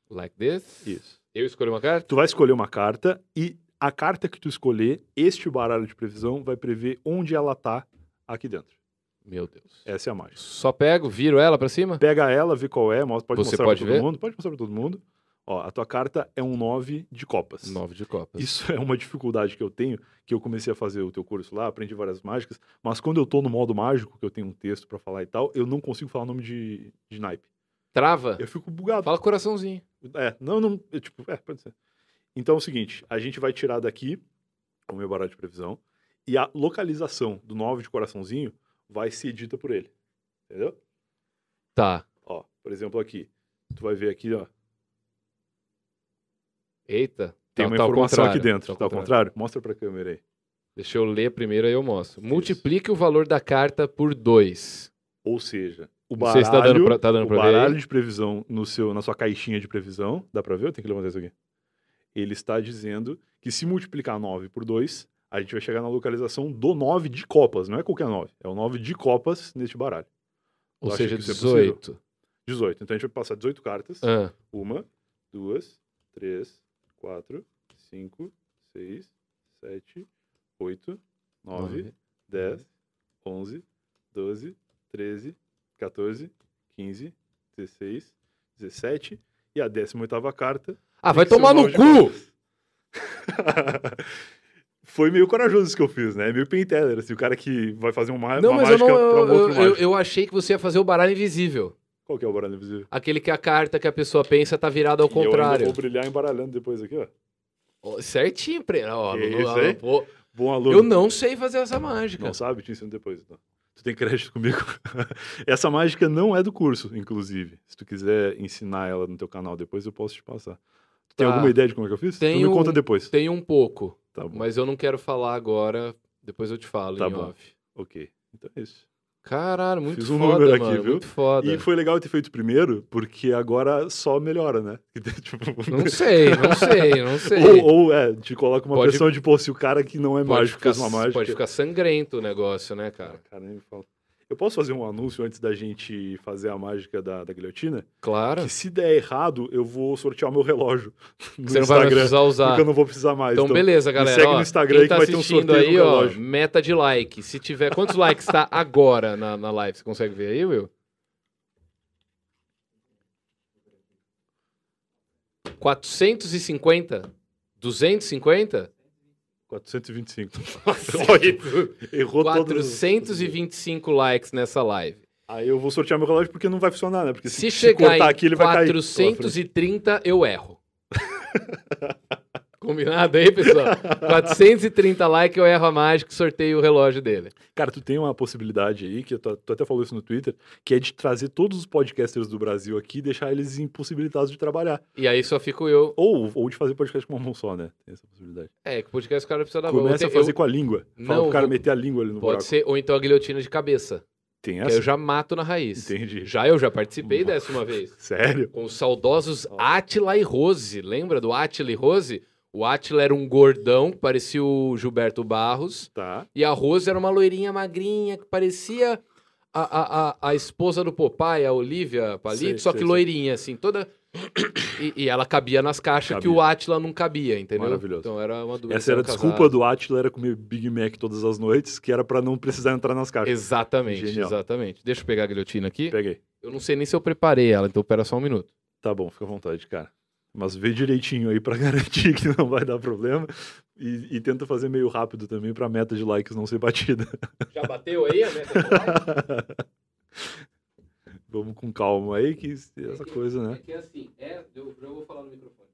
Like this. Isso. Eu escolho uma carta? Tu vai escolher uma carta e a carta que tu escolher, este baralho de previsão vai prever onde ela tá aqui dentro. Meu Deus. Essa é a mágica. Só pego, viro ela pra cima? Pega ela, vê qual é, mostra- pode Você mostrar pode pra todo ver? mundo. Pode mostrar pra todo mundo. Ó, a tua carta é um 9 de copas. Nove de copas. Isso é uma dificuldade que eu tenho, que eu comecei a fazer o teu curso lá, aprendi várias mágicas, mas quando eu tô no modo mágico, que eu tenho um texto pra falar e tal, eu não consigo falar o nome de, de naipe. Trava? Eu fico bugado. Fala coraçãozinho. É, não, não, eu, tipo, é, pode ser. Então é o seguinte, a gente vai tirar daqui o meu baralho de previsão e a localização do 9 de coraçãozinho vai ser dita por ele. Entendeu? Tá. Ó, por exemplo, aqui. Tu vai ver aqui, ó. Eita. Tem Tá- uma tá informação aqui contrário, dentro. Tá ao contrário? Mostra pra câmera aí. Deixa eu ler primeiro aí eu mostro. Multiplique o valor da carta por 2. Ou seja, o baralho, se tá dando pra, tá dando o pra ver. aí. baralho de previsão no seu, na sua caixinha de previsão, dá pra ver? Eu tenho que levantar isso aqui. Ele está dizendo que se multiplicar 9 por 2, a gente vai chegar na localização do 9 de copas. Não é qualquer 9, é o 9 de copas neste baralho. Ou seja, que isso é possível? 18. 18. Então a gente vai passar 18 cartas. Ah, Uma, duas, três, quatro, cinco, seis, sete, oito, nove, nove. 10, 11, 12, 13, 14, 15, 16, 17 e a 18ª carta. Ah, vai tomar no cu! <laughs> Foi meio corajoso isso que eu fiz, né? Meio penteller, assim, o cara que vai fazer uma, Não, uma mas eu mágica não. pra um Eu, outro eu, eu, eu achei que você ia fazer o baralho invisível. Qual que é o baralho invisível? Aquele que a carta que a pessoa pensa tá virada ao E eu contrário. vou brilhar embaralhando depois aqui, ó. Ó, Certinho, pre... ó, não- isso, hein? pô, Bom aluno. Eu não sei fazer essa mágica. Não sabe? Te ensino depois, então. Tu tem crédito comigo. <laughs> Essa mágica não é do curso, inclusive. Se tu quiser ensinar ela no teu canal depois, eu posso te passar. Tu tem Tá. alguma ideia de como é que eu fiz? tu Tenho me conta depois. Tem um pouco, Tá bom. mas eu não quero falar agora. Depois eu te falo Tá em bom. off. Ok. Então é isso. Caralho, muito Fiz um foda, número aqui, mano. viu? Muito foda. E foi legal ter feito primeiro, porque agora só melhora, né? <laughs> Tipo, Não sei, não sei, não <laughs> sei. ou, ou, é, te coloca uma Pode- pressão de, pô, se o cara que não é mágico ficar, fez uma mágica. pode ficar sangrento o negócio, né, cara? Cara, nem me fala. Eu posso fazer um anúncio antes da gente fazer a mágica da, da guilhotina? Claro. Que se der errado, eu vou sortear o meu relógio no Você não vai Instagram. precisar usar. Porque eu não vou precisar mais. Então, beleza, galera. segue ó, no Instagram quem aí que tá vai ter um sorteio aí, ó, relógio. meta de like. Se tiver... Quantos likes tá agora na, na live? Você consegue ver aí, Will? 450? 250? 425. Nossa, <laughs> Errou todos. os- 425 likes nessa live. Aí eu vou sortear meu relógio porque não vai funcionar, né? Porque se, Se chegar cortar em aqui, ele vai cair. pela frente. 430, eu erro. <laughs> Combinado aí, pessoal? <laughs> 430 likes, eu erro a mágica e sorteio o relógio dele. Cara, tu tem uma possibilidade aí, que tu, tu até falou isso no Twitter, que é de trazer todos os podcasters do Brasil aqui e deixar eles impossibilitados de trabalhar. E aí só fico eu. Ou, ou de fazer podcast com uma mão só, né? Tem essa possibilidade. É, que o podcast o cara precisa da. Começa Eu a fazer com a língua. Fala Não, pro cara vou- meter a língua ali no Pode buraco. ser, ou então a guilhotina de cabeça. Tem Que essa? aí eu já mato na raiz. Entendi. Já eu já participei dessa uma vez. <laughs> Sério? Com os saudosos Atila e Rose. Lembra do Atila e Rose? O Atila era um gordão que parecia o Gilberto Barros. Tá. E a Rose era uma loirinha magrinha que parecia a, a, a, a esposa do Popeye, a Olivia Palito, Sei, só sei, que sei. loirinha, assim, toda. <coughs> E, e ela cabia nas caixas que Cabia. o Atila não cabia, entendeu? Maravilhoso. Então era uma dúvida. Essa era a desculpa do Atila, era comer Big Mac todas as noites, que era pra não precisar entrar nas caixas. Exatamente, Genial. exatamente. Deixa eu pegar a guilhotina aqui. Peguei. Eu não sei nem se eu preparei ela, então pera só um minuto. Tá bom, fica à vontade, cara. Mas vê direitinho aí pra <laughs> garantir que não vai dar problema. E, e tenta fazer meio rápido também pra meta de likes não ser batida. <laughs> Já bateu aí a meta de like? <laughs> Vamos com calma aí, que essa coisa, É né? que assim, é, eu, eu vou falar no microfone.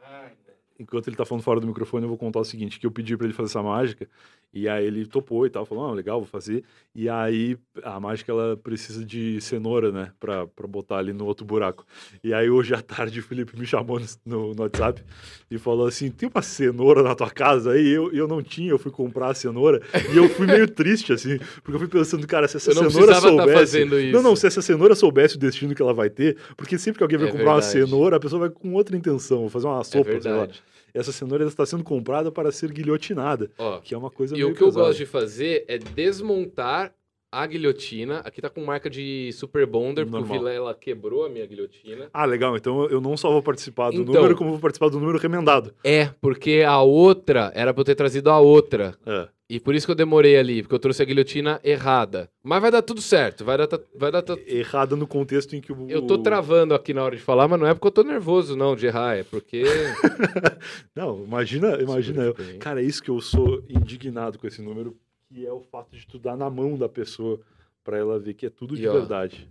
Ai. Enquanto ele tá falando fora do microfone, eu vou contar o seguinte: que eu pedi pra ele fazer essa mágica, e aí ele topou e tal, falou, ah, legal, vou fazer. E aí a mágica ela precisa de cenoura, né? Pra, pra botar ali no outro buraco. E aí hoje à tarde o Felipe me chamou no, no- WhatsApp e falou assim: tem uma cenoura na tua casa? Aí eu, eu não tinha, eu fui comprar a cenoura e eu fui meio triste, assim, porque eu fui pensando, cara, se essa cenoura tá soubesse. isso. Não, não, se essa cenoura soubesse o destino que ela vai ter, porque sempre que alguém vai É comprar uma verdade. cenoura, a pessoa vai com outra intenção, vou fazer uma É sopa, sei lá. Essa cenoura está sendo comprada para ser guilhotinada, Ó, que é uma coisa e meio o que eu pesada. gosto de fazer é desmontar a guilhotina. Aqui tá com marca de Super Bonder, porque Normal. o Vilela quebrou a minha guilhotina. Ah, legal. Então eu não só vou participar do Então. número, como vou participar do número remendado. É, porque a outra era pra eu ter trazido a outra. É. E por isso que eu demorei ali, porque eu trouxe a guilhotina errada. Mas vai dar tudo certo, vai dar, ta- vai dar ta- Errada no contexto em que o. Eu tô travando aqui na hora de falar, mas não é porque eu tô nervoso, não, de errar, é porque. <laughs> Não, imagina, imagina eu. Cara, é isso que eu sou indignado com esse número, que é o fato de tu dar na mão da pessoa para ela ver que é tudo de E, ó, verdade.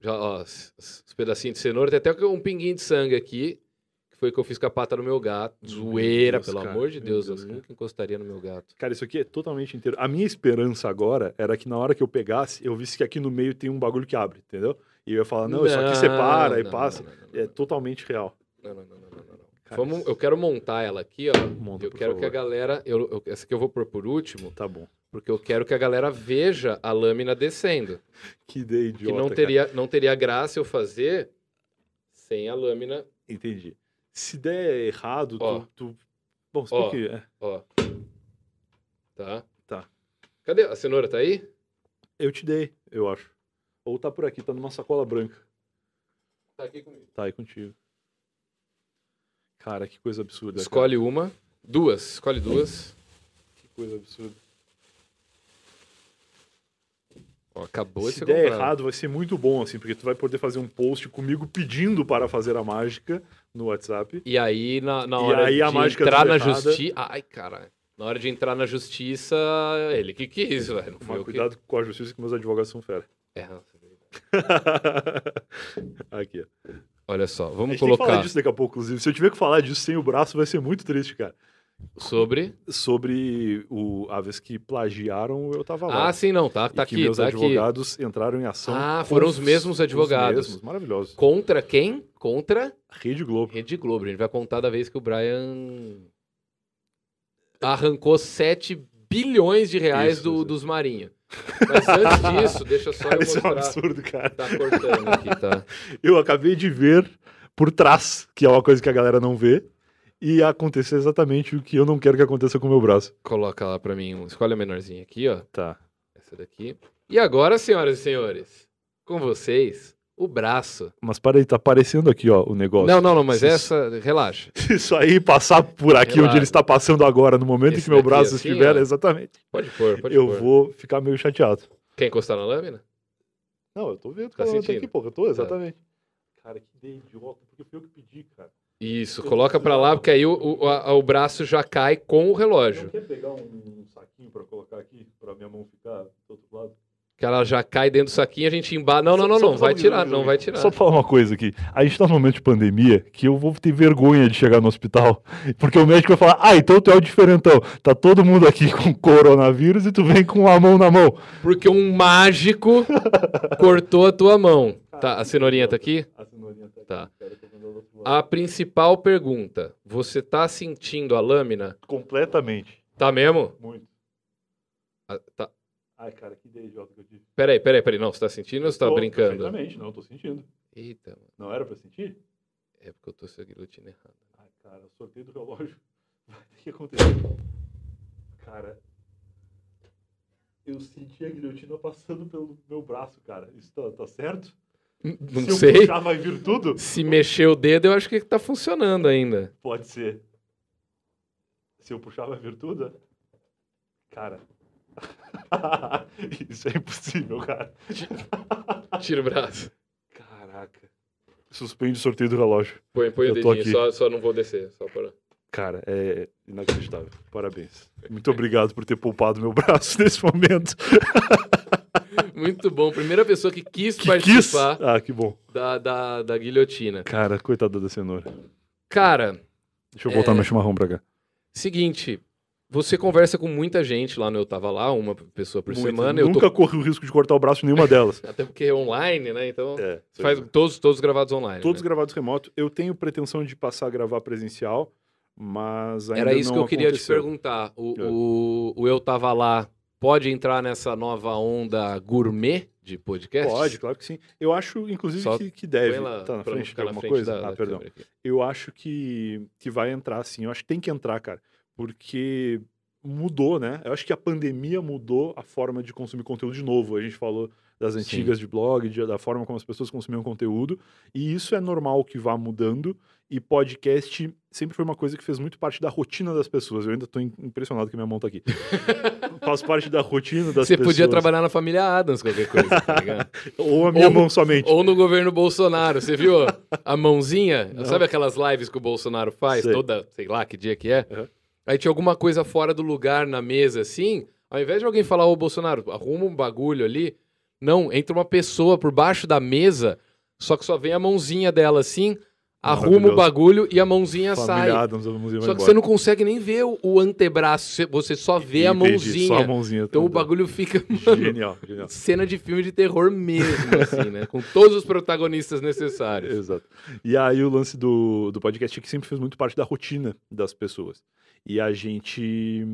Já, ó, os, os pedacinhos de cenoura, tem até um pinguinho de sangue aqui, que foi que eu fiz com a pata no meu gato. Zoeira, Deus, pelo cara, amor de Deus, Deus, eu nunca encostaria no meu gato. Cara, isso aqui é totalmente inteiro. A minha esperança agora era que na hora que eu pegasse, eu visse que aqui no meio tem um bagulho que abre, entendeu? E eu ia falar, não, isso aqui separa e não, passa. não, não, não, É totalmente real. Não, não, não, não, não, não, não. Cara, Vamos, eu quero montar ela aqui, ó. Monta, eu quero que a favor. galera. Eu, eu- essa aqui eu vou pôr por último, Tá bom. Porque eu quero que a galera veja a lâmina descendo. Que ideia idiota. que não cara. teria, não teria graça eu fazer sem a lâmina. Entendi. Se der errado, Ó. tu, tu- Bom, se Ó. que. É. Ó. Tá? Tá. Cadê? A cenoura tá aí? Eu te dei, eu acho. Ou tá por aqui, tá numa sacola branca. Tá aqui comigo. Tá aí contigo. Cara, que coisa absurda. cara. Escolhe uma. Duas. Escolhe duas. Que coisa absurda. Ó, acabou Se der comprado. errado, vai ser muito bom, assim, porque tu vai poder fazer um post comigo pedindo para fazer a mágica no WhatsApp. E aí, na, na hora aí a de entrar na justiça. Ai, caralho. Na hora de entrar na justiça, ele que quis, velho. Mas eu que- cuidado com a justiça, que meus advogados são fera. É, é <laughs> aqui, ó. Olha só, A vamos gente tem que falar colocar disso daqui a pouco, inclusive. Se eu tiver que falar disso sem o braço, vai ser muito triste, cara. Sobre. Sobre o, a vez que plagiaram, eu tava lá. Ah, sim, não, tá, E tá que aqui, meus tá aqui. advogados entraram em ação. Ah, foram os mesmos advogados. mesmos, maravilhosos. Contra quem? Contra Rede Globo. Rede Globo. A gente vai contar da vez que o Brian arrancou 7 bilhões de reais Isso, do- dos Marinha. Mas antes <laughs> disso, deixa só eu Cara, isso é um mostrar. absurdo, cara. Tá cortando aqui, tá? Eu acabei de ver por trás, que é uma coisa que a galera não vê, e aconteceu exatamente o que eu não quero que aconteça com o meu braço. Coloca lá pra mim. um- Escolhe a menorzinha aqui, ó. Tá. Essa daqui. E agora, senhoras e senhores, com vocês, o braço. Mas para aí, tá aparecendo aqui, ó, o negócio. Não, não, não, mas essa, relaxa. <laughs> Se isso aí passar por aqui Relaxa. onde ele está passando agora, no momento em Esse que meu braço assim, estiver, ó. exatamente, Pode pôr, pode eu pôr. vou ficar meio chateado. Quer encostar na lâmina? Não, eu tô vendo, Tá cara, eu tô aqui, porra, eu tô, exatamente. Cara, que idiota, porque foi eu que pedi, cara. Isso, coloca pra lá, porque aí o, o, a- o braço já cai com o Não relógio. quer pegar um, saquinho pra colocar aqui, pra minha mão ficar do outro lado? Que ela já cai dentro do saquinho, a gente embala. Não, não, não, não, vai tirar, não vai tirar. Só pra falar uma coisa aqui. A gente tá num momento de pandemia que eu vou ter vergonha de chegar no hospital. <laughs> Porque o médico vai falar: Ah, então tu é o diferentão. Tá todo mundo aqui com <laughs> coronavírus e tu vem com a mão na mão. Porque um mágico cortou a tua mão. Tá, a cenourinha tá aqui? A cenourinha tá aqui. Tá. A principal pergunta: você tá sentindo a lâmina? Completamente. Tá mesmo? Muito. Ah, tá. Ai, cara, que idiota que eu tive. Peraí, peraí, peraí. Não, você tá sentindo ou você tá Tô, brincando? Perfeitamente, não, eu tô sentindo. Eita, mano. Não era pra sentir? É porque eu tô com a guilhotina errada. Ai, cara, o sorteio do relógio <laughs> vai ter que acontecer. Cara, eu senti a guilhotina passando pelo meu braço, cara. Isso tá, tá certo? Não Se sei. puxar, vai vir tudo? Se mexer o dedo, eu acho que tá funcionando ainda. Pode ser. Se eu puxar, vai vir tudo? Cara. <laughs> Isso é impossível, cara. Tira o braço. Caraca. Suspende o sorteio do relógio. Põe, põe o Eu tô dedinho, aqui. só, só não vou descer. Só para... Cara, é inacreditável. Parabéns. Muito obrigado por ter poupado meu braço <laughs> nesse momento. Muito bom. Primeira pessoa que quis Que quis. participar Ah, que bom. Da, da, da guilhotina. Cara, coitada da cenoura. Cara, Deixa eu voltar É. meu chimarrão pra cá. seguinte. Você conversa com muita gente lá no Eu Tava Lá, uma pessoa por Muito. semana. Eu Nunca tô... corri o risco de cortar o braço em nenhuma delas. <laughs> Até porque é online, né? Então, É. faz todos, todos gravados online. Todos né? gravados remoto. Eu tenho pretensão de passar a gravar presencial, mas ainda Era isso que eu queria te aconteceu. perguntar. O, É. o, o Eu Tava Lá pode entrar nessa nova onda gourmet de podcast? Pode, claro que sim. Eu acho, inclusive, Só que, que deve. Lá Tá na frente na alguma frente coisa? da- ah, da perdão. Eu acho que, que vai entrar, sim. Eu acho que tem que entrar, cara. Porque mudou, né? Eu acho que a pandemia mudou a forma de consumir conteúdo de novo. A gente falou das Sim. antigas de blog, de- da forma como as pessoas consumiam conteúdo. E isso é normal que vá mudando. E podcast sempre foi uma coisa que fez muito parte da rotina das pessoas. Eu ainda tô im- impressionado que minha mão tá aqui. <laughs> Faz parte da rotina das Você pessoas. podia trabalhar na família Adams, qualquer coisa, tá ligado? <laughs> Ou a minha Ou- mão somente. Ou no governo Bolsonaro, você viu <laughs> a mãozinha? Não. Sabe aquelas lives que o Bolsonaro faz Sei. toda, sei lá, que dia que é? Uhum. Aí tinha alguma coisa fora do lugar na mesa, assim, ao invés de alguém falar, ô Bolsonaro, arruma um bagulho ali, não, entra uma pessoa por baixo da mesa, só que só vem a mãozinha dela assim, arruma o bagulho e a mãozinha sai. Família Adams, a mãozinha vai Só que você não consegue nem ver o, o antebraço, você- só vê a mãozinha. Só a mãozinha. Então o bagulho fica, <laughs> mano, Genial, genial. cena de filme de terror mesmo, assim, né? Com todos os protagonistas necessários. Exato. E aí o lance do, do podcast é que sempre fez muito parte da rotina das pessoas. E a gente,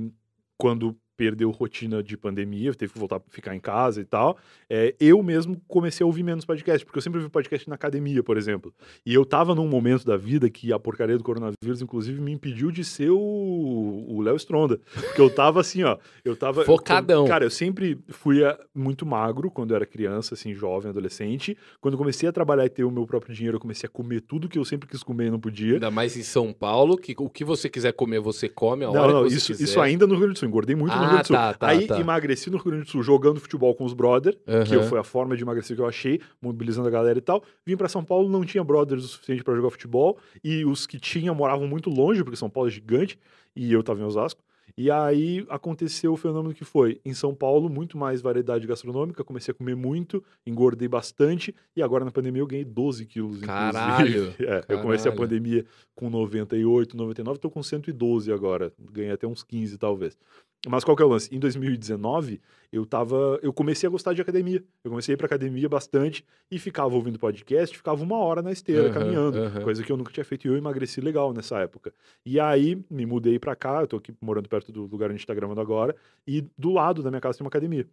quando perdeu rotina de pandemia, teve que voltar a ficar em casa e tal, é, eu mesmo comecei a ouvir menos podcast, porque eu sempre ouvi podcast na academia, por exemplo. E eu tava num momento da vida que a porcaria do coronavírus, inclusive, me impediu de ser o Léo Stronda. Porque eu tava assim, ó, eu tava... Focadão. Cara, eu sempre fui ah, muito magro quando eu era criança, assim, jovem, adolescente. Quando comecei a trabalhar e ter o meu próprio dinheiro, eu comecei a comer tudo que eu sempre quis comer e não podia. Ainda mais em São Paulo, que o que você quiser comer, você come a hora Não, não, que você isso, quiser. isso ainda no Rio Grande do Sul. Engordei muito Ah, Rio Grande do Sul. tá, tá, Aí tá. emagreci no Rio Grande do Sul jogando futebol com os brother, que Aham. foi a forma de emagrecer que eu achei, mobilizando a galera e tal. Vim pra São Paulo, não tinha brothers o suficiente pra jogar futebol, e os que tinha moravam muito longe, porque São Paulo é gigante, e eu tava em Osasco. E aí aconteceu o fenômeno que foi, em São Paulo, muito mais variedade gastronômica, comecei a comer muito, engordei bastante, e agora na pandemia eu ganhei 12 quilos, Caralho. <laughs> É, eu comecei a caralho. pandemia com 98, 99, tô com 112 agora, ganhei até uns 15 talvez. Mas qual que é o lance? Em 2019, eu tava. Eu comecei a gostar de academia. Eu comecei a ir pra academia bastante e ficava ouvindo podcast, ficava uma hora na esteira Aham, caminhando. aham. Coisa que eu nunca tinha feito e eu emagreci legal nessa época. E aí me mudei pra cá, eu tô aqui morando perto do lugar onde a gente tá gravando agora, e do lado da minha casa tem uma academia.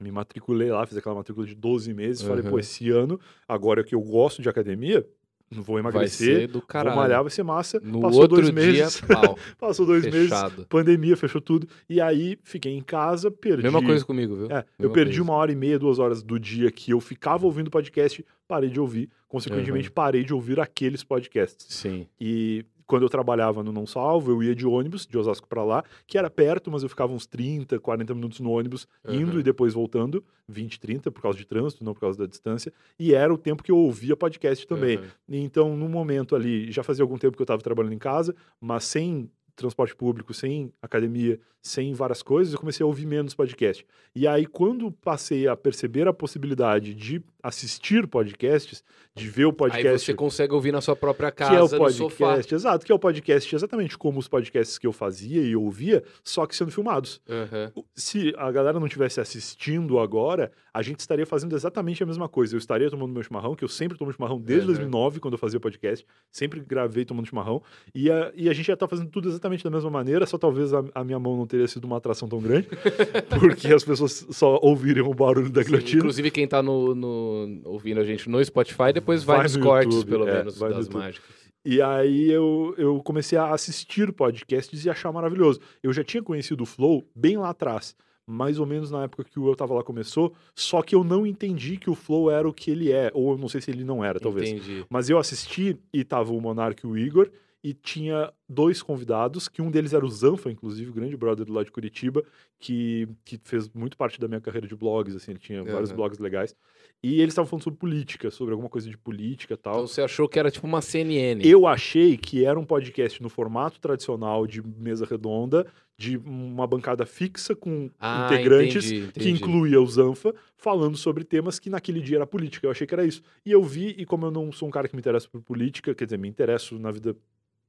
Me matriculei lá, fiz aquela matrícula de 12 meses, falei, Aham. pô, esse ano, agora que eu gosto de academia, não vou Vai emagrecer, ser do vou caralho. malhar, vai ser massa. No Passou outro dois dia, meses, <laughs> passou dois meses, pandemia, fechou tudo. E aí fiquei em casa, perdi. Mesma coisa comigo, viu? É, eu perdi coisa. uma hora e meia, duas horas do dia que eu ficava ouvindo podcast, parei de ouvir. Consequentemente, parei de ouvir aqueles podcasts. Sim. E quando eu trabalhava no Não Salvo, eu ia de ônibus, de Osasco pra lá, que era perto, mas eu ficava uns 30, 40 minutos no ônibus, indo Uhum. e depois voltando, 20, 30, por causa de trânsito, não por causa da distância. E era o tempo que eu ouvia podcast também. Uhum. Então, no momento ali, já fazia algum tempo que eu estava trabalhando em casa, mas sem transporte público, sem academia, sem várias coisas, eu comecei a ouvir menos podcast. E aí, quando passei a perceber a possibilidade de assistir podcasts, de ver o Aí podcast você consegue ouvir na sua própria que é o casa, no sofá. podcast, exato, que é o podcast exatamente como os podcasts que eu fazia e ouvia, só que sendo filmados. Uhum. Se a galera não tivesse assistindo agora, a gente estaria fazendo exatamente a mesma coisa. Eu estaria tomando meu chimarrão, que eu sempre tomo chimarrão desde Uhum. 2009, quando eu fazia podcast, sempre gravei tomando chimarrão, e a, e a gente já tá fazendo tudo exatamente da mesma maneira, só talvez a, a minha mão não teria sido uma atração tão grande, <laughs> porque as pessoas só ouviram o barulho da guilhotina. inclusive, quem tá no, no- ouvindo a gente no Spotify, depois vai, Vai nos no cortes, YouTube, pelo é, menos, das mágicas. E aí eu, eu comecei a assistir podcasts e achar maravilhoso. Eu já tinha conhecido o Flow bem lá atrás, mais ou menos na época que o Eu Tava Lá começou, só que eu não entendi que o Flow era o que ele é, ou eu não sei se ele não era, talvez. Entendi. Mas eu assisti e tava o Monark e o Igor, e tinha dois convidados, que um deles era o Zanfa, inclusive, o grande brother do lado de Curitiba, que, que fez muito parte da minha carreira de blogs, assim, ele tinha vários Aham. blogs legais. E eles estavam falando sobre política, sobre alguma coisa de política e tal. Então você achou que era tipo uma CNN. Eu achei que era um podcast no formato tradicional de mesa redonda, de uma bancada fixa com Ah, integrantes, entendi, que entendi. incluía o Zanfa, falando sobre temas que naquele dia era política. Eu achei que era isso. E eu vi, e como eu não sou um cara que me interessa por política, quer dizer, me interesso na vida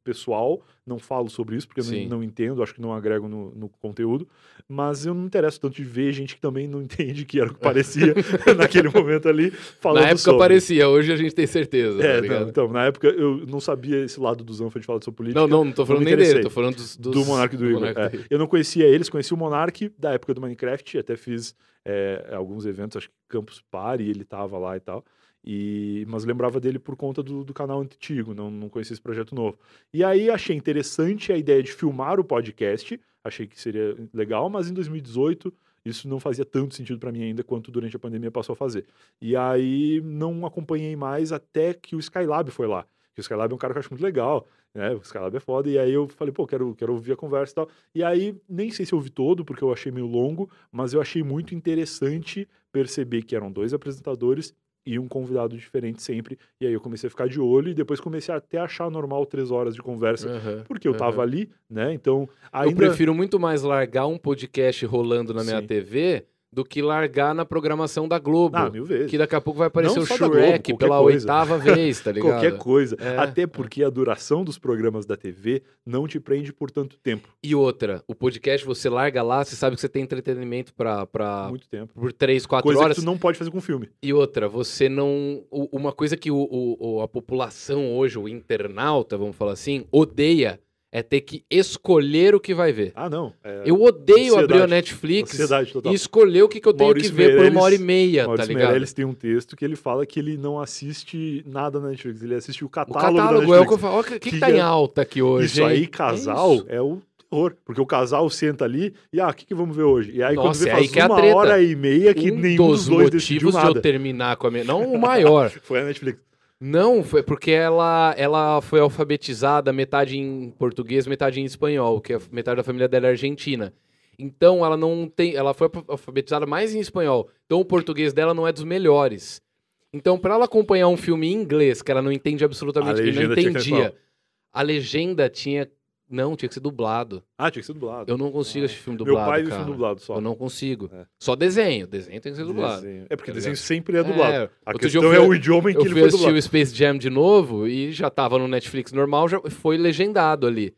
pessoal, não falo sobre isso porque Sim. não, não entendo, acho que não agrego no, no conteúdo, mas eu não me interesso tanto de ver gente que também não <laughs> entende que era o que parecia <laughs> naquele momento ali, falando Na época sobre. parecia, hoje a gente tem certeza. É, tá não, então, na época eu não sabia esse lado do Zanfa de falar sobre política. Não, não, não tô falando me nem dele, tô falando dos, dos do Monark e do, Igor. É. do. Eu não conhecia eles, conheci o Monark da época do Minecraft, até fiz é, alguns eventos, acho que Campus Party, ele tava lá e tal. E, mas lembrava dele por conta do, do canal antigo, não, não conhecia esse projeto novo. E aí achei interessante a ideia de filmar o podcast, achei que seria legal, mas em 2018 isso não fazia tanto sentido para mim ainda quanto durante a pandemia passou a fazer. E aí não acompanhei mais até que o Skylab foi lá. Que o Skylab é um cara que eu acho muito legal, né? O Skylab é foda. E aí eu falei, pô, quero, quero ouvir a conversa e tal. E aí, nem sei se eu ouvi todo, porque eu achei meio longo, mas eu achei muito interessante perceber que eram dois apresentadores e um convidado diferente sempre. E aí eu comecei a ficar de olho e depois comecei a até achar normal três horas de conversa. Aham, Porque eu tava aham. ali, né? Então, Eu ainda... prefiro muito mais largar um podcast rolando na minha Sim. TV do que largar na programação da Globo. Ah, mil vezes. que daqui a pouco vai aparecer Não o Globo, Shrek qualquer pela coisa. oitava <laughs> vez, tá ligado? Qualquer coisa. É, Até porque a duração dos programas da TV não te prende por tanto tempo. E outra, o podcast você larga lá, você sabe que você tem entretenimento pra, pra, Muito tempo. por três, quatro Coisa horas. que tu não pode fazer com filme. E outra, você não. Uma coisa que o- o- a população hoje, o internauta, vamos falar assim, odeia é ter que escolher o que vai ver. Ah, não. É Eu odeio ansiedade. abrir a Netflix e escolher o que, que eu tenho Maurício que ver por Meirelles- uma hora e meia, tá Maurício ligado? Meirelles tem um texto que ele fala que ele não assiste nada na Netflix, ele assiste o O catálogo, catálogo da é o que eu falo. O que, que, Que tá em é- alta aqui hoje? Isso hein? aí, casal, isso. é, o terror. Porque o casal senta ali e, ah, o que, que vamos ver hoje? E aí quando Nossa, vê é faz é uma hora e meia que um nenhum dos dos dois decidiu motivos de eu nada. terminar com a minha. Não o maior. <laughs> Foi a Netflix. Não, foi porque ela, ela foi alfabetizada metade em português, metade em espanhol, que a metade da família dela é argentina. Então ela não tem, ela foi alfabetizada mais em espanhol. Então o português dela não é dos melhores. Então para ela acompanhar um filme em inglês que ela não entende absolutamente, A que não entendia, a legenda tinha não, tinha que ser dublado. Ah, tinha que ser dublado. Eu não consigo assistir filme Meu dublado, pai viu filme dublado só. Eu não consigo. É. Só desenho, desenho tem que ser dublado. Desenho. É porque tá desenho sempre é dublado. É, A outro eu questão fui- é o idioma em que Eu ele fui foi assistir dublado. o Space Jam de novo e já tava no Netflix normal, já foi legendado ali.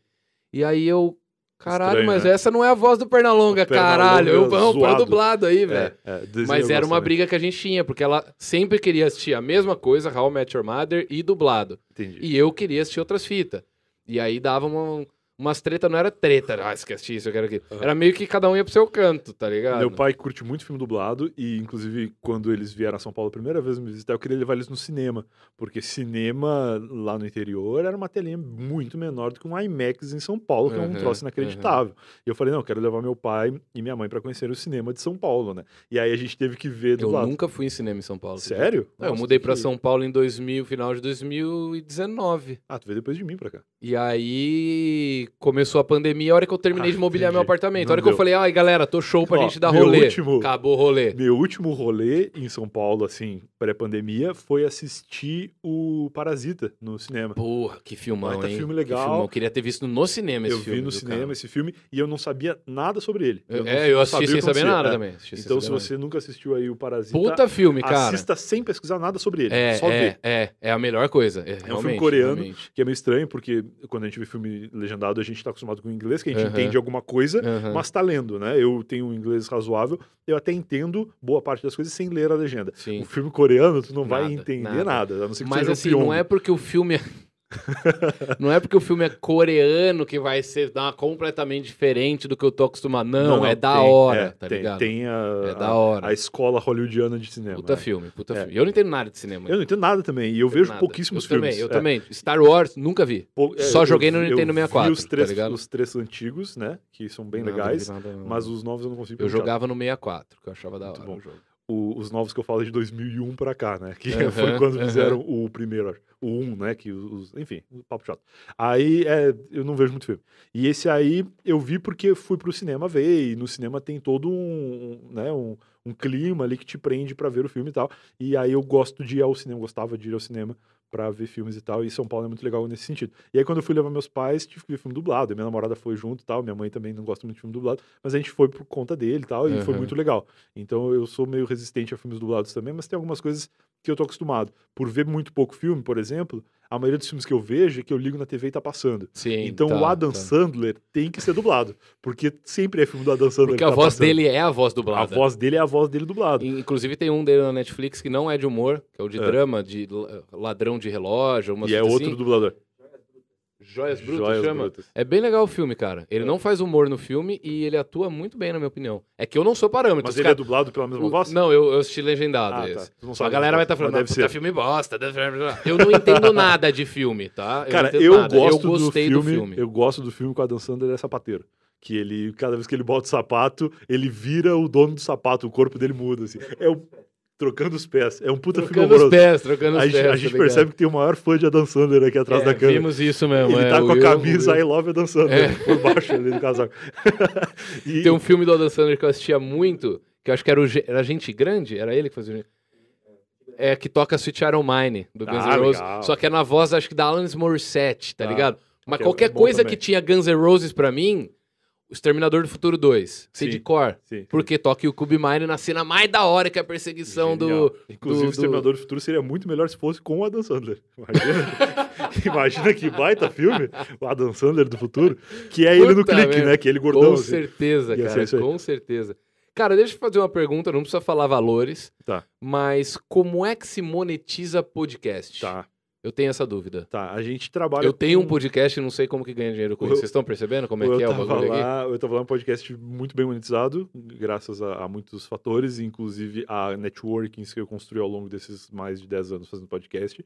E aí eu, caralho, Estranho, mas né? essa não é a voz do Pernalonga, Pernalonga caralho. Eu, não, põe zoado. dublado aí, velho. É, é, Mas eu era uma também. briga que a gente tinha, porque ela sempre queria assistir a mesma coisa, How I Met Your Mother, e dublado. Entendi. E eu queria assistir outras fitas. E aí dava uma- umas treta não era treta, ah, esqueci isso, eu quero aquilo. Aham. Era meio que cada um ia pro seu canto, tá ligado? Meu pai curte muito filme dublado e, inclusive, quando eles vieram a São Paulo a primeira vez me visitar, eu queria levar eles no cinema. Porque cinema lá no interior era uma telinha muito menor do que um IMAX em São Paulo, que é um Uhum, troço inacreditável. E eu falei, não, eu quero levar meu pai e minha mãe pra conhecer o cinema de São Paulo, né? E aí a gente teve que ver Eu dublado. nunca fui em cinema em São Paulo. Sério? É, eu Nossa, mudei tem pra que ir. São Paulo em 2000, final de 2019. Ah, tu veio depois de mim pra cá. E aí começou a pandemia, a hora que eu terminei Ah, de mobiliar meu entendi. apartamento. Não a hora que eu deu. falei, ai galera, tô show pra Ó, gente dar meu rolê. último- Acabou o rolê. Meu último rolê em São Paulo, assim, pré-pandemia, foi assistir o Parasita no cinema. Porra, que filmão, Baita hein? filme legal. filmão. Queria ter visto no cinema esse eu filme. vi no cinema cara? esse filme e eu não sabia nada sobre ele. Eu, é, eu assisti sabia sem saber nada É. também. assisti Então, se você nunca assistiu aí o Parasita. Puta filme, cara. assista sem pesquisar nada sobre ele. É, só ver. é, é, é a melhor coisa. É, filme realmente, coreano. realmente. Que é meio estranho, porque quando a gente vê filme legendado, a gente tá acostumado com o inglês, que a gente Aham. entende alguma coisa, Aham. mas tá lendo, né? Eu tenho um inglês razoável, eu até entendo boa parte das coisas sem ler a legenda. Sim. O filme coreano, tu não vai Nada, entender nada. nada, a não ser que Mas seja assim, o Pyong. não é porque o filme é. <laughs> não é porque o filme é coreano que vai ser dar completamente diferente do que eu tô acostumado. Não, é da tem- hora, é, tá tem, ligado? Tem a, É da a- hora. a escola hollywoodiana de cinema. Puta é. filme, puta É. filme. Eu não entendo nada de cinema. Eu não entendo nada também, e eu Não vejo nada. pouquíssimos eu filmes. Também, eu É. também. Star Wars, nunca vi. Pou- é, Só joguei no eu Nintendo vi 64, os três, tá os três antigos, né? Que são bem legais. não vi nada, não. Mas os novos eu não consigo Eu jogava no 64, que eu achava da Muito hora bom. o jogo. O- os novos que eu falo é de 2001 pra cá, né? Que Aham, <laughs> foi quando aham. fizeram o primeiro, acho. o 1, né? Que os, enfim, o papo chato. Aí é, eu não vejo muito filme. E esse aí eu vi porque fui pro cinema ver, e no cinema tem todo um, um, né, um, um clima ali que te prende pra ver o filme e tal. E aí eu gosto de ir ao cinema, gostava de ir ao cinema pra ver filmes e tal, e São Paulo é muito legal nesse sentido. E aí quando eu fui levar meus pais, tive que ver filme dublado, minha namorada foi junto e tal, minha mãe também não gosta muito de filme dublado, mas a gente foi por conta dele e tal, e foi Uhum. muito legal. Então eu sou meio resistente a filmes dublados também, mas tem algumas coisas que eu tô acostumado. Por ver muito pouco filme, por exemplo, a maioria dos filmes que eu vejo é que eu ligo na TV e tá passando. Sim, então tá, o Adam tá. Sandler tem que ser dublado, porque sempre é filme do Adam Sandler Porque que a tá voz passando. dele é a voz A dublada. voz dele é a voz dele dublado. Inclusive tem um dele na Netflix que não é de humor, que é o de É. drama, de la- ladrão de relógio, umas E é outro assim. dublador. Joias Brutas Joias chama. Brutas. É bem legal o filme, cara. Ele É. não faz humor no filme e ele atua muito bem, na minha opinião. É que eu não sou parâmetro. Mas ele cara- é dublado pela mesma voz? Não, eu, eu assisti legendado Ah, tá. esse. Não A galera vai estar resposta, falando, mas ah, deve ser. filme bosta. deve ser-" <laughs> Eu não entendo nada de filme, tá? Cara, não entendo eu nada. gosto eu gostei do do filme, filme. Eu gosto do filme com a Dan Sandler é sapateiro. Que ele, cada vez que ele bota o sapato, ele vira o dono do sapato, o corpo dele muda, assim. É o trocando os pés. É um puta filme Trocando os pés, trocando os A, pés. a tá gente ligado? percebe que tem o maior fã de Adam Sandler aqui atrás É, da câmera. Vimos isso mesmo. Ele é, tá com a camisa Will- I Love Adam Sandler É. por baixo ali do casaco. <laughs> e, Tem um filme do Adam Sandler que eu assistia muito, que eu acho que era, o, era Gente Grande, era ele que fazia. É, que toca Sweet O' Mine, do Guns Ah, N' Roses. Só que é na voz, acho que da Alanis Morissette, tá Ah, ligado? Mas é- qualquer é coisa também. que tinha Guns N' Roses pra mim, o Exterminador do Futuro 2, sei Sim. de cor. Sim. Porque toca o Cube Mine na cena mais da hora, que é a perseguição Genial. do. Inclusive, do- o Exterminador do Futuro seria muito melhor se fosse com o Adam Sandler. Imagina, <laughs> Imagina que baita filme, o Adam Sandler do futuro, que é ele no Puta clique, merda. né? Que é ele gordão. Com assim. certeza, Ia cara, com certeza. Cara, deixa eu fazer uma pergunta, não precisa falar valores, Tá, mas como é que se monetiza podcast? tá, Eu tenho essa dúvida. tá. A gente trabalha. Eu tenho um podcast e não sei como que ganha dinheiro com Eu- isso. Vocês estão percebendo como é eu que é o bagulho aqui? lá, Eu tava lá um podcast muito bem monetizado, graças a, a muitos fatores, inclusive a networkings que eu construí ao longo desses mais de 10 anos fazendo podcast.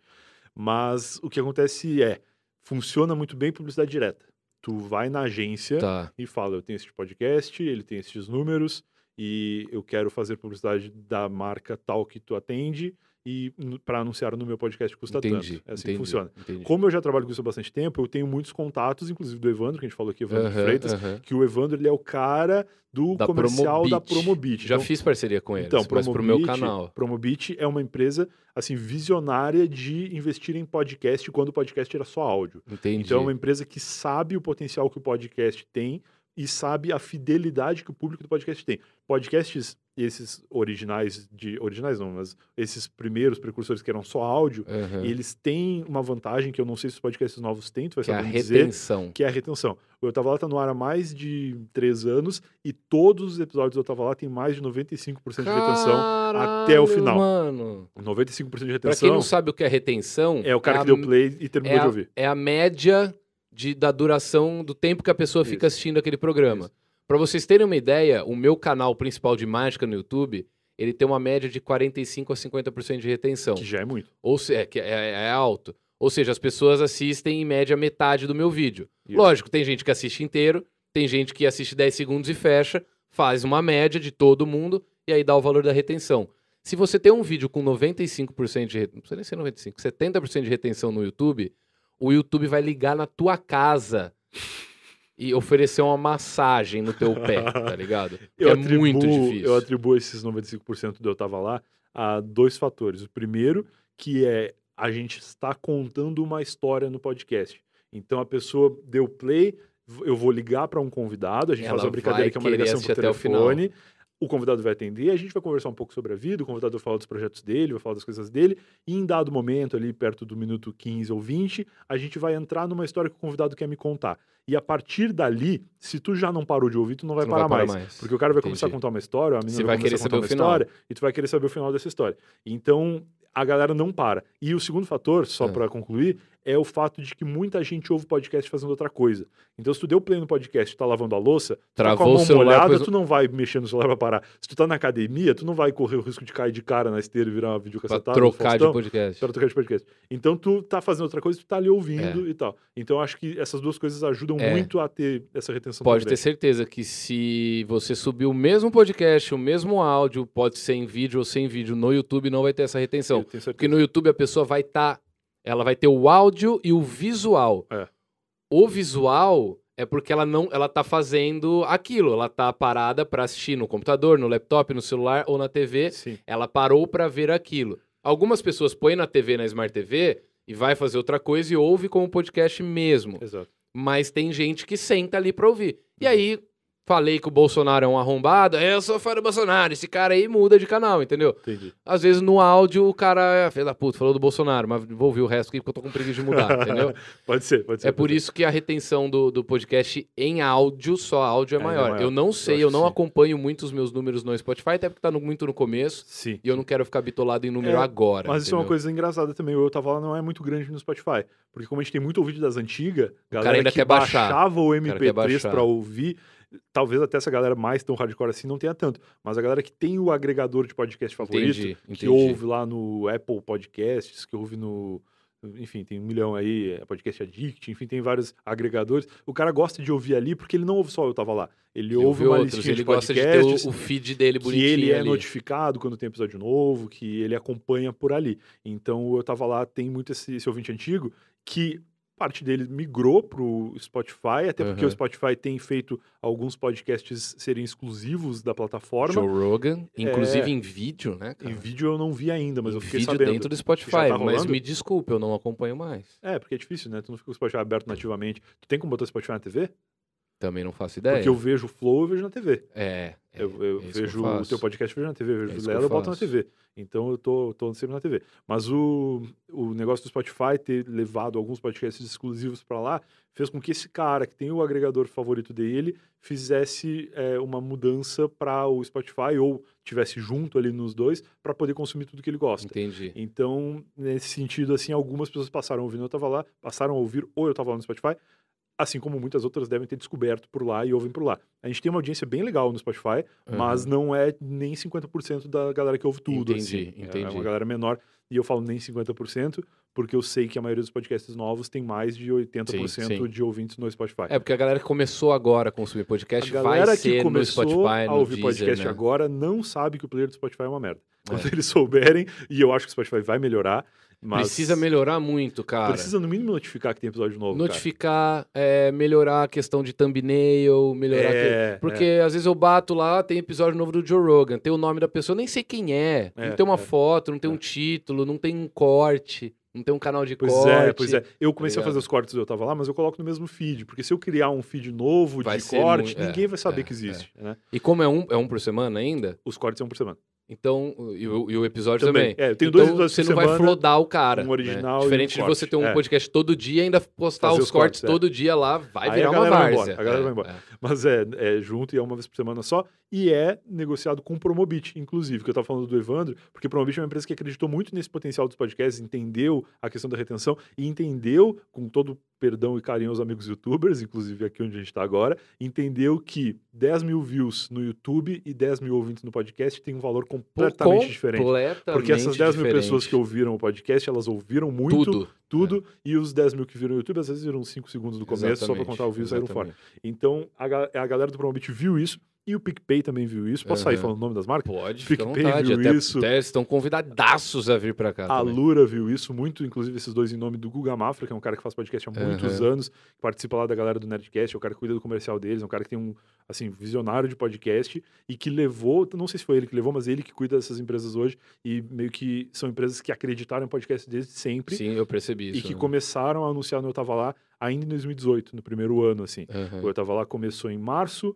Mas o que acontece é, funciona muito bem publicidade direta. Tu vai na agência Tá. e fala, eu tenho esse podcast, ele tem esses números, e eu quero fazer publicidade da marca tal que tu atende, e para anunciar no meu podcast custa Entendi. tanto. É assim entendi, que funciona. Entendi. Como eu já trabalho com isso há bastante tempo, eu tenho muitos contatos, inclusive do Evandro, que a gente falou aqui, Evandro Freitas, que o Evandro ele é o cara do Da comercial da Promobit. Promobit. Já Então, fiz parceria com eles, então, mas pro meu canal. Promobit é uma empresa assim visionária de investir em podcast quando o podcast era só áudio. Entendi. Então é uma empresa que sabe o potencial que o podcast tem e sabe a fidelidade que o público do podcast tem. Podcasts esses originais de originais não, mas esses primeiros precursores que eram só áudio, Aham. eles têm uma vantagem que eu não sei se os podcasts novos têm, tu vai Que é a saber me dizer, retenção. que é a retenção. O Eu Tava Lá tá no ar há mais de três anos e todos os episódios do Eu Tava Lá tem mais de 95% de retenção. até o Caralho, final. Mano. 95% de Pra quem retenção não sabe o que é retenção, é o cara a- que deu play e terminou é de a, ouvir. é a média de, da duração do tempo que a pessoa fica Isso. assistindo aquele programa. Isso. Pra vocês terem uma ideia, o meu canal principal de mágica no YouTube, ele tem uma média de 45 a 50% de retenção. Que já é muito. Ou seja, é, é, é alto. Ou seja, as pessoas assistem em média metade do meu vídeo. Isso. Lógico, tem gente que assiste inteiro, tem gente que assiste 10 segundos e fecha, faz uma média de todo mundo e aí dá o valor da retenção. Se você tem um vídeo com 95% de retenção, não precisa nem ser 95, 70% de retenção no YouTube, o YouTube vai ligar na tua casa e oferecer uma massagem no teu pé, tá <laughs> ligado? Eu é atribuo, muito difícil. Eu atribuo esses 95% do eu tava lá a dois fatores. O primeiro, que é a gente está contando uma história no podcast. Então a pessoa deu play, eu vou ligar para um convidado, a gente Ela faz uma brincadeira que é uma ligação por até o telefone. O convidado vai atender, a gente vai conversar um pouco sobre a vida, o convidado vai falar dos projetos dele, vai falar das coisas dele, e em dado momento, ali perto do minuto 15 ou 20, a gente vai entrar numa história que o convidado quer me contar. E a partir dali, se tu já não parou de ouvir, tu não vai, Tu não parar, vai parar mais. mais. Porque o cara vai começar a Entendi. contar uma história, a menina Você vai, vai querer começar a contar saber uma o final. história, e tu vai querer saber o final dessa história. Então, a galera não para. E o segundo fator, só Ah. pra concluir, é o fato de que muita gente ouve podcast fazendo outra coisa. Então, se tu deu play no podcast e tá lavando a louça, tu tá com Travou a mão celular, molhada, tu não vai mexer no celular pra parar. Se tu tá na academia, tu não vai correr o risco de cair de cara na esteira e virar uma Pra videocassetada. do trocar de Faustão, podcast. para trocar de podcast. Então, tu tá fazendo outra coisa, tu tá ali ouvindo e tal. Então, eu acho que essas duas coisas ajudam É. muito a ter essa retenção Pode ter certeza que se você subir o mesmo podcast, o mesmo áudio, pode ser em vídeo ou sem vídeo, no YouTube não vai ter essa retenção. Porque no YouTube a pessoa vai estar. ela vai ter o áudio e o visual. É. O visual é porque ela não. Ela tá fazendo aquilo. Ela tá parada pra assistir no computador, no laptop, no celular ou na TV. Sim. Ela parou pra ver aquilo. Algumas pessoas põem na TV, na Smart TV, e vai fazer outra coisa e ouve como podcast mesmo Exato. Mas tem gente que senta ali pra ouvir. E aí, falei que o Bolsonaro é um arrombado, eu sou fã do Bolsonaro, esse cara aí muda de canal, entendeu? Entendi. Às vezes no áudio o cara é filho da puta, falou do Bolsonaro, mas vou ouvir o resto aqui porque eu tô com preguiça de mudar, <laughs> entendeu? Pode ser, pode ser. É pode por ser. isso que a retenção do, do podcast em áudio, só áudio, é, É, é maior. maior. Eu não Eu sei, eu, que não sim. acompanho muito os meus números no Spotify, até porque tá no- muito no começo, Sim. e eu não quero ficar bitolado em número É, agora. Mas isso é uma entendeu? coisa engraçada também. O Eu Tava Lá não é muito grande no Spotify. Porque como a gente tem muito vídeo das antigas, cara galera ainda que quer baixar. baixava o cara quer MP3 baixar. pra ouvir, talvez até essa galera mais tão hardcore assim não tenha tanto. Mas a galera que tem o agregador de podcast favorito, Entendi, que entendi. ouve lá no Apple Podcasts, que ouve no... Enfim, tem um milhão aí, é Podcast Addict, enfim, tem vários agregadores. O cara gosta de ouvir ali porque ele não ouve só Eu Tava Lá. Ele, Ele ouve uma outros, listinha ele de gosta de podcasts, ter o, o feed dele que bonitinho ele é ali. notificado quando tem episódio novo, que ele acompanha por ali. Então eu tava lá, tem muito esse, esse ouvinte antigo que parte dele migrou pro Spotify, até porque Uhum. o Spotify tem feito alguns podcasts serem exclusivos da plataforma. Joe Rogan, inclusive É. em vídeo, né, cara? Em vídeo eu não vi ainda, mas Em eu fiquei vídeo sabendo. dentro do Spotify, Já tá mas me desculpe, eu não acompanho mais. É, porque é difícil, né? Tu não fica com o Spotify aberto nativamente. Tu tem como botar o Spotify na TV? Também não faço ideia. Porque eu vejo o Flow, eu vejo na TV. É, é, Eu, eu é vejo eu o teu podcast, eu vejo na TV. Eu É vejo isso o que eu eu boto na. TV. Então eu tô, tô sempre na TV. Mas o, o negócio do Spotify ter levado alguns podcasts exclusivos pra lá fez com que esse cara, que tem o agregador favorito dele, fizesse é, uma mudança para o Spotify ou tivesse junto ali nos dois para poder consumir tudo que ele gosta. Entendi. Então, nesse sentido, assim, algumas pessoas passaram a ouvir Eu Tava Lá, passaram a ouvir ou Eu Tava Lá no Spotify, assim como muitas outras devem ter descoberto por lá e ouvem por lá. A gente tem uma audiência bem legal no Spotify, mas não é nem 50% da galera que ouve tudo, Entendi, assim. É entendi. uma galera menor, e eu falo nem 50%, porque eu sei que a maioria dos podcasts novos tem mais de 80% Sim, sim. de ouvintes no Spotify. É porque a galera que começou agora a consumir podcast a galera vai que ser no começou Spotify, a ouvir Deezer, podcast né? agora não sabe que o player do Spotify é uma merda. Quando É. eles <laughs> souberem, e eu acho que o Spotify vai melhorar, mas... Precisa melhorar muito, cara. Precisa no mínimo notificar que tem episódio novo, Notificar, é, melhorar a questão de thumbnail, melhorar... cara. que- É, Porque às vezes eu bato lá, tem episódio novo do Joe Rogan, tem o nome da pessoa, nem sei quem é. É, não tem uma é. foto, não tem um É. título, não tem um corte, não tem um canal de Pois corte. é, pois é. Eu comecei a fazer os cortes eu tava lá, mas eu coloco no mesmo feed. Porque se eu criar um feed novo Vai de corte, mui- é, ninguém vai saber é, que existe. Né? E como é um, é um por semana ainda, Os cortes são por semana. Então, e o, e o episódio Também. também. É, eu tenho então, dois episódios você não vai semana, flodar o cara. um né? original um Diferente de corte. você ter um É. podcast todo dia e ainda postar os, os cortes, cortes, é. todo dia lá, vai Aí virar uma vai várzea. embora, a galera É, vai embora. é. Mas é, é junto e é uma vez por semana só. E é negociado com o Promobit, inclusive, que eu tava falando do Evandro, porque o Promobit é uma empresa que acreditou muito nesse potencial dos podcasts, entendeu a questão da retenção e entendeu, com todo perdão e carinho aos amigos youtubers, inclusive aqui onde a gente tá agora, entendeu que 10 mil views no YouTube e 10 mil ouvintes no podcast tem um valor completamente diferente. Completamente Porque essas 10 mil diferente. pessoas que ouviram o podcast, elas ouviram muito Tudo. tudo, e os 10 mil que viram no YouTube, às vezes viram 5 segundos do começo, só pra Exatamente, contar o view e saíram fora. exatamente. Então, a, a galera do Promobit viu isso, e o PicPay também viu isso. Posso sair Aham. falando o nome das marcas? Pode, PicPay vontade. viu Até, isso. até estão convidadaços a vir pra cá A também. Lura viu isso muito, inclusive esses dois em nome do Guga Mafra, que é um cara que faz podcast há muitos Aham. anos, que participa lá da galera do Nerdcast, é o cara que cuida do comercial deles, é um cara que tem um, assim, visionário de podcast e que levou, não sei se foi ele que levou, mas ele que cuida dessas empresas hoje e meio que são empresas que acreditaram em podcast desde sempre Sim, eu percebi isso. e que né? começaram a anunciar no Eu Tava Lá ainda em 2018, no primeiro ano, assim. Aham. O Eu Tava Lá começou em março.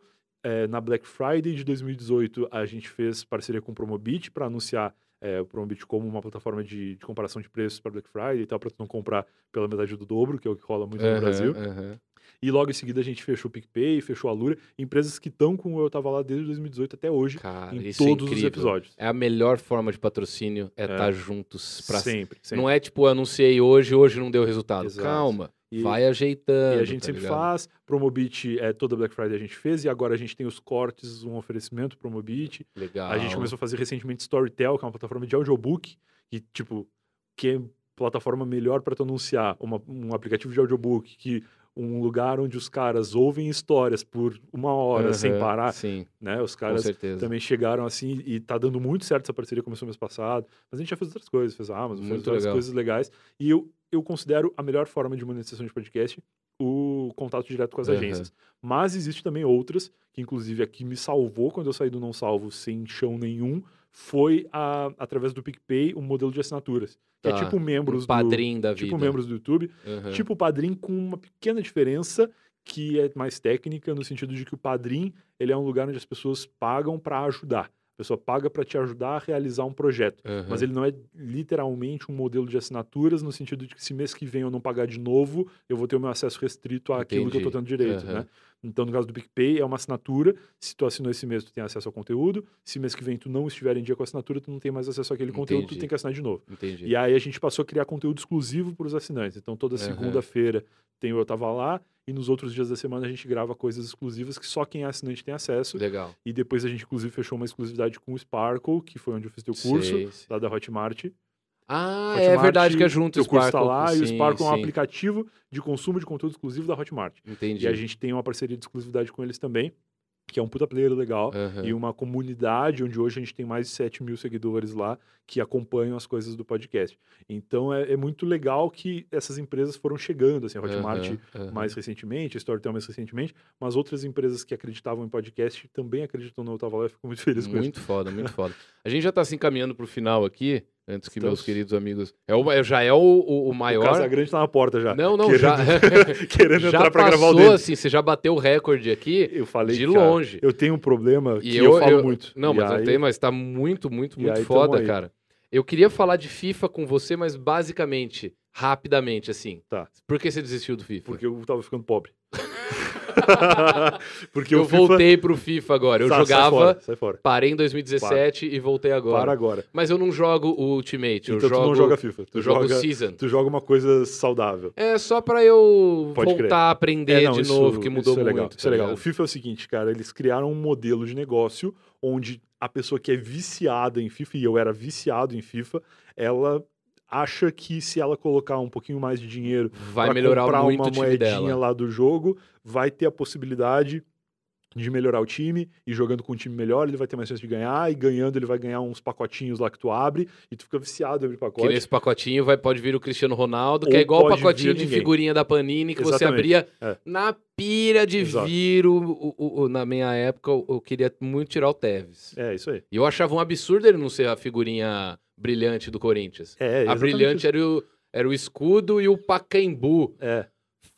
É, na Black Friday de 2018, a gente fez parceria com o Promobit para anunciar é, o Promobit como uma plataforma de, de comparação de preços para Black Friday e tal, para tu não comprar pela metade do dobro, que é o que rola muito no Aham, Brasil. aham. E logo em seguida a gente fechou o PicPay, fechou a Lura, empresas que estão com o Eu Tava Lá desde 2018 até hoje, Cara, em é todos os incrível. episódios. É a melhor forma de patrocínio, é estar juntos pra Sempre, sempre. Não é tipo, anunciei hoje, hoje não deu resultado. Exato. Calma, E- vai ajeitando. E a gente tá sempre ligado? faz. Promobit, é, toda Black Friday a gente fez, e agora a gente tem os cortes, um oferecimento Promobit. Legal. A gente começou a fazer recentemente Storytel, que é uma plataforma de audiobook, e, tipo, que é plataforma melhor para tu anunciar uma- um aplicativo de audiobook, que um lugar onde os caras ouvem histórias por uma hora sem Aham, parar, Sim, né? Os caras também chegaram assim e tá dando muito certo essa parceria, começou mês passado, mas a gente já fez outras coisas, fez a Amazon, fez Muito outras legal. coisas legais, e eu, eu considero a melhor forma de monetização de podcast o contato direto com as Aham. agências. Mas existe também outras, que inclusive aqui me salvou quando eu saí do não salvo sem chão nenhum, foi a, através do PicPay um modelo de assinaturas. Que é Tá. tipo membros Um padrinho da do. Tipo vida. membros do YouTube, Aham. tipo o Padrim com uma pequena diferença que é mais técnica no sentido de que o Padrim ele é um lugar onde as pessoas pagam para ajudar. A pessoa paga para te ajudar a realizar um projeto. Aham. Mas ele não é literalmente um modelo de assinaturas, no sentido de que se mês que vem eu não pagar de novo, eu vou ter o meu acesso restrito àquilo que eu Entendi. estou tendo direito, Aham. né? Então, no caso do PicPay, é uma assinatura. Se tu assinou esse mês, tu tem acesso ao conteúdo. Se mês que vem tu não estiver em dia com a assinatura, tu não tem mais acesso àquele conteúdo, tu Entendi. tem que assinar de novo. Entendi. E aí a gente passou a criar conteúdo exclusivo para os assinantes. Então, toda segunda-feira tem o Eu Tava Lá, e nos outros dias da semana a gente grava coisas exclusivas que só quem é assinante tem acesso. Legal. E depois a gente, inclusive, fechou uma exclusividade com o Sparkle, que foi onde eu fiz teu curso, Sei, sei. lá da Hotmart. Ah, Hotmart, é verdade que é junto o curso Sparkle. tá lá e o sim, Sparkle é um sim. aplicativo de consumo de conteúdo exclusivo da Hotmart. Entendi. E a gente tem uma parceria de exclusividade com eles também, que é um puta player legal. Aham. E uma comunidade onde hoje a gente tem mais de 7 mil seguidores lá que acompanham as coisas do podcast. Então é, é muito legal que essas empresas foram chegando, assim, a Hotmart Aham, aham. mais recentemente, a Storytel mais recentemente, mas outras empresas que acreditavam em podcast também acreditam no Lá, eu fico muito feliz com isso. Muito foda, muito foda. A gente já tá se encaminhando pro final aqui, antes que meus Estamos. queridos amigos. É o, é- já é o, o, o O maior. Casagrande tá na porta já. Não, não, querendo, já. <laughs> querendo já entrar pra gravar o dele. assim, você já bateu o recorde aqui Eu falei de cara, longe. Eu tenho um problema E que eu, falo muito. Não, E mas não aí- tem, mas tá muito, muito, muito aí, foda, cara. Eu queria falar de FIFA com você, mas basicamente, rapidamente, assim. Tá. Por que você desistiu do FIFA? Porque eu tava ficando pobre. <laughs> <laughs> Porque eu FIFA... voltei pro FIFA agora. Eu Sai- sai jogava, fora, sai fora. parei em 2017 e voltei agora. Para agora. Mas eu não jogo o Ultimate, eu Então jogo, tu não joga FIFA. Tu eu jogo joga, Season. tu joga uma coisa saudável. É só pra eu Pode voltar crer. a aprender É, não, de isso- novo, que mudou isso é legal, muito. Isso é tá legal. O? FIFA é o seguinte, cara, eles criaram um modelo de negócio onde a pessoa que é viciada em FIFA, e eu era viciado em FIFA, ela acha que se ela colocar um pouquinho mais de dinheiro Vai pra melhorar comprar muito uma moedinha lá do jogo, vai ter a possibilidade de melhorar o time, e jogando com um time melhor, ele vai ter mais chance de ganhar, e ganhando ele vai ganhar uns pacotinhos lá que tu abre, e tu fica viciado em abrir Que pacote. nesse pacotinho vai, pode vir o Cristiano Ronaldo, que Ou é igual o pacotinho de ninguém. figurinha da Panini que você Exatamente, abria é. na pira de Exato. vir o, o- o- Na minha época, eu, eu queria muito tirar o Tevez. É, isso aí. E eu achava um absurdo ele não ser a figurinha brilhante do Corinthians. É, a brilhante isso. era o, era o escudo e o Pacaembu. É.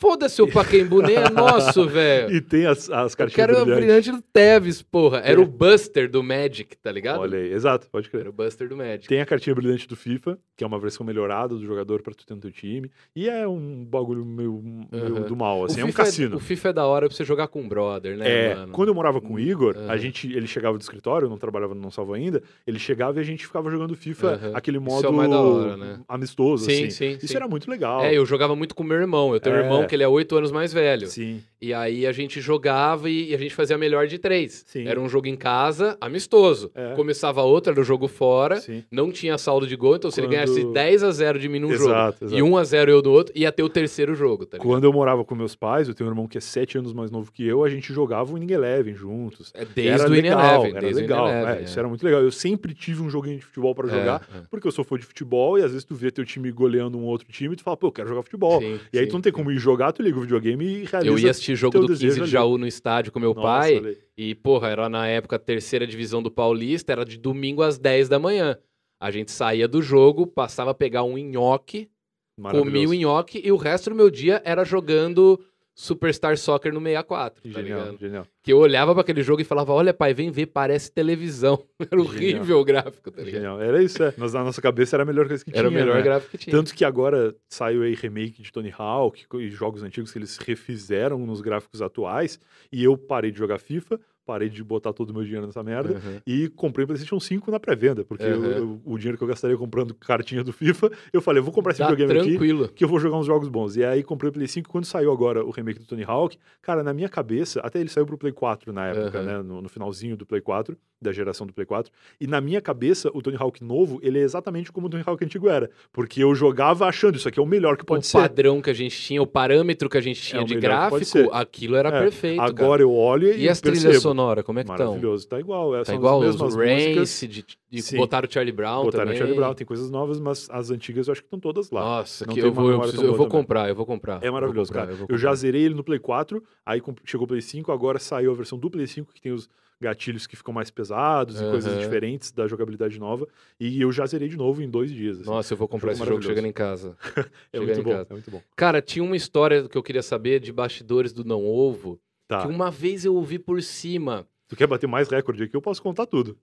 Foda-se, o Paquembu nem é nosso, <laughs> velho. E tem as, as cartinhas quero a brilhantes. brilhante do Tevez, porra. Era É. o Buster do Magic, tá ligado? Olha aí, exato, pode crer. Era o Buster do Magic. Tem a cartinha brilhante do FIFA, que é uma versão melhorada do jogador pra tu ter no teu time. E é um bagulho meio, meio Aham. do mal, assim. o É um FIFA cassino. o FIFA é da hora pra você jogar com um brother, né, É, mano? quando eu morava com o Igor, Aham. a gente, ele chegava do escritório, eu não trabalhava no Não Salvo ainda, ele chegava e a gente ficava jogando FIFA, Aham. aquele Isso é modo o mais da hora, né? amistoso, Sim, assim. sim, Isso sim. era muito legal. É, eu jogava muito com meu irmão. Eu tenho um É. irmão que ele é oito anos mais velho. Sim, E aí a gente jogava e, e a gente fazia melhor de três. Sim. Era um jogo em casa, amistoso. É. Começava outro, era o jogo fora. sim. Não tinha saldo de gol, então se ele Quando- ganhasse 10 a 0 de mim num Exato, jogo exato. e 1 a 0 eu no outro, ia ter o terceiro jogo, tá? Quando eu morava com meus pais, eu tenho um irmão que é sete anos mais novo que eu, a gente jogava o Inning Eleven juntos. É desde era o legal, Eleven, era legal. Eleven, é, Isso era muito legal. Eu sempre tive um joguinho de futebol pra É, jogar, é. porque eu sou fã de futebol e às vezes tu vê teu time goleando um outro time e tu fala, pô, eu quero jogar futebol. Sim, e aí tu não tem como ir jogar, tu liga o videogame e realiza Eu ia assistir jogo do desejo 15 de ali. Jaú no estádio com meu Nossa, pai. E, porra, era na época a terceira divisão do Paulista, era de domingo às 10 da manhã. A gente saía do jogo, passava a pegar um nhoque, comia o nhoque e o resto do meu dia era jogando Superstar Soccer no 64, tá Genial, ligado? genial. Que eu olhava pra aquele jogo e falava, olha pai, vem ver, parece televisão. <laughs> Era horrível o gráfico, tá ligado? Genial. Era isso, é. Mas na nossa cabeça era a melhor coisa que Era o tinha. melhor né? gráfico que tinha. Tanto que agora saiu aí remake de Tony Hawk e jogos antigos que eles refizeram nos gráficos atuais. E eu parei de jogar FIFA, parei de botar todo o meu dinheiro nessa merda. Uhum. E comprei o PlayStation 5 na pré-venda, porque Uhum. eu- eu- o dinheiro que eu gastaria comprando cartinha do FIFA, eu falei, eu vou comprar esse Tá videogame aqui, tranquilo. que eu vou jogar uns jogos bons. E aí comprei o Play 5 quando saiu agora o remake do Tony Hawk. Cara, na minha cabeça, até ele saiu pro Play 4 na época, Aham. né? No, no finalzinho do Play 4, da geração do Play 4. E na minha cabeça, o Tony Hawk novo, ele é exatamente como o Tony Hawk antigo era. Porque eu jogava achando, isso aqui é o melhor que pode o ser. padrão que a gente tinha, o parâmetro que a gente tinha É o de gráfico, aquilo era É, perfeito. cara. Agora eu olho e, E as percebo. Sonoras, como é que estão? Maravilhoso, tá igual. é, Tá igual os músicas. De, de Sim. botaram o Charlie Brown Botaram também. Charlie Brown, tem coisas novas, mas as antigas eu acho que estão todas lá. Nossa, Não que eu vou, eu, preciso- eu vou também. comprar, eu vou comprar. É maravilhoso, comprar, cara. eu Eu já zerei ele no Play 4, aí chegou o Play 5, agora saiu a versão do Play 5, que tem os gatilhos que ficam mais pesados e coisas diferentes da jogabilidade nova. E eu já zerei de novo em dois dias. assim. Nossa, eu vou comprar Jogo esse jogo chegando em casa. <laughs> é chegando muito em bom, casa. é muito bom. Cara, tinha uma história que eu queria saber de bastidores do Não Ovo, Tá. que uma vez eu ouvi por cima. Tu quer bater mais recorde aqui? Eu posso contar tudo.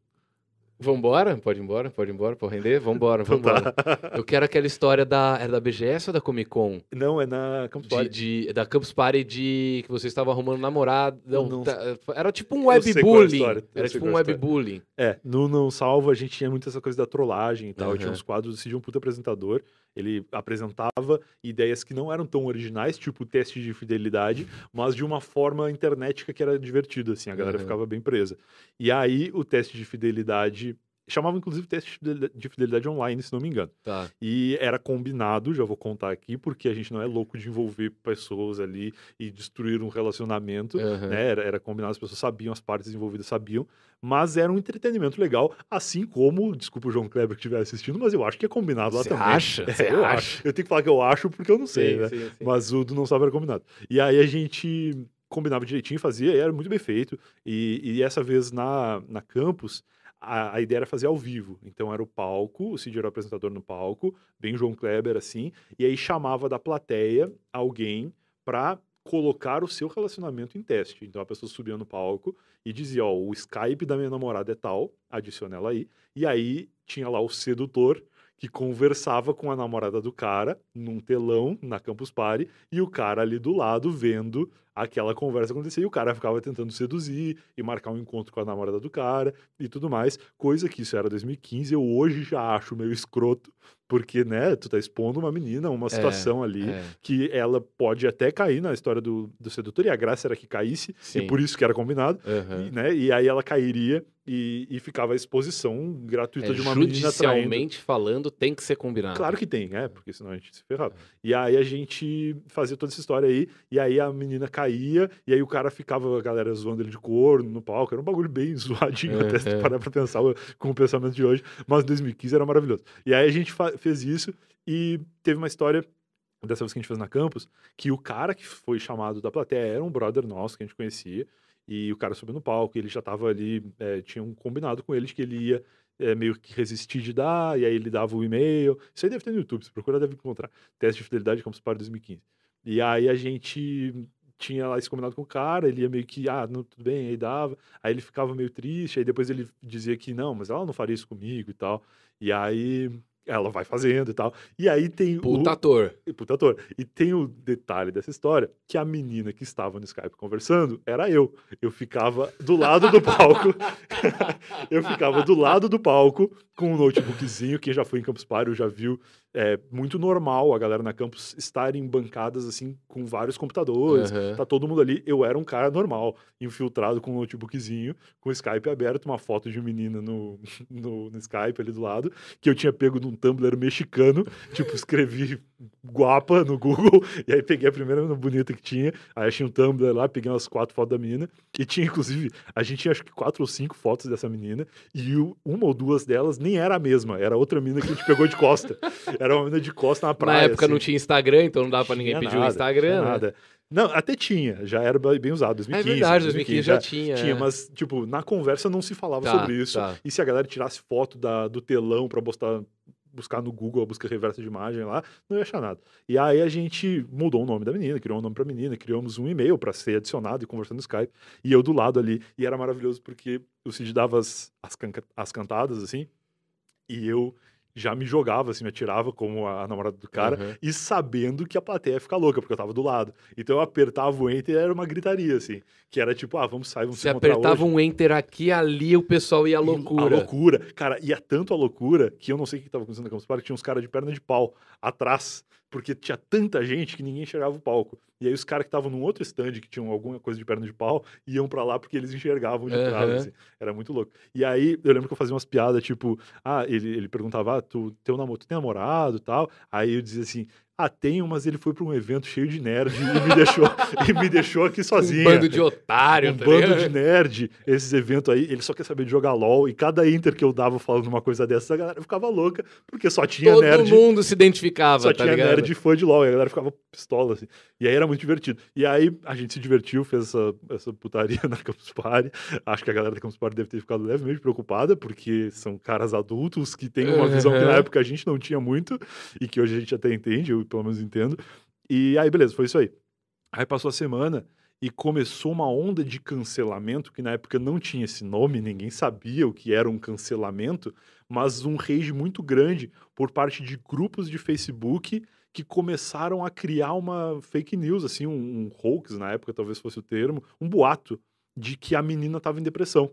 Vambora? Pode ir embora? Pode ir embora? Pode render? Vambora, Então vambora. tá. Eu quero aquela história da... Era da BGS ou da Comic Con? Não, é na Campus De, Party. de- da Campus Party de que você estava arrumando namorado. Não, Não tá- era tipo um é webbullying. Era tipo um é webbullying. É, no Não Salvo a gente tinha muito essa coisa da trollagem e tal. Aham. Tinha uns quadros do Cid, um puta apresentador. Ele apresentava ideias que não eram tão originais, tipo teste de fidelidade, mas de uma forma internetica que era divertida, assim, a galera Aham. ficava bem presa. E aí o teste de fidelidade. Chamava inclusive teste de fidelidade- de fidelidade online, se não me engano. Tá. E era combinado, já vou contar aqui, porque a gente não é louco de envolver pessoas ali e destruir um relacionamento Aham. né? Era, era combinado, as pessoas sabiam, as partes envolvidas sabiam, mas era um entretenimento legal, assim como, desculpa o João Kleber que estiver assistindo, mas eu acho que é combinado lá Você também. acha? É, eu acha? acho. Eu tenho que falar que eu acho porque eu não sei, Sim, né? sim, sim. Mas o do não sabe era combinado. E aí a gente combinava direitinho, fazia, e era muito bem feito. E, e essa vez na, na campus, a, a ideia era fazer ao vivo. Então era o palco, o Cid era o apresentador no palco, bem João Kleber assim, e aí chamava da plateia alguém para colocar o seu relacionamento em teste. Então a pessoa subia no palco e dizia, ó, o Skype da minha namorada é tal, adiciona ela aí. E aí tinha lá o sedutor que conversava com a namorada do cara num telão na Campus Party e o cara ali do lado vendo aquela conversa acontecer e o cara ficava tentando seduzir e marcar um encontro com a namorada do cara e tudo mais, coisa que isso era 2015, eu hoje já acho meio escroto, porque, né, tu tá expondo uma menina, uma situação ali É, que ela pode até cair na história do, do sedutor, e a graça era que caísse, sim. e por isso que era combinado, Aham. e, né, e aí ela cairia e, e ficava a exposição gratuita É, de uma menina traindo. judicialmente falando, tem que ser combinado. Claro que tem, é, porque senão a gente se ferrava. E aí a gente fazia toda essa história aí, e aí a menina caía, e aí o cara ficava, a galera zoando ele de corno no palco, era um bagulho bem <laughs> zoadinho, até se tu parar pra pensar com o pensamento de hoje, mas 2015 era maravilhoso. E aí a gente fez isso, e teve uma história, dessa vez que a gente fez na campus, que o cara que foi chamado da plateia era um brother nosso que a gente conhecia, e o cara subiu no palco, e ele já tava ali, é, tinha um combinado com ele de que ele ia é, meio que resistir de dar, e aí ele dava o e-mail. Isso aí deve ter no YouTube, se procurar deve encontrar. Teste de fidelidade Campus Party 2015. E aí a gente tinha lá esse combinado com o cara, ele ia meio que, ah, não, tudo bem, aí dava. Aí ele ficava meio triste, aí depois ele dizia que não, mas ela não faria isso comigo e tal. E aí ela vai fazendo e tal. E aí tem Puta o... ator. Puta ator. E tem o detalhe dessa história, que a menina que estava no Skype conversando era eu. Eu ficava do lado do palco. <laughs> eu ficava do lado do palco com um notebookzinho. Quem já foi em Campus Party já viu. É muito normal a galera na campus estar em bancadas assim com vários computadores. Uhum. Tá todo mundo ali. Eu era um cara normal, infiltrado com um notebookzinho, com o Skype aberto, uma foto de uma menina no, <laughs> no, no Skype ali do lado, que eu tinha pego num Tumblr mexicano. <laughs> tipo, escrevi guapa no Google, e aí peguei a primeira bonita que tinha, aí achei um Tumblr lá, peguei umas quatro fotos da menina, e tinha, inclusive, a gente tinha acho que quatro ou cinco fotos dessa menina, e uma ou duas delas nem era a mesma, era outra menina que a gente pegou de costa. Era <laughs> uma menina de costa na praia. Na época assim. não tinha Instagram, então não dava pra ninguém pedir o Instagram. tinha né? nada. Não, até tinha, já era bem usado, 2015. É verdade, 2015 já tinha. Tinha, é. mas, tipo, na conversa não se falava Tá, sobre isso. tá. E se a galera tirasse foto da, do telão pra postar, buscar no Google a busca reversa de imagem lá, não ia achar nada. E aí a gente mudou o nome da menina, criou um nome pra menina, criamos um e-mail pra ser adicionado e conversando no Skype. E eu do lado ali. E era maravilhoso porque o Cid dava as, as, as cantadas, assim, e eu já me jogava, assim, me atirava como a, a namorada do cara, Uhum. e sabendo que a plateia ia ficar louca, porque eu tava do lado. Então eu apertava o enter e era uma gritaria, assim, que era tipo, ah, vamos sair, vamos Você se encontrar apertava hoje. um enter aqui, ali o pessoal ia à loucura. A loucura. Cara, ia tanto a loucura que eu não sei o que tava acontecendo na Campus Party, tinha uns caras de perna de pau atrás, porque tinha tanta gente que ninguém enxergava o palco. E aí os caras que estavam num outro stand, que tinham alguma coisa de perna de pau, iam pra lá porque eles enxergavam de trás, Aham. assim. Era muito louco. E aí eu lembro que eu fazia umas piadas, tipo, ah, ele, ele perguntava, ah, tu, teu namoro, tu tem namorado e tal? Aí eu dizia assim, ah, tenho, mas ele foi pra um evento cheio de nerd e me deixou, <laughs> e me deixou aqui sozinho. Um bando de otário, Um tá bando ligado? de nerd, esses eventos aí, ele só quer saber de jogar LOL, e cada enter que eu dava falando uma coisa dessa, a galera ficava louca, porque só tinha Todo nerd, mundo se identificava, só tá tinha ligado? nerd fã de LOL, e a galera ficava pistola, assim. E aí era muito divertido. E aí a gente se divertiu, fez essa, essa putaria <laughs> na Campus Party, acho que a galera da Campus Party deve ter ficado levemente preocupada, porque são caras adultos que têm uma visão que na época a gente não tinha muito, e que hoje a gente até entende, eu pelo menos entendo. E aí, beleza, foi isso aí. Aí passou a semana e começou uma onda de cancelamento, que na época não tinha esse nome, ninguém sabia o que era um cancelamento, mas um rage muito grande por parte de grupos de Facebook que começaram a criar uma fake news, assim, um, um hoax, na época talvez fosse o termo, um boato de que a menina estava em depressão.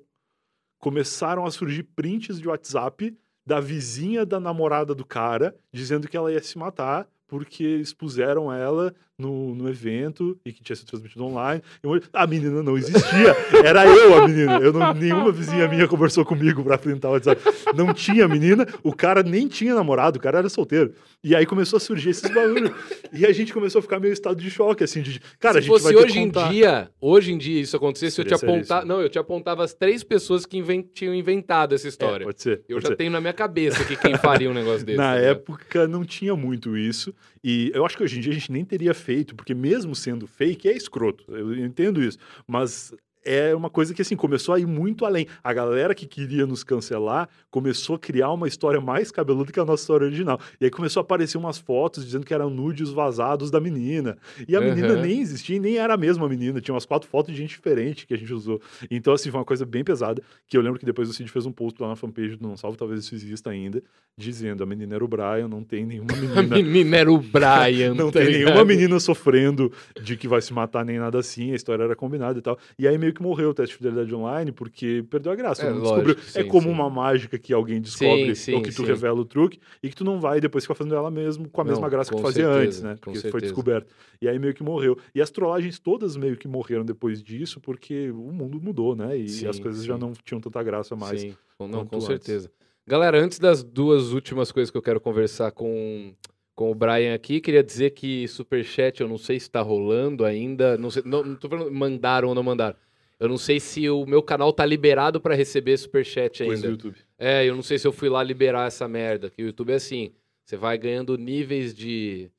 Começaram a surgir prints de WhatsApp da vizinha da namorada do cara dizendo que ela ia se matar porque expuseram ela no, no evento e que tinha sido transmitido online. Eu- a menina não existia, era eu a menina. Eu não, nenhuma vizinha minha conversou comigo pra apresentar o WhatsApp. Não tinha menina, o cara nem tinha namorado, o cara era solteiro. E aí começou a surgir esses barulhos. E a gente começou a ficar meio estado de choque, assim, de cara, a se gente fosse vai hoje em dia, hoje em dia isso acontecesse, eu te seríssimo. não, eu te apontava as três pessoas que inven- tinham inventado essa É, história. pode ser. eu pode já ser. tenho na minha cabeça que quem faria um negócio <laughs> desse. Na ligado? época não tinha muito isso. E eu acho que hoje em dia a gente nem teria feito, porque mesmo sendo fake, é escroto. Eu entendo isso. Mas é uma coisa que, assim, começou a ir muito além. A galera que queria nos cancelar começou a criar uma história mais cabeluda que a nossa história original. E aí começou a aparecer umas fotos dizendo que eram nudes vazados da menina. E a menina Uhum. nem existia, e nem era a mesma menina. Tinha umas quatro fotos de gente diferente que a gente usou. Então, assim, foi uma coisa bem pesada. Que eu lembro que depois o Cid fez um post lá na fanpage do Não Salvo, talvez isso exista ainda, dizendo: a menina era o Brian, não tem nenhuma <laughs> A menina. menina era o Brian. Não tá tem ligado? nenhuma menina sofrendo de que vai se matar nem nada assim, a história era combinada e tal. E aí meio que morreu o teste de fidelidade online porque perdeu a graça. É, lógico, é sim, como sim. uma mágica que alguém descobre sim, ou que tu revela o truque e que tu não vai depois ficar fazendo ela mesmo com a Não, mesma graça que tu fazia certeza, antes, né? Porque foi descoberto. E aí meio que morreu. E as trollagens todas meio que morreram depois disso porque o mundo mudou, né? E as coisas já não tinham tanta graça mais. Sim, com- não, com antes. certeza. Galera, antes das duas últimas coisas que eu quero conversar com, com o Brian aqui, queria dizer que Superchat, eu não sei se tá rolando ainda, não, sei, não, não tô falando mandaram ou não mandaram. Eu não sei se o meu canal tá liberado para receber Superchat Coisa do ainda. YouTube. É, eu não sei se eu fui lá liberar essa merda, que o YouTube é assim, você vai ganhando níveis de,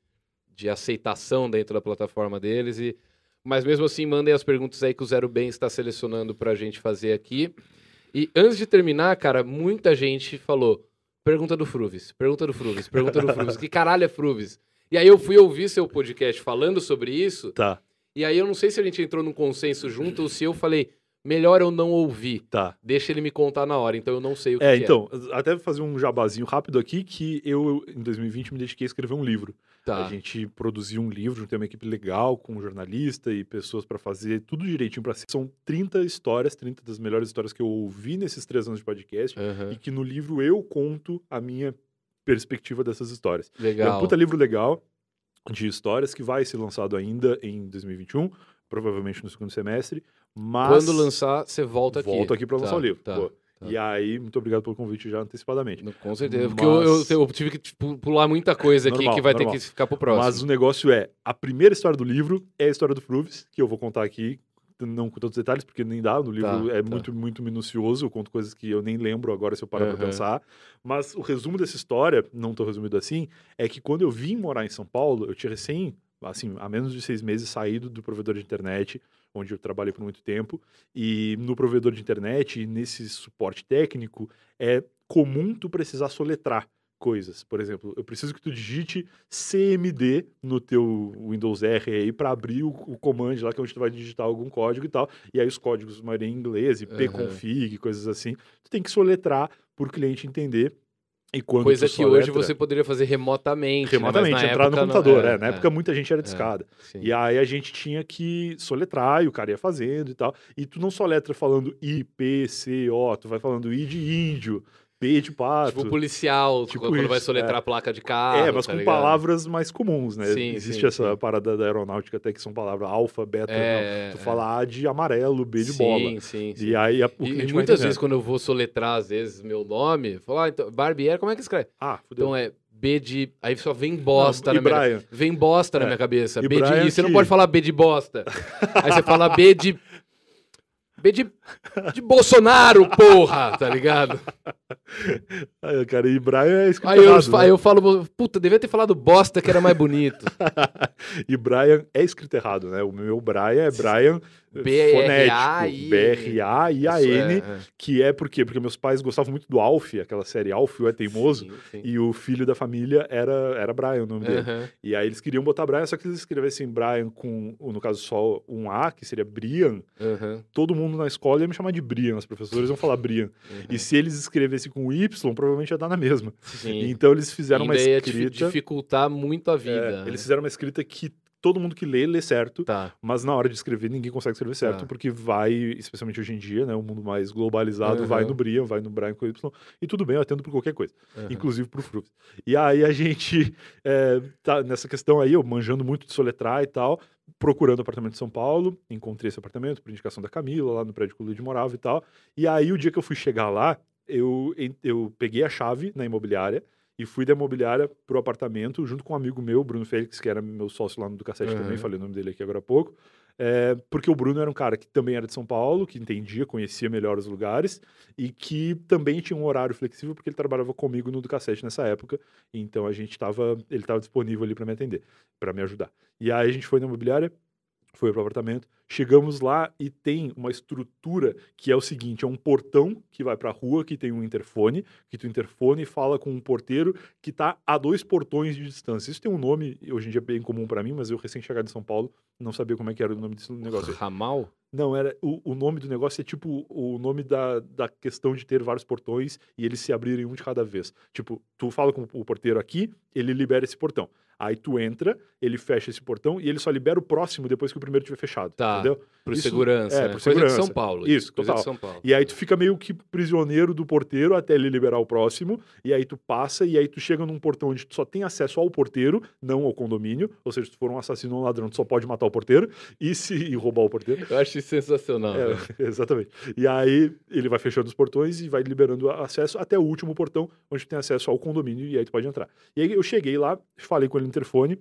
de aceitação dentro da plataforma deles e mas mesmo assim, mandem as perguntas aí que o Zero Bem está selecionando pra gente fazer aqui. E antes de terminar, cara, muita gente falou: pergunta do Fruvis, pergunta do Fruvis, pergunta do Fruvis. que caralho é Fruvis? E aí eu fui ouvir seu podcast falando sobre isso, Tá, e aí eu não sei se a gente entrou num consenso junto ou se eu falei, melhor eu não ouvir. tá. Deixa ele me contar na hora, então eu não sei o que É, que então, até vou fazer um jabazinho rápido aqui, que eu, em 2020, me dediquei a escrever um livro. Tá. A gente produziu um livro, tem uma equipe legal, com um jornalista e pessoas para fazer tudo direitinho para ser. São 30 histórias, 30 das melhores histórias que eu ouvi nesses três anos de podcast, Aham. e que no livro eu conto a minha perspectiva dessas histórias. É um Legal. puta livro legal de histórias que vai ser lançado ainda em 2021, provavelmente no segundo semestre, mas Quando lançar, você volta aqui. volto aqui para lançar Tá, o livro. tá, tá. E aí, muito obrigado pelo convite já antecipadamente. No- Com certeza. Porque eu, eu- Mas- eu tive que tipo, pular muita coisa aqui Normal, que vai normal. ter que ficar pro próximo. Mas o negócio é, a primeira história do livro é a história do Fruves, que eu vou contar aqui, não com todos os detalhes, porque nem dá, no livro Tá, é tá. muito, muito minucioso, eu conto coisas que eu nem lembro agora se eu parar Aham. pra pensar. Mas o resumo dessa história, não tão resumido assim, é que quando eu vim morar em São Paulo, eu tinha recém, assim, há menos de seis meses saído do provedor de internet, onde eu trabalhei por muito tempo, e no provedor de internet, e nesse suporte técnico, é comum tu precisar soletrar coisas. Por exemplo, eu preciso que tu digite CMD no teu Windows R aí para abrir o, o command lá que é onde tu vai digitar algum código e tal. E aí os códigos maioria em inglês, e pconfig, coisas assim. Tu tem que soletrar por cliente entender. E quando Coisa que hoje você poderia fazer remotamente. né? Remotamente na entrar no época não- computador, é, é, Na é, época muita gente era de escada. sim. E aí a gente tinha que soletrar e o cara ia fazendo e tal. E tu não soletra falando I, P, C, O, tu vai falando I de índio, P de pato. Tipo policial, Tipo quando vai isso, soletrar é. a placa de carro. é, mas tá com ligado? palavras mais comuns, né? Sim, Existe sim, essa sim. parada da aeronáutica até que são palavras alfa, beta, É, não. Tu é. fala A de amarelo, B de bola. Sim, sim. E aí a, o E- e vai muitas entendendo. vezes, quando eu vou soletrar, às vezes, meu nome, falo, ah, então, Barbieri, como é que escreve? Ah, fudeu. Então é B de. Aí só vem bosta Não, na e minha Brian? Vem bosta na É. minha cabeça. E B de. Brian E você não que- pode falar B de bosta. <laughs> Aí você fala B de. B de. De Bolsonaro, porra! Tá ligado? Aí, cara, e Brian é escrito Aí eu, errado, fa- né? aí eu falo, puta, devia ter falado bosta que era mais bonito. <laughs> e Brian é escrito errado, né? O meu Brian é Brian. Fonético. B-R-A-I-A-N. É, é. Que é por quê? Porque meus pais gostavam muito do Alf, aquela série Alf, o É Teimoso. Sim, sim. E o filho da família era, era Brian, o nome dele. Aham. E aí eles queriam botar Brian, só que eles escrevessem Brian com, no caso, só um A, que seria Brian. Aham. Todo mundo na escola ia me chamar de Brian, os professores iam falar Brian. E se eles escrevessem com Y, provavelmente ia dar na mesma. Sim. Então eles fizeram uma escrita. dificultar muito a é, vida. eles fizeram uma escrita que todo mundo que lê, lê certo. Tá. Mas na hora de escrever, ninguém consegue escrever certo, Tá. porque vai, especialmente hoje em dia, né? O mundo mais globalizado vai Aham. no Brian, vai no Brian com Y. E tudo bem, eu atendo por qualquer coisa Aham. inclusive pro Fruits. E aí a gente é, <laughs> tá nessa questão aí, eu manjando muito de soletrar e tal, procurando apartamento em São Paulo, encontrei esse apartamento por indicação da Camila, lá no prédio que o Luiz morava e tal. E aí o dia que eu fui chegar lá, eu, eu peguei a chave na imobiliária e fui da imobiliária pro apartamento junto com um amigo meu, Bruno Félix, que era meu sócio lá no do Cassete Aham. também, falei o nome dele aqui agora há pouco. É, porque o Bruno era um cara que também era de São Paulo, que entendia, conhecia melhor os lugares e que também tinha um horário flexível porque ele trabalhava comigo no do cassete nessa época. Então a gente tava, ele estava disponível ali para me atender, para me ajudar. E aí a gente foi na imobiliária, foi pro apartamento, chegamos lá e tem uma estrutura que é o seguinte, é um portão que vai para a rua, que tem um interfone, que tu interfone e fala com um porteiro que tá a dois portões de distância. Isso tem um nome, hoje em dia é bem comum para mim, mas eu recém chegado em São Paulo, não sabia como é que era o nome desse negócio. Ramal? Não, era o, o nome do negócio é tipo o nome da, da questão de ter vários portões e eles se abrirem um de cada vez. Tipo, tu fala com o porteiro aqui, ele libera esse portão. Aí tu entra, ele fecha esse portão e ele só libera o próximo depois que o primeiro tiver fechado. Tá. Entendeu? Por Isso- segurança. é, né? por Coisa de segurança. São Paulo. Isso, coisa de total. São Paulo. E aí tu fica meio que prisioneiro do porteiro até ele liberar o próximo, e aí tu passa, e aí tu chega num portão onde tu só tem acesso ao porteiro, não ao condomínio, ou seja, se tu for um assassino ou um ladrão, tu só pode matar o porteiro e se e roubar o porteiro. Eu acho isso sensacional. É, velho. <laughs> exatamente. E aí ele vai fechando os portões e vai liberando acesso até o último portão, onde tu tem acesso ao condomínio, e aí tu pode entrar. E aí eu cheguei lá, falei com ele no interfone,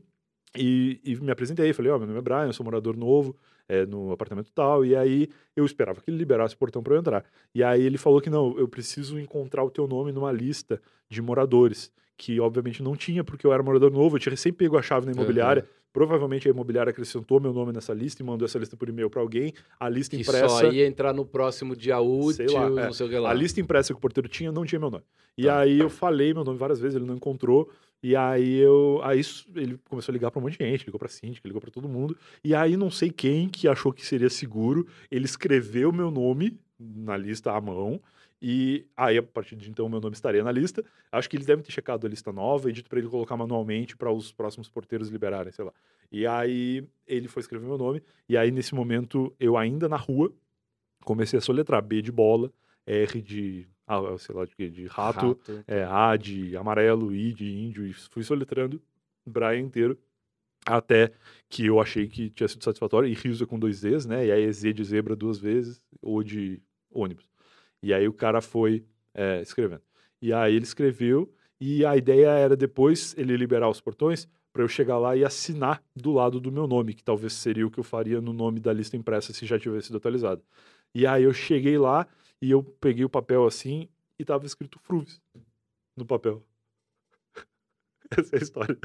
e, e me apresentei, falei, ó, meu nome é Brian, eu sou morador novo, é, no apartamento tal, e aí eu esperava que ele liberasse o portão para eu entrar. E aí ele falou que não, eu preciso encontrar o teu nome numa lista de moradores, que obviamente não tinha, porque eu era morador novo, eu tinha recém pego a chave na imobiliária. Provavelmente a imobiliária acrescentou meu nome nessa lista e mandou essa lista por e-mail para alguém. A lista Que impressa. só ia entrar no próximo dia útil, Sei lá, é. não sei o que lá. A lista impressa que o porteiro tinha não tinha meu nome. E Tá. aí eu falei meu nome várias vezes, ele não encontrou. E aí eu. Aí ele começou a ligar pra um monte de gente, ligou pra síndica, ligou pra todo mundo. E aí não sei quem que achou que seria seguro, ele escreveu meu nome na lista à mão. E aí, a partir de então, meu nome estaria na lista. Acho que eles devem ter checado a lista nova e dito pra ele colocar manualmente para os próximos porteiros liberarem, sei lá. E aí ele foi escrever meu nome. E aí, nesse momento, eu ainda na rua, comecei a soletrar B de bola, R de, ah, sei lá, de, de rato, é, A de amarelo, I de índio, e fui soletrando Brian inteiro, até que eu achei que tinha sido satisfatório, e Rios é com dois Zs, né, e aí é Z de zebra duas vezes, ou de ônibus. E aí o cara foi é, escrevendo. E aí ele escreveu, e a ideia era depois ele liberar os portões para eu chegar lá e assinar do lado do meu nome, que talvez seria o que eu faria no nome da lista impressa se já tivesse sido atualizado. E aí eu cheguei lá e eu peguei o papel assim e tava escrito Fruves no papel. <laughs> Essa é a história.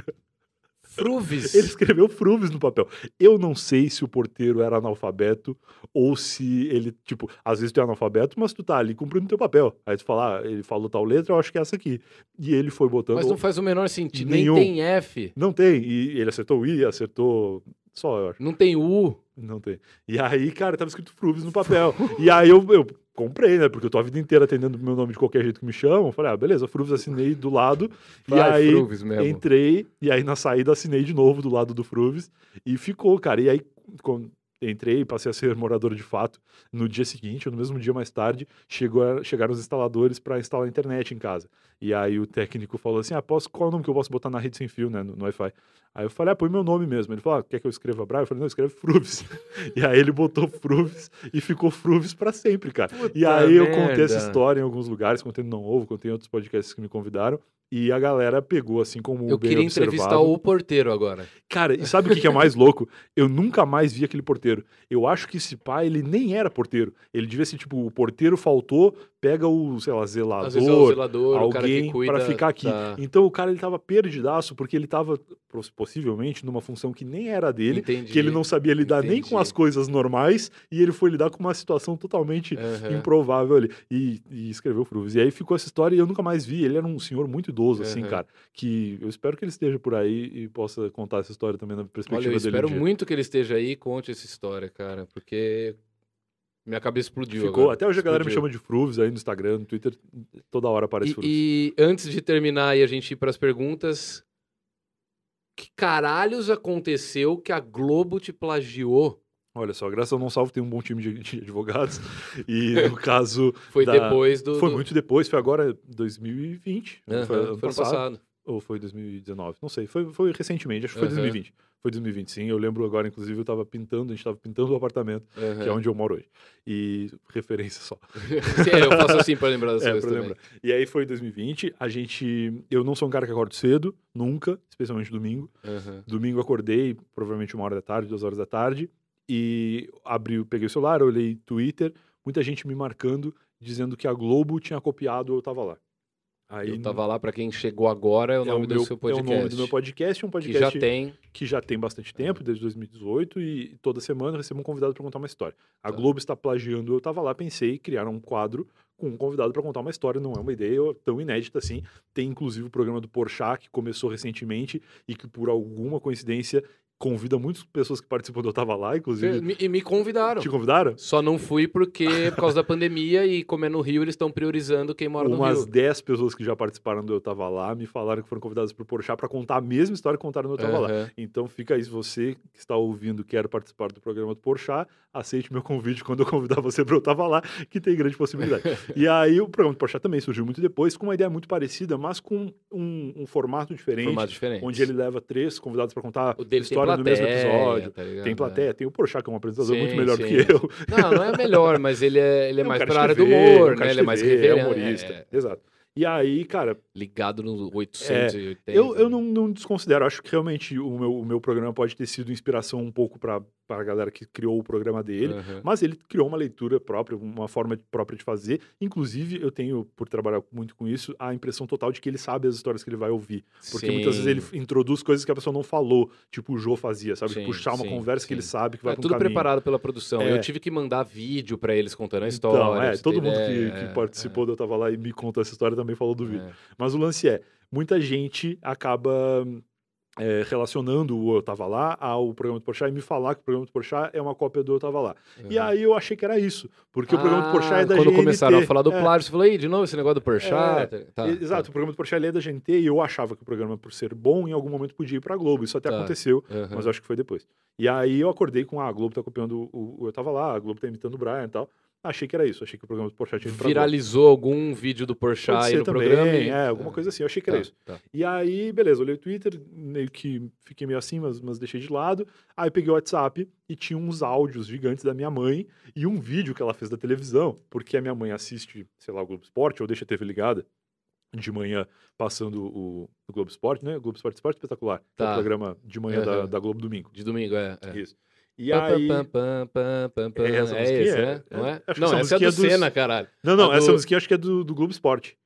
Fruves. Ele escreveu Fruves no papel. Eu não sei se o porteiro era analfabeto ou se ele, tipo, às vezes tu é analfabeto, mas tu tá ali cumprindo teu papel. Aí tu fala, ah, ele falou tal letra, eu acho que é essa aqui. E ele foi botando. Mas não faz o menor sentido. Nenhum. Nem tem F, Não tem. E ele acertou o I, acertou. Só, eu acho. não tem U. Não tem. E aí, cara, tava escrito Fruves no papel. e aí eu, eu comprei, né? Porque eu tô a vida inteira atendendo meu nome de qualquer jeito que me chamam. Falei, ah, beleza, Fruves assinei do lado. e Vai, aí Fruves mesmo. entrei, e aí na saída assinei de novo do lado do Fruves. E ficou, cara. E aí, quando entrei, passei a ser <laughs> morador de fato. No dia seguinte, ou no mesmo dia mais tarde, chegou chegaram os instaladores para instalar a internet em casa. E aí o técnico falou assim: ah, posso, qual é o nome que eu posso botar na rede sem fio, né? No, no Wi-Fi. Aí eu falei, ah, põe meu nome mesmo. Ele falou, ah, quer que eu escreva Brian? Eu falei, não, escreve Fruves. <laughs> e aí ele botou Fruves e ficou Fruves para sempre, cara. e Puta aí eu contei essa história em alguns lugares, contei no Não Ovo, contei em outros podcasts que me convidaram. E a galera pegou, assim como Eu bem queria observado. entrevistar o porteiro agora. Cara, e sabe o que que é mais <laughs> louco? Eu nunca mais vi aquele porteiro. Eu acho que esse pai, ele nem era porteiro. Ele devia ser, tipo, o porteiro faltou, pega o, sei lá, vezes é o zelador, zelador, o cara que alguém cuida. para ficar aqui. da- Então o cara, ele tava perdidaço, porque ele tava, pos- possivelmente, numa função que nem era dele, Entendi. que ele não sabia lidar nem com Entendi. as coisas normais, e ele foi lidar com uma situação totalmente Aham. improvável ali. E, e escreveu Fruves. E aí ficou essa história e eu nunca mais vi. Ele era um senhor muito idoso, assim, cara. Que eu espero que ele esteja por aí e possa contar essa história também na Olha, perspectiva eu dele. um espero dia. muito que ele esteja aí e conte essa história, cara, porque minha cabeça explodiu. Ficou. agora. Até hoje a galera me Explodiu. chama de Fruves aí no Instagram, no Twitter. Toda hora aparece Fruves. E, e antes de terminar e a gente ir para as perguntas, que caralhos aconteceu que a Globo te plagiou? Olha só, graças ao Não Salvo tem um bom time de, de advogados. E no <laughs> caso, Foi Da- depois do. foi do- muito depois, foi agora 2020. Aham, foi ano foi passado. passado. Ou foi 2019? Não sei, foi, foi recentemente, acho que foi Aham. 2020. Foi 2020, sim. Eu lembro agora, inclusive, eu tava pintando, a gente tava pintando o apartamento, que é onde eu moro hoje. E <laughs> referência só. <laughs> É, eu faço assim para lembrar das É, coisas lembrar. E aí foi 2020, a gente. Eu não sou um cara que acordo cedo, nunca, especialmente domingo. Domingo acordei, provavelmente uma hora da tarde, duas horas da tarde, e abri, peguei o celular, olhei Twitter, muita gente me marcando, dizendo que a Globo tinha copiado Eu Tava Lá. Aí, Eu tava lá para quem chegou agora, é o é nome o do meu, seu É podcast. o nome do meu podcast, um que podcast já tem. que já tem bastante tempo, desde 2018, e toda semana eu recebo um convidado para contar uma história. A Tá. Globo está plagiando, eu tava lá, pensei, criar um quadro com um convidado para contar uma história, não é uma ideia tão inédita assim. Tem inclusive o programa do Porchat, que começou recentemente e que por alguma coincidência convida muitas pessoas que participam do Eu Tava Lá, inclusive. Me- E me convidaram. Te convidaram? Só não fui porque, por causa da pandemia e como é no Rio, eles estão priorizando quem mora no Umas Rio. 10 pessoas que já participaram do Eu Tava Lá me falaram que foram convidadas pro Porchat para contar a mesma história que contaram no Eu Tava Lá. Aham. Então fica aí, se você que está ouvindo quer participar do programa do Porchat, aceite meu convite quando eu convidar você para eu tava lá, que tem grande possibilidade. <laughs> e aí o programa do Porchat também surgiu muito depois, com uma ideia muito parecida, mas com um, um formato diferente, Formato diferente. onde ele leva três convidados para contar O dele história tem no mesmo plateia, episódio. tá ligado? Tem plateia, tem o Porchat, que é um apresentador Sim, muito melhor do sim. que eu. Não, não é melhor, mas ele é, ele é, um mais pra área do TV, humor, um né? Ele é mais TV. É humorista, é. exato. E aí, cara, Ligado no 880. eu, eu não, não desconsidero. Acho que realmente o meu, o meu programa pode ter sido inspiração um pouco para a galera que criou o programa dele. Aham. Mas ele criou uma leitura própria, uma forma própria de fazer. Inclusive, eu tenho, por trabalhar muito com isso, a impressão total de que ele sabe as histórias que ele vai ouvir. Porque muitas vezes ele Sim. introduz coisas que a pessoa não falou, tipo o Jô fazia, sabe? Sim, Puxar uma sim, conversa que ele sim. sabe que vai É pra um tudo caminho. preparado pela produção. É. Eu tive que mandar vídeo pra eles contando a história. Então, é, todo mundo que, que é, participou do Eu Tava Lá e me contou essa história também falou do vídeo. é. Mas o lance é, muita gente acaba é, relacionando o Eu Tava Lá ao programa do Porchat e me falar que o programa do Porchat é uma cópia do Eu Tava Lá. E Aham. aí eu achei que era isso, porque o programa do Porchat é da Ah, Quando GNT. começaram a falar do É, plágio, você falou, aí, de novo esse negócio do Porchat? É, Tá, Exato, o programa do Porchat é da GNT e eu achava que o programa, por ser bom, em algum momento podia ir pra Globo. Isso até Tá. aconteceu, tá. Aham. mas eu acho que foi depois. E aí eu acordei com ah, a Globo tá copiando o, o Eu Tava Lá, a Globo tá imitando o Brian e tal. Achei que era isso, achei que o programa do Porchat pra Globo. Viralizou algum vídeo do Porchat aí no também, programa? e- é, alguma coisa assim, eu achei que Tá, era isso. tá. E aí, beleza, olhei o Twitter, meio que fiquei meio assim, mas, mas deixei de lado. Aí peguei o WhatsApp e tinha uns áudios gigantes da minha mãe e um vídeo que ela fez da televisão, porque a minha mãe assiste, sei lá, o Globo Esporte, ou deixa a TV ligada de manhã passando o, o Globo Esporte, né? O Globo Esporte Esporte Espetacular, que é Tá. o programa de manhã da, da Globo Domingo. De domingo, é. é. Isso. E Pam, aí... pam, pam, pam, pam, pam. É essa É esse, É, né? Não é. é? Acho que Não, essa essa é do é dos- Senna, caralho. Não, não, A essa do- musiquinha acho que é do, do Globo Esporte.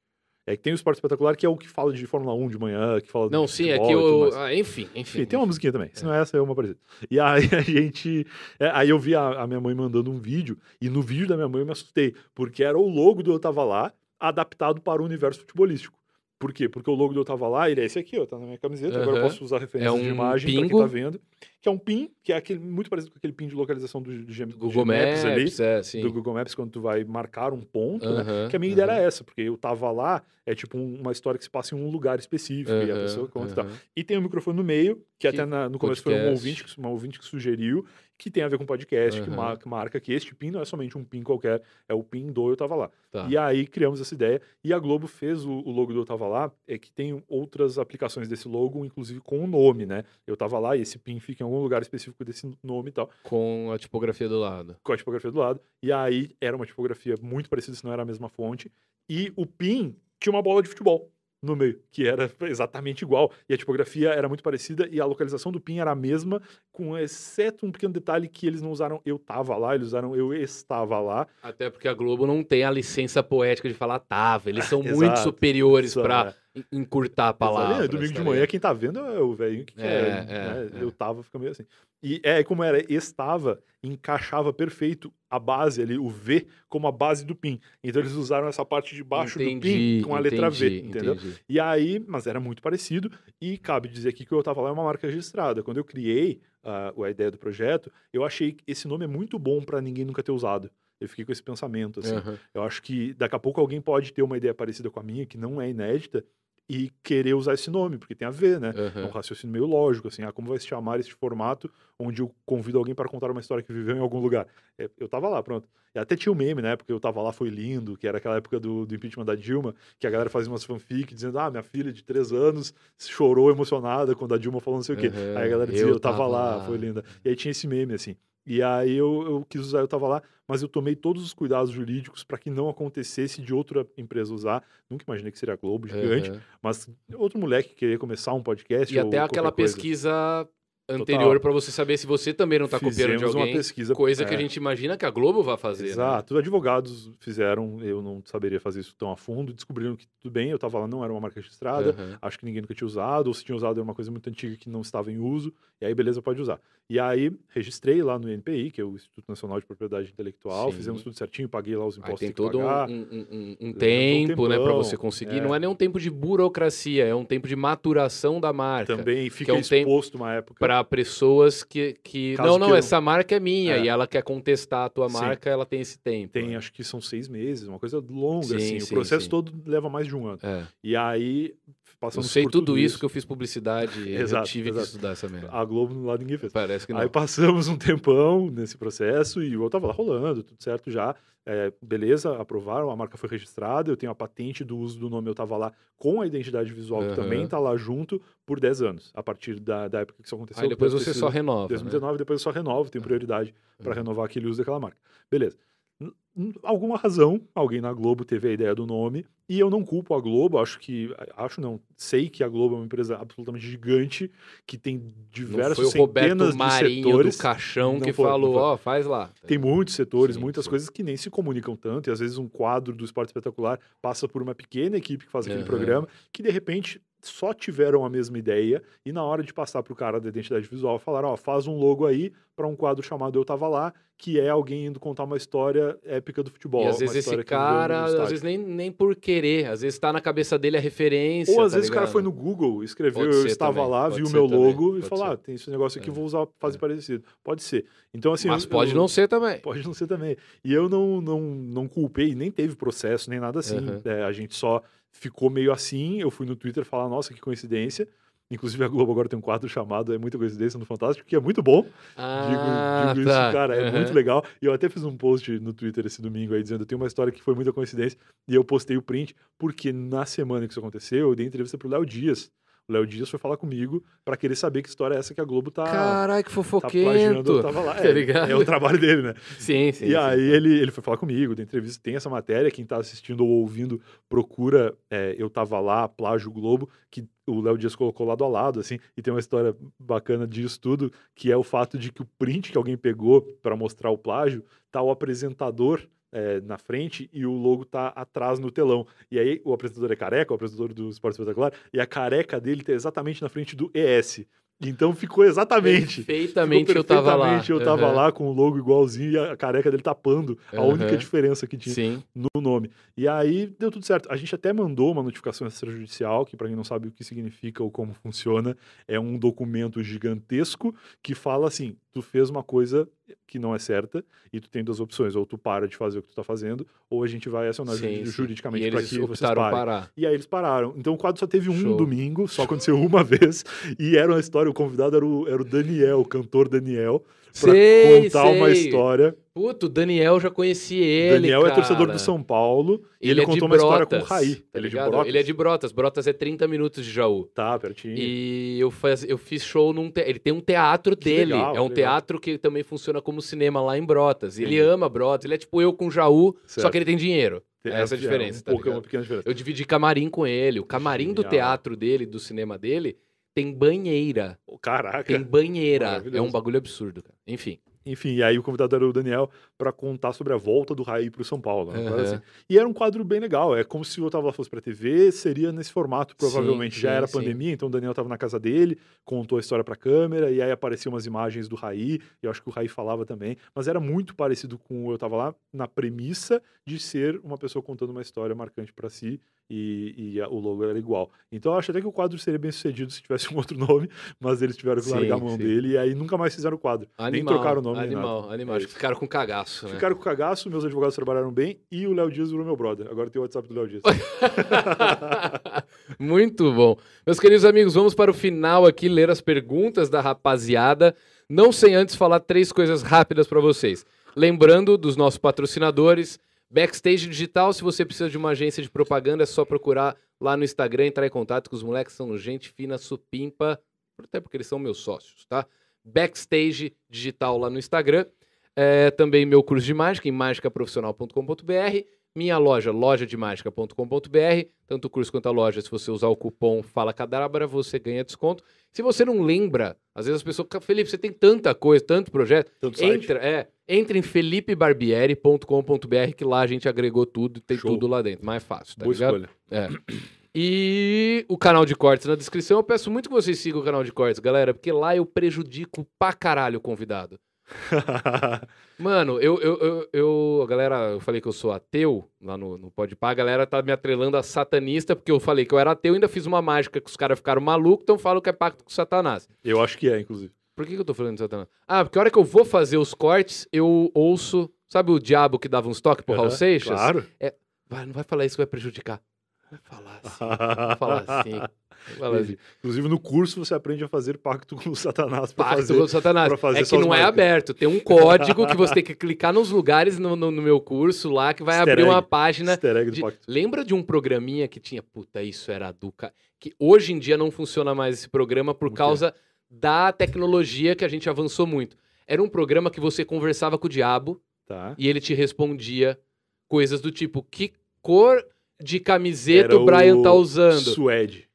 É que tem o Esporte Espetacular, que é o que fala de Fórmula 1 de manhã, que fala Não, de sim, é que e mais. ah, enfim, enfim. Enfim, tem uma musiquinha também. Se não é essa, é uma parecida. E aí a <laughs> gente. é, aí eu vi a, a minha mãe mandando um vídeo, e no vídeo da minha mãe eu me assustei, porque era o logo do Eu Tava Lá, adaptado para o universo futebolístico. Por quê? Porque o logo do Eu Tava Lá, ele é esse aqui, ó, tá na minha camiseta, agora eu posso usar referências É de um imagem pra quem tá vendo. Que é um pin, que é aquele, muito parecido com aquele pin de localização do, G- Google Maps ali, Maps, é, sim. do Google Maps, quando tu vai marcar um ponto, né? Que a minha ideia era essa, porque eu tava lá, é tipo um- uma história que se passa em um lugar específico, e a pessoa conta e tal. E tem o microfone no meio, que, Que até na- no começo foi um podcast. ouvinte, que- uma ouvinte que sugeriu, que tem a ver com podcast, que, mar- que marca que este PIN não é somente um PIN qualquer, é o PIN do Eu Tava Lá. Tá. E aí criamos essa ideia, e a Globo fez o, o logo do Eu Tava Lá, é que tem outras aplicações desse logo, inclusive com o nome, né? Eu Tava Lá, e esse PIN fica em algum lugar específico desse nome e tal, Com a tipografia do lado. com a tipografia do lado, e aí era uma tipografia muito parecida, se não era a mesma fonte, e o PIN tinha uma bola de futebol no meio, que era exatamente igual. E a tipografia era muito parecida e a localização do PIN era a mesma, com exceto um pequeno detalhe que eles não usaram eu tava lá, eles usaram eu estava lá. Até porque a Globo não tem a licença poética de falar tava. Eles são <laughs> muito superiores pra en- encurtar a palavra. É, domingo de manhã, quem tá vendo é o velhinho que É, quer. é, né? é. Eu tava, fica meio assim. E é como era, estava, encaixava perfeito a base ali, o V, como a base do PIN. Então eles usaram essa parte de baixo do PIN com a letra V, entendi, entendeu? entendi. E aí, mas era muito parecido, e cabe dizer aqui que o Eu Tava Lá é uma marca registrada. Quando eu criei ah, a ideia do projeto, eu achei que esse nome é muito bom para ninguém nunca ter usado. Eu fiquei com esse pensamento, assim. Aham. Eu acho que daqui a pouco alguém pode ter uma ideia parecida com a minha, que não é inédita, e querer usar esse nome, porque tem a ver, né? É um raciocínio meio lógico, assim, ah, como vai se chamar esse formato onde eu convido alguém para contar uma história que viveu em algum lugar? É, eu tava lá, pronto. E até tinha o meme, né? Porque eu tava lá, foi lindo, que era aquela época do, do impeachment da Dilma, que a galera fazia umas fanfic dizendo, ah, minha filha de três anos chorou emocionada quando a Dilma falou não sei o quê. Aham, Aí a galera dizia, eu eu, tava, tava lá, lá. foi linda. E aí tinha esse meme, assim. E aí eu, eu quis usar, eu tava lá, mas eu tomei todos os cuidados jurídicos para que não acontecesse de outra empresa usar. Nunca imaginei que seria a Globo, gigante, aham. mas outro moleque querer começar um podcast E até aquela coisa. pesquisa anterior pra você saber se você também não tá copiando de Fizemos uma alguém. pesquisa, Coisa que é, a gente imagina que a Globo vai fazer. né? Exato, advogados fizeram, eu não saberia fazer isso tão a fundo, descobriram que tudo bem, eu tava lá, não era uma marca registrada, Aham. acho que ninguém nunca tinha usado, ou se tinha usado era uma coisa muito antiga que não estava em uso, e aí beleza, pode usar. E aí registrei lá no INPI, que é o Instituto Nacional de Propriedade Intelectual, Sim. fizemos tudo certinho, paguei lá os Aí impostos que tem que todo um, pagar. um- um- um Leva um tempo, né, tempão, você conseguir. é. Não é nem um tempo de burocracia, é um tempo de maturação da marca. Também fica é um tempo exposto uma época. Pra pessoas que. que Caso não, não, que eu- essa marca é minha É. e ela quer contestar a tua Sim. marca, ela tem esse tempo. Tem, né? acho que são seis meses, uma coisa longa, Sim, assim. sim, o processo todo leva mais de um ano. É. E aí, Eu passamos sei por tudo isso que eu fiz publicidade. <laughs> eu Exato, tive exato. que estudar essa merda. A Globo lá ninguém fez. Parece que não. Aí passamos um tempão nesse processo e eu tava lá rolando, tudo certo já. É, beleza, aprovaram, a marca foi registrada, eu tenho a patente do uso do nome, eu tava lá com a identidade visual, Aham. que também tá lá junto, por 10 anos, a partir da, da época que isso aconteceu. Aí depois você só renova. né? 2019, depois eu só renovo, tenho prioridade para Uhum. renovar aquele uso daquela marca. Beleza. Alguma razão, alguém na Globo teve a ideia do nome, e eu não culpo a Globo, acho que, acho não, sei que a Globo é uma empresa absolutamente gigante, que tem Não diversos foi o Roberto centenas de Marinho setores. do Caixão Não que foi, não falou, ó, faz lá. Tem muitos setores, Sim, muitas coisas que nem se comunicam tanto, e às vezes um quadro do esporte espetacular passa por uma pequena equipe que faz aquele Aham. programa, que de repente só tiveram a mesma ideia, e na hora de passar pro cara da identidade visual, falaram: ó, faz um logo aí para um quadro chamado Eu Tava Lá, que é alguém indo contar uma história épica do futebol. E às vezes esse cara, às vezes nem, nem por querer, às vezes tá na cabeça dele a referência. Ou às tá vezes o cara ligado? foi no Google, escreveu, Pode eu estava também, lá, pode viu o meu também, logo e falou: ah, tem esse negócio aqui, É, vou usar, fazer é. parecido. Pode ser. Então, assim. Mas eu- pode eu- não ser também. Pode não ser também. E eu não, não, não culpei, nem teve processo, nem nada assim. Aham. É, a gente só ficou meio assim. Eu fui no Twitter falar, nossa, que coincidência. Inclusive a Globo agora tem um quadro chamado É Muita Coincidência no Fantástico, que é muito bom. Ah, digo digo tá. isso, cara, é Aham. muito legal. E eu até fiz um post no Twitter esse domingo aí dizendo: tem uma história que foi muita coincidência. E eu postei o print, porque na semana que isso aconteceu, eu dei entrevista pro Léo Dias. O Léo Dias foi falar comigo pra querer saber que história é essa que a Globo tá. Caralho, que Tá plagiando, fofoquento. eu tava lá. Tá É, é o trabalho dele, né? Sim, sim. E sim. aí ele, ele foi falar comigo, da entrevista, tem essa matéria, quem tá assistindo ou ouvindo, procura é, Eu Tava Lá, Plágio Globo, que o Léo Dias colocou lado a lado, assim, e tem uma história bacana disso tudo, que é o fato de que o print que alguém pegou para mostrar o plágio, tá o apresentador é, na frente e o logo tá atrás no telão. E aí o apresentador é careca, o apresentador do Esporte Espetacular, e a careca dele tá exatamente na frente do ES. Então ficou exatamente. Perfeitamente Ficou eu tava lá. perfeitamente, Eu tava Aham. lá com o logo igualzinho e a careca dele tapando a única Aham. diferença que tinha Sim. no nome. E aí deu tudo certo. A gente até mandou uma notificação extrajudicial, que para quem não sabe o que significa ou como funciona, é um documento gigantesco que fala assim: tu fez uma coisa que não é certa e tu tem duas opções, ou tu para de fazer o que tu tá fazendo, ou a gente vai acionar sim, juri- sim. juridicamente para que vocês parem. parar. E aí eles pararam. Então o quadro só teve um Show. domingo, só aconteceu <laughs> uma vez. E era uma história, o convidado era o, era o Daniel, o cantor Daniel, pra Sei, contar uma sei. história. Puto, o Daniel já conheci ele. Daniel é torcedor cara. do São Paulo e Ele, ele, é contou uma história com o Brotas, Raí. Tá ele é de? Brotas? Ele é de Brotas. Brotas é 30 minutos de Jaú. Tá, pertinho. E eu, faz, eu fiz show num. te- Ele tem um teatro Que dele. legal, é um legal. teatro que também funciona como cinema lá em Brotas. Ele Entendi. ama Brotas. Ele é tipo eu com Jaú, só Certo. que ele tem dinheiro. Tem- essa é a diferença, Um tá pouco, é uma pequena diferença. Eu dividi camarim com ele. O camarim do Genial. teatro dele, do cinema dele, tem banheira. Caraca. Tem banheira. É um bagulho absurdo, cara. Enfim. Enfim, e aí o convidado era o Daniel pra contar sobre a volta do Raí pro São Paulo. Aham. assim. E era um quadro bem legal. É como se o Otávio fosse pra TV, seria nesse formato, provavelmente. Sim, Já sim, era sim. pandemia, então o Daniel tava na casa dele, contou a história pra câmera, e aí apareciam umas imagens do Raí, e eu acho que o Raí falava também. Mas era muito parecido com o Eu Tava Lá, na premissa de ser uma pessoa contando uma história marcante pra si, e, e a- o logo era igual. Então eu acho até que o quadro seria bem sucedido se tivesse <laughs> um outro nome, mas eles tiveram que Sim, largar a mão sim. dele, e aí nunca mais fizeram o quadro. Animal, Nem trocaram o nome. Animal, animal. É Acho que ficaram com cagaço, né? Ficaram com cagaço, meus advogados trabalharam bem e o Léo Dias virou meu brother. Agora tem o WhatsApp do Léo Dias. <laughs> Muito bom. Meus queridos amigos, vamos para o final aqui ler as perguntas da rapaziada. Não sem antes falar três coisas rápidas para vocês. Lembrando dos nossos patrocinadores, Backstage Digital, se você precisa de uma agência de propaganda, é só procurar lá no Instagram, entrar em contato com os moleques, são gente fina, supimpa, até porque eles são meus sócios, tá? Backstage Digital lá no Instagram. É, também meu curso de mágica em mágicaprofissional.com.br. Minha loja, lojademagica.com.br. Tanto o curso quanto a loja, se você usar o cupom Fala Cadabra, você ganha desconto. Se você não lembra, às vezes as pessoas ficam, Felipe, você tem tanta coisa, tanto projeto. Tanto site. Entra, é, entra em felipebarbieri.com.br, que lá a gente agregou tudo, tem Show. tudo lá dentro. Mais fácil, tá Boa ligado? escolha. É. E o canal de cortes na descrição. Eu peço muito que vocês sigam o canal de cortes, galera, porque lá eu prejudico pra caralho o convidado. <laughs> Mano, eu, eu, eu, eu- a galera, eu falei que eu sou ateu lá no, no Podpah, a galera tá me atrelando a satanista, porque eu falei que eu era ateu e ainda fiz uma mágica que os caras ficaram malucos, então falam que é pacto com Satanás. eu acho que é, inclusive. Por que, que eu tô falando de Satanás? Ah, porque a hora que eu vou fazer os cortes, eu ouço. Sabe o diabo que dava uns toques pro Raul Aham, Seixas? Claro. Vai, não vai falar isso que vai prejudicar. Falar assim. <laughs> Falar assim. Falar assim. Inclusive, no curso você aprende a fazer pacto com o Satanás Pacto fazer. com o Satanás. é que não é marcas. aberto. Tem um código que você <laughs> tem que clicar nos lugares no, no- no meu curso lá que vai Easter abrir egg. uma página. Easter egg do de- pacto. Lembra de um programinha que tinha. Puta, isso era do. ca- Que hoje em dia não funciona mais esse programa por que causa da tecnologia que a gente avançou muito. Era um programa que você conversava com o diabo Tá. e ele te respondia coisas do tipo: que cor de camiseta Era o Brian tá usando? Suede.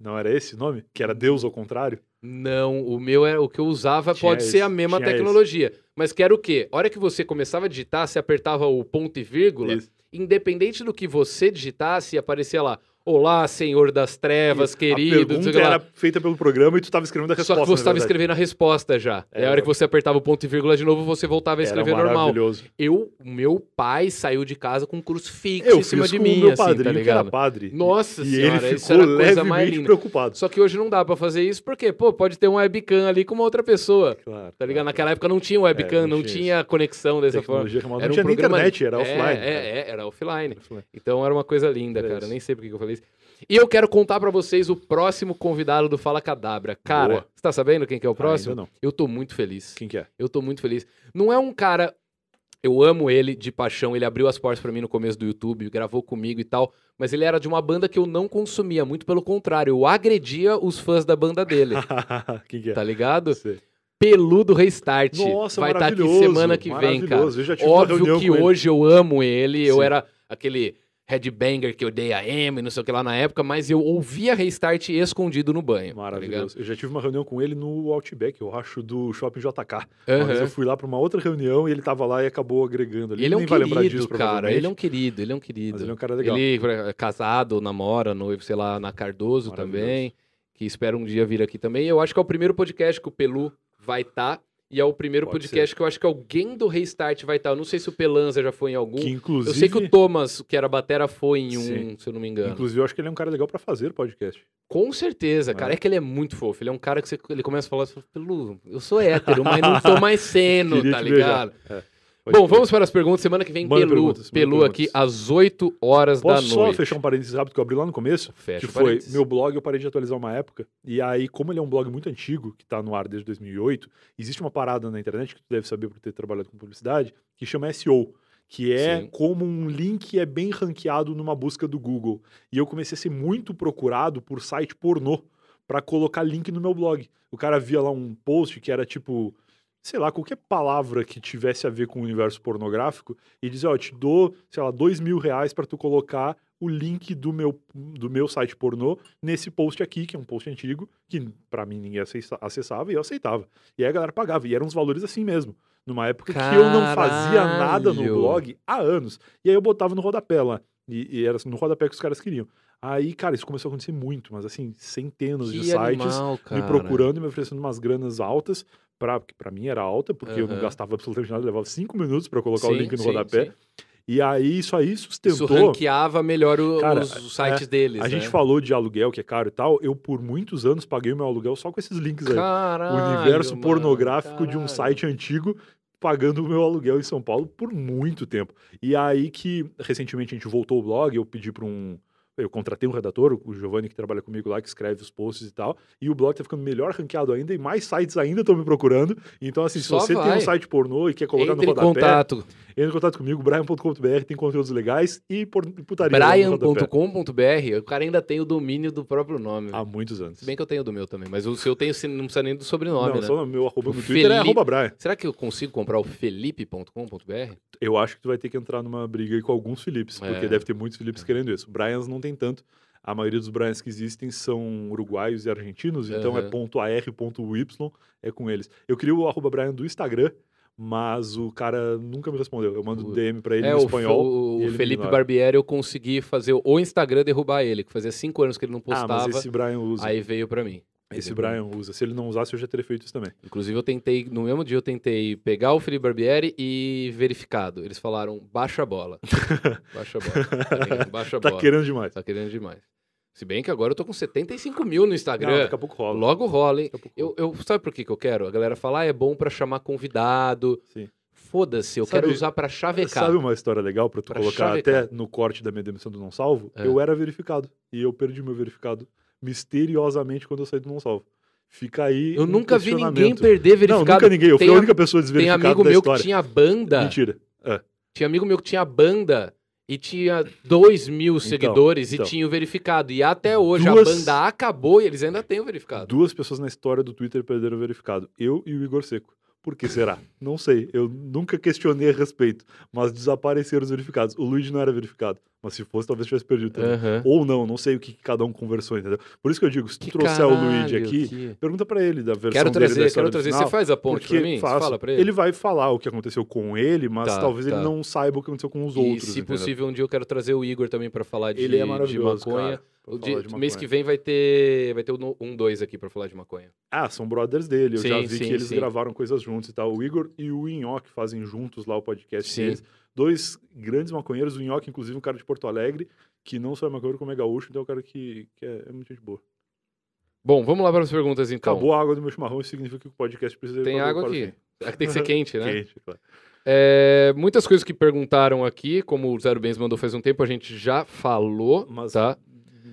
Não era esse o nome? Que era Deus ao contrário? Não, o meu é o que eu usava Tinha pode ser a esse, mesma tinha esse. tecnologia. Mas que era o quê? A hora que você começava a digitar, você apertava o ponto e vírgula, Isso. independente do que você digitasse, aparecia lá: Olá, Senhor das Trevas, Isso. querido. A pergunta que era feita pelo programa e tu tava escrevendo a Só resposta. que você estava escrevendo a resposta já. É a Era. hora que você apertava o ponto e vírgula de novo, você voltava a escrever normal. maravilhoso. Eu, meu pai saiu de casa com um crucifixo Eu em cima de mim, meu assim, padrinho, tá que ligado? era padre. Nossa e senhora, ele isso ficou era a coisa mais linda. preocupado. Só que hoje não dá pra fazer isso, porque, pô, pode ter um webcam ali com uma outra pessoa. Claro, Tá ligado? claro. Naquela época não tinha webcam, É, não não, tinha tinha conexão dessa forma. Tecnologia remota. Era Não um tinha programa- internet, era É, offline. É, é, era offline. Então era uma coisa linda, cara. isso. Nem sei por que que eu falei isso. E eu quero contar pra vocês o próximo convidado do Fala Cadabra. Cara, Boa. você tá sabendo quem que é o próximo? Não. Eu tô muito feliz. Quem que é? Eu tô muito feliz. Não é um cara. Eu amo ele de paixão. Ele abriu as portas pra mim no começo do YouTube, gravou comigo e tal. Mas ele era de uma banda que eu não consumia. Muito pelo contrário, eu agredia os fãs da banda dele. <laughs> Quem que é? tá ligado? Sei. Peludo Restart. Nossa, Vai estar aqui maravilhoso, semana que vem, cara. Eu já tive Óbvio que hoje eu amo ele. Eu Sim. era aquele headbanger que eu dei a M, não sei o que lá na época, mas eu ouvia Restart escondido no banho. tá Maravilhoso. eu já tive uma reunião com ele no Outback, eu acho, do Shopping JK. vez Aham. eu fui lá pra uma outra reunião e ele tava lá e acabou agregando ali. Ele é um nem vai lembrar querido, disso, cara. Ele é um querido, ele é um querido. Mas ele é um cara legal. Ele é casado, namora, noivo, sei lá, na Cardoso também, que espera um dia vir aqui também. Eu acho que é o primeiro podcast que o Pelu vai estar. E é o primeiro Pode podcast que eu acho que alguém do Restart vai estar. Eu não sei se o Pelanza já foi em algum. Que inclusive, Eu sei que o Thomas, que era batera, foi em um, Sim. se eu não me engano. inclusive eu acho que ele é um cara legal pra fazer podcast. Com certeza, É. cara. É que ele é muito fofo. Ele é um cara que você, ele começa a falar, você fala, Pelu, eu sou hétero, mas não tô <laughs> mais sendo, tá ligado? É, pode Bom, vamos para as perguntas. Semana que vem, Manda Pelu. perguntas, Pelu aqui às 8 horas Posso da só noite. fechar um parênteses rápido que eu abri lá no começo? Fecha que foi parênteses. meu blog, eu parei de atualizar uma época. E aí, como ele é um blog muito antigo, que tá no ar desde 2008, existe uma parada na internet que tu deve saber por ter trabalhado com publicidade, que chama SEO. Que é Sim. como um link é bem ranqueado numa busca do Google. E eu comecei a ser muito procurado por site pornô para colocar link no meu blog. O cara via lá um post que era tipo, sei lá, qualquer palavra que tivesse a ver com o universo pornográfico e dizia, ó, te dou, sei lá, dois mil reais para tu colocar o link do meu, do meu site pornô nesse post aqui, que é um post antigo, que para mim ninguém acessa- acessava e eu aceitava. E aí a galera pagava, e eram uns valores assim mesmo. Numa época que eu não fazia nada no Caralho. blog há anos. E aí eu botava no rodapé lá. E, e era assim, no rodapé que os caras queriam. Aí, cara, isso começou a acontecer muito, mas assim, centenas de Que sites animal, me procurando e me oferecendo umas granas altas, pra, que pra mim era alta, porque eu não gastava absolutamente nada, levava cinco minutos para colocar o Sim, link no sim, rodapé. sim. E aí isso aí Isso sustentou. ranqueava melhor o- Cara, os sites deles. a gente né? falou de aluguel, que é caro e tal. Eu, por muitos anos, paguei o meu aluguel só com esses links aí. Caralho, o universo mano, pornográfico de um site antigo pagando o meu aluguel em São Paulo por muito tempo. E aí que recentemente a gente voltou o blog, eu pedi para um eu contratei um redator, o Giovanni que trabalha comigo lá, que escreve os posts e tal, e o blog tá ficando melhor ranqueado ainda e mais sites ainda estão me procurando. Então assim, se Só você tem vai. um site pornô e quer colocar Entre no em rodapé, contato. entre em contato comigo, brian.com.br, tem conteúdos legais e por, putaria. Brian.com.br, o cara ainda tem o domínio do próprio nome. Há muitos anos. Se bem que eu tenho o do meu também, mas o seu tem, não precisa nem do sobrenome, não, né? só no meu arroba no Twitter é arroba Brian. Será que eu consigo comprar o felipe.com.br? Eu acho que tu vai ter que entrar numa briga aí com alguns porque É. deve ter muitos Philips querendo isso. Brians não tem tanto. A maioria dos Brians que existem são uruguaios e argentinos, então é Aham. ponto .ar, ponto .y, é com eles. Eu queria o arroba Brian do Instagram, mas o cara nunca me respondeu. Eu mando DM pra ele é, em espanhol. o, o Felipe. Barbieri eu consegui fazer o Instagram derrubar ele, que fazia cinco anos que ele não Ah, postava, mas esse Brian usa. aí veio pra mim. Esse Entendeu? Brian usa. Se ele não usasse, eu já teria feito isso também. Inclusive, eu tentei, no mesmo dia, eu tentei pegar o Felipe Barbieri e verificado. Eles falaram, baixa a bola. <laughs> baixa a bola. Tá? Baixa a Tá bola. querendo demais. Tá querendo demais. Se bem que agora eu tô com 75 mil no Não, Instagram. daqui a pouco rola. Logo rola, hein? Eu, eu, sabe por que, que eu quero? A galera fala, ah, é bom pra chamar convidado. Sim. Foda-se, eu Sabe- quero usar pra chavecar. Sabe uma história legal pra tu Pra colocar chavecar. até no corte da minha demissão do Não Salvo? É. Eu era verificado. E eu perdi meu verificado misteriosamente quando eu saí do Não Salvo. Fica aí. Eu um nunca vi ninguém perder verificado. Não, nunca ninguém. Eu fui Tem a a- única pessoa Tem desverificada amigo da meu história. que tinha banda. Mentira. Tinha amigo meu que tinha banda e tinha 2 mil Então, seguidores então. e tinha o verificado. E até hoje Duas- a banda acabou e eles ainda têm o verificado. Duas pessoas na história do Twitter perderam o verificado. Eu e o Igor Seco. Por que será? Não sei. Eu nunca questionei a respeito. Mas desapareceram os verificados. O Luigi não era verificado. Mas se fosse, talvez tivesse perdido também. Aham. Ou não, não sei o que cada um conversou, entendeu? Por isso que eu digo, se tu Que trouxer o Luigi caralho, aqui, que- pergunta pra ele da versão Quero dele da trazer, quero trazer. final, Você faz a ponte pra mim? Faço. fala pra ele. Ele vai falar o que aconteceu com ele, mas Tá, talvez tá. ele não saiba o que aconteceu com os E, outros. se entendeu? possível, um dia eu quero trazer o Igor também pra falar de, Ele é de maravilhoso, maconha. cara, dia- de mês que vem vai ter, vai ter um dois aqui pra falar de maconha. Ah, são brothers dele. Eu já Sim, vi sim, que eles sim. gravaram coisas juntos e tal. O Igor e o Inhoque fazem juntos lá o podcast Sim. deles. Dois grandes maconheiros. O Inhoque, inclusive, um cara de Porto Alegre, que não só é maconheiro, como é gaúcho, então é um cara que, que é, é muito gente boa. Bom, vamos lá para as perguntas então. Acabou a água do meu chimarrão, isso significa que o podcast precisa Tem para- água para aqui. Aqui Tem que ser <laughs> quente, né? Quente, claro. É, muitas coisas que perguntaram aqui, como o Zero Bens mandou faz um tempo, a gente já falou, Mas tá?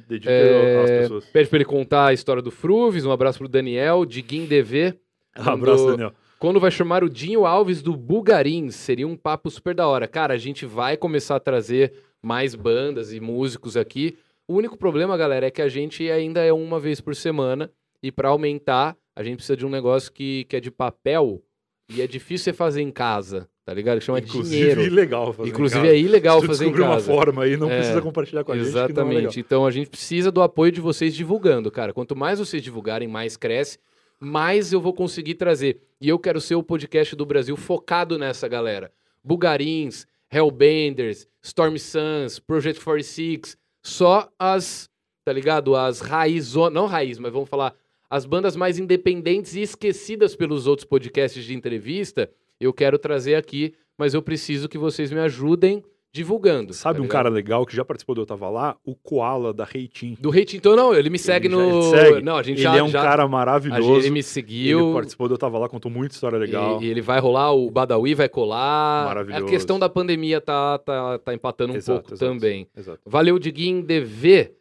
dedica É, às pessoas. Pede pra ele contar a história do Fruves, um abraço pro Daniel, DV. Abraço, mandou- Daniel. Quando vai chamar o Dinho Alves do Bugarins? Seria um papo super da hora. Cara, a gente vai começar a trazer mais bandas e músicos aqui. O único problema, galera, é que a gente ainda é uma vez por semana. E pra aumentar, a gente precisa de um negócio que, que é de papel e é difícil você fazer em casa, tá ligado? Que chama Inclusive, dinheiro. ilegal fazer em Inclusive, casa. é ilegal fazer em descobrir uma casa. forma aí, não É, precisa compartilhar com a gente, é legal. Exatamente. Então a gente precisa do apoio de vocês divulgando, cara. Quanto mais vocês divulgarem, mais cresce, mais eu vou conseguir trazer. E eu quero ser o podcast do Brasil focado nessa galera. Bugarins, Hellbenders, Storm Suns, Project 46, só as, tá ligado? As raiz, não raiz, mas vamos falar as bandas mais independentes e esquecidas pelos outros podcasts de entrevista, eu quero trazer aqui, mas eu preciso que vocês me ajudem divulgando. Sabe tá um cara legal que já participou do Eu Tava Lá? O Koala da Reitin. Do Hate, então não, ele me segue Ele no. ele segue. Não, a gente Ele já. é um já- cara maravilhoso. gente- ele me Ele seguiu. participou do Eu Tava Lá, contou muita história legal. E, e ele vai rolar, o Badawi vai colar. Maravilhoso. A questão da pandemia tá, tá, tá empatando um Exato, pouco exato. também. Exato. Valeu, Diguinho DV.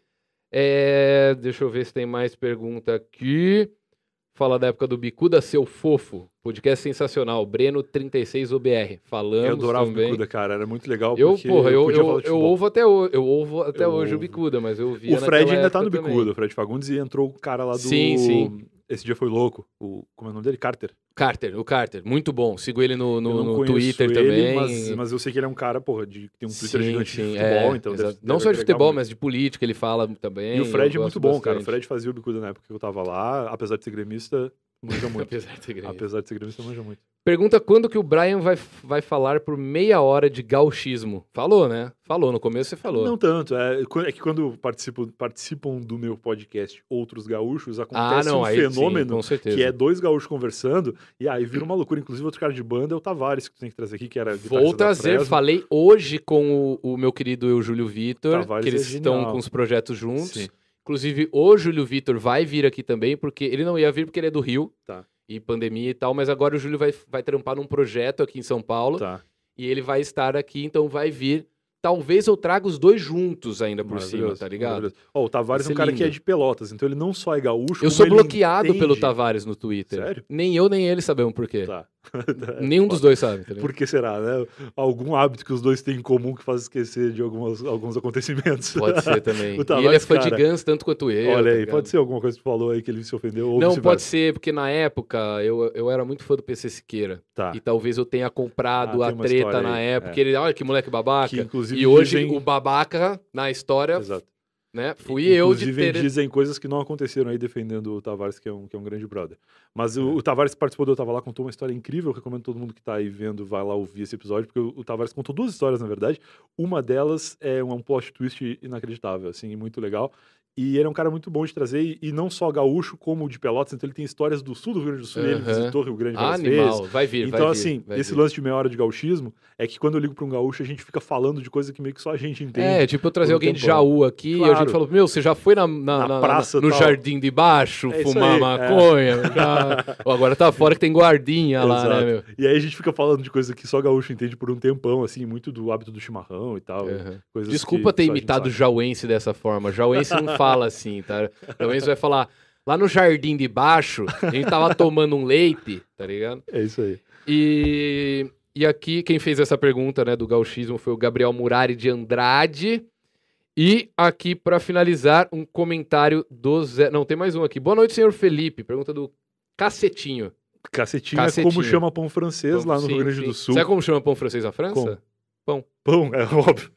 É, deixa eu ver se tem mais pergunta aqui. Fala da época do Bicuda, seu fofo. Podcast sensacional. Breno 36OBR. Falamos Eu adorava também. o Bicuda, cara. Era muito legal. Eu, porra, eu, eu, eu ouvo até hoje, eu ouvo até Eu hoje o ouvo. Bicuda, mas eu via O Fred ainda tá no também. Bicuda, o Fred Fagundes, e entrou o cara lá do. Sim, sim. Esse dia foi louco. O... Como é o nome dele? Carter. Carter, o Carter, muito bom. Sigo ele no, no, no Twitter ele, também. Mas, mas eu sei que ele é um cara, porra, de, tem um Twitter Sim, gigante sim, de é, futebol, então. exato. deve- não deve só de futebol, muito. mas de política ele fala também. E o Fred é muito bom, cara. O bastante. Fred fazia o Bicuda na época que eu tava lá, apesar de ser gremista, manja muito. Apesar de ser gremista. apesar de ser gremista, manja muito. Pergunta quando que o Brian vai, vai falar por meia hora de gauchismo. Falou, né? Falou, no começo você falou. Não tanto. É, é que quando participam, participam do meu podcast outros gaúchos, ah, acontece não, um aí sim, fenômeno com certeza. que é dois gaúchos conversando, e aí vira uma loucura. Inclusive, outro cara de banda é o Tavares, que tu tem que trazer aqui, que era Vou trazer, falei hoje com o, o meu querido eu, Júlio Vitor, Tavares que eles é estão com os projetos juntos. Sim. Inclusive, o Júlio Vitor vai vir aqui também, porque ele não ia vir porque ele é do Rio. Tá. E pandemia e tal, mas agora o Júlio vai, vai trampar num projeto aqui em São Paulo. Tá. E ele vai estar aqui, então vai vir. Talvez eu traga os dois juntos ainda por cima, tá ligado? Ó, o Tavares é um cara que é lindo. de Pelotas, então ele não só é gaúcho, Eu sou bloqueado pelo. Tavares no Twitter. Sério? Nem eu, nem ele sabemos por quê. Tá. <laughs> Nenhum dos dois sabe. Tá? Por que será, né? Algum hábito que os dois têm em comum que faz esquecer de algumas, alguns acontecimentos. Pode ser <laughs> também. O e Tavares, ele é fã de cara, Guns tanto quanto eu. Olha tá aí, ligado? pode ser alguma coisa que tu falou aí que ele se ofendeu Não, vice-versa. pode ser, porque na época eu, eu era muito fã do PC Siqueira. Tá. E talvez eu tenha comprado Ah, a treta na aí, época. é. Ele, olha que moleque babaca. Que, E hoje dizem- o babaca na história, Exato. Né? Fui eu de ter. dizem coisas que não aconteceram aí defendendo o Tavares, que é um, que é um grande brother. Mas o, o Tavares participou do Eu Tava Lá, contou uma história incrível. Eu recomendo todo mundo que tá aí vendo, vai lá ouvir esse episódio, porque o, o Tavares contou duas histórias, na verdade. Uma delas é um, um plot twist inacreditável, assim, muito legal. E ele é um cara muito bom de trazer, e, e não só gaúcho, como de Pelotas. Então ele tem histórias do sul do Rio Grande do Sul, e ele visitou Rio Grande várias Animal, vezes. vai vir, Então, vai vir, assim, vai esse vir. lance de meia hora de gauchismo é que quando eu ligo pra um gaúcho, a gente fica falando de coisa que meio que só a gente entende. É, tipo eu trazer alguém de tempão. Jaú aqui e a Claro. gente falou, meu, você já foi na, na- Na na- praça, no tal. jardim de baixo É fumar aí, é. maconha? Já... <laughs> Ou agora tá fora que tem guardinha lá, Exato. né, meu? E aí a gente fica falando de coisa que só gaúcho entende por um tempão, assim, muito do hábito do chimarrão e tal. Coisas Desculpa ter imitado o. Jauense dessa forma. Jauense não <laughs> fala assim, tá? Jauense vai falar, lá no jardim de baixo, a gente tava tomando um leite, tá ligado? É isso aí. E, e aqui, quem fez essa pergunta, né, do gauchismo foi o Gabriel Murari de Andrade. E aqui, pra finalizar, um comentário do Zé... Não, tem mais um aqui. Boa noite, senhor Felipe. Pergunta do Cacetinho. Cacetinho, é Cacetinho. como chama pão francês lá no Sim, Rio Grande sim. do Sul. Sabe como chama pão francês na França? Como? Pão. Pão, é <laughs> óbvio.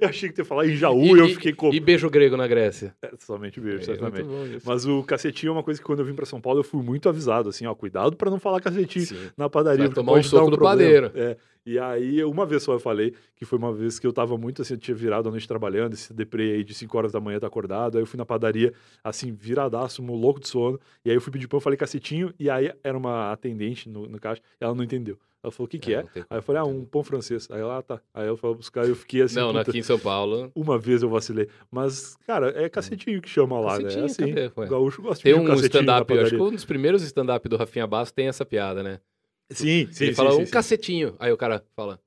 eu achei que tu ia falar em Jaú E- eu fiquei como. E beijo grego na Grécia. É, somente beijo, É, certamente. Mas o cacetinho é uma coisa que quando eu vim pra São Paulo eu fui muito avisado, assim, ó, cuidado pra não falar cacetinho Sim. na padaria. Vai tomar um soco do problema. padeiro. É. E aí, uma vez só eu falei, que foi uma vez que eu tava muito assim, eu tinha virado a noite trabalhando, esse deprê aí de 5 horas da manhã tá acordado, aí eu fui na padaria, assim, viradaço, um louco de sono, e aí eu fui pedir pão, eu falei cacetinho, e aí era uma atendente no, no caixa, ela não entendeu. Ela falou, o que que É, é? Aí eu falei, ah, um pão francês. Aí ela, ah, tá. Aí eu fui buscar eu fiquei assim, Não, puta, aqui em São Paulo. uma vez eu vacilei. Mas, cara, é cacetinho que chama lá, Cacetinho, né? Assim, cadê, ué? gaúcho gosta de Tem um na stand-up, acho que um dos primeiros stand-up do Rafinha Basso tem essa piada, né? Sim, sim, Ele sim, fala sim, um sim. cacetinho. Aí o cara fala: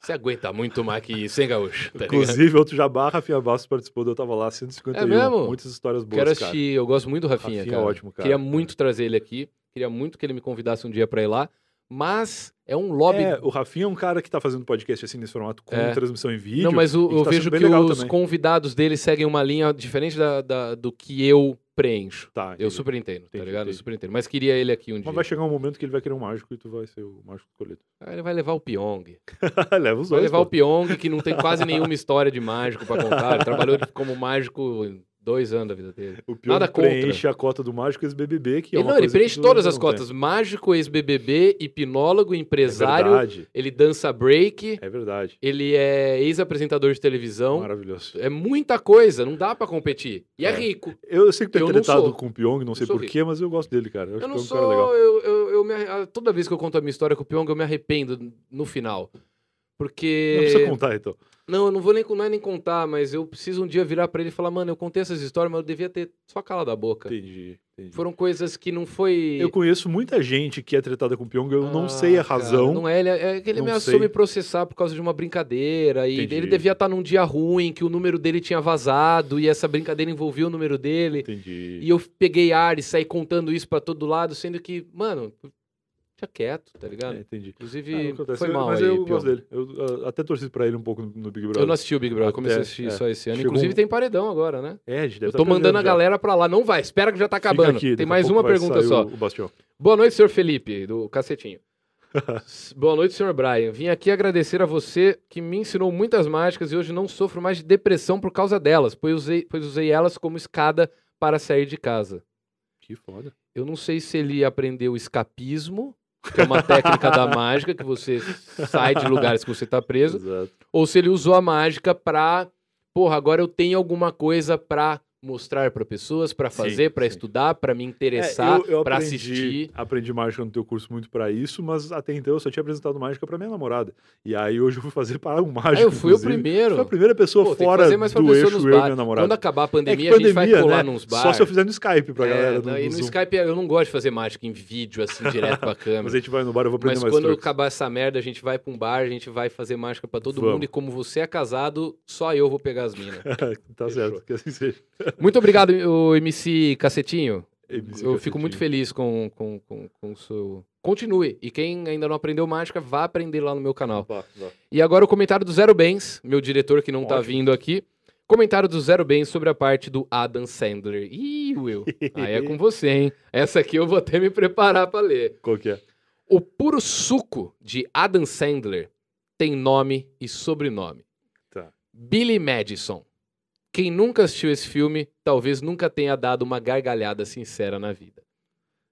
Você aguenta muito mais que isso, hein, gaúcho? Tá? Inclusive, outro jabá, Rafinha Bastos participou, eu tava lá, 151. É mesmo? Muitas histórias boas, Quero assistir, eu gosto muito do Rafinha, Rafinha é cara. ótimo, cara. Queria muito trazer ele aqui. Queria muito que ele me convidasse um dia pra ir lá. Mas é um lobby. É, o Rafinha é um cara que tá fazendo podcast assim nesse formato com É. transmissão em vídeo. Não, mas o- eu tá vejo que os também. convidados dele seguem uma linha diferente da, da- do que eu preencho. Tá, Eu super entendo, tá Entendi, ligado? Eu entendi. super entendo. Mas queria ele aqui um dia. Mas vai chegar um momento que ele vai querer um mágico e tu vai ser o mágico escolhido. Aí ele vai levar o Pyong. <laughs> Leva os Vai dois. levar o pô. Pyong, que não tem quase <laughs> nenhuma história de mágico pra contar. Ele trabalhou <laughs> como mágico dois anos da vida dele. O pior Nada contra. preenche a cota do mágico ex-BBB, que é Ele, não, ele preenche todas as não tem. cotas. Mágico, ex-BBB, hipnólogo, É empresário. verdade, ele dança break. é verdade. Ele é ex-apresentador de televisão. Maravilhoso. É muita coisa, não dá pra competir. E é, É. rico. Eu, sei que tu é tretado sou. com o Pyong, não sei sou porquê, mas eu gosto dele, cara. Eu acho Eu não que é um sou. cara legal. Eu, eu, eu me toda vez que eu conto a minha história com o Pyong, eu me arrependo no final. Porque. Não precisa contar, então. Não, eu não vou nem, não é nem contar, mas eu preciso um dia virar pra ele e falar, mano, eu contei essas histórias, mas eu devia ter só calado a boca. Entendi, entendi. Foram coisas que não foi. Eu conheço muita gente que é tretada com Pyong, eu não Ah, sei a cara, razão. não é, ele, é que ele Não me assume processar por causa de uma brincadeira. E Entendi. ele devia estar num dia ruim, que o número dele tinha vazado, e essa brincadeira envolvia o número dele. Entendi. E eu peguei ar e saí contando isso pra todo lado, sendo que, mano, deixa quieto, tá ligado? É, entendi. Inclusive, Ah, foi mal Mas aí, eu gosto dele. Eu ah, até torci pra ele um pouco no, no Big Brother. Eu não assisti o Big Brother, eu comecei a Até, assistir é. só esse ano. Chegou Inclusive um- tem paredão agora, né? É, a gente deve Eu tá tô mandando a já. galera pra lá. Não vai, espera que já tá acabando. aqui, tem mais uma pergunta só. O, o. Boa noite, senhor Felipe, do Cacetinho. <laughs> Boa noite, senhor Brian. Vim aqui agradecer a você que me ensinou muitas mágicas e hoje não sofro mais de depressão por causa delas, pois usei, pois usei elas como escada para sair de casa. Que foda. Eu não sei se ele aprendeu escapismo, que é uma técnica da mágica, que você sai de lugares que você tá preso, Exato. ou se ele usou a mágica pra, porra, agora eu tenho alguma coisa pra mostrar pra pessoas, pra Sim, fazer, pra sim. estudar, pra me É, interessar, pra aprendi, assistir. Aprendi mágica no teu curso muito pra isso, mas até então eu só tinha apresentado mágica pra minha namorada. E aí hoje eu fui fazer <laughs> para um mágico. Ah, eu fui o primeiro. Foi a primeira pessoa Pô, fora do pessoa eixo eu e minha namorada. Quando acabar a É que pandemia, a gente vai pandemia, colar né? nos bar. Só se eu fizer no Skype pra É, galera do, não, e no Zoom. Skype eu não gosto de fazer mágica em vídeo, assim, <laughs> direto pra câmera. Mas a gente vai no bar, eu vou aprender Mas mais quando truques. acabar essa merda, a gente vai pra um bar, a gente vai fazer mágica pra todo Vamos. mundo. E como você é casado, só eu vou pegar as minas. <laughs> tá Fechou. certo, que assim seja. Muito obrigado, o MC Cacetinho. MC Eu fico muito feliz com, com, com, com o seu. Continue. E quem ainda não aprendeu mágica, vá aprender lá no meu canal. Vá, vá. E agora o comentário do Zero Bens, meu diretor que não tá Ótimo. vindo aqui. Comentário do Zero Bens sobre a parte do Adam Sandler. Ih, Will. Aí é com você, hein? Essa aqui eu vou até me preparar pra ler. Qual que é? O puro suco de Adam Sandler tem nome e sobrenome. Tá. Billy Madison. Quem nunca assistiu esse filme, talvez nunca tenha dado uma gargalhada sincera na vida.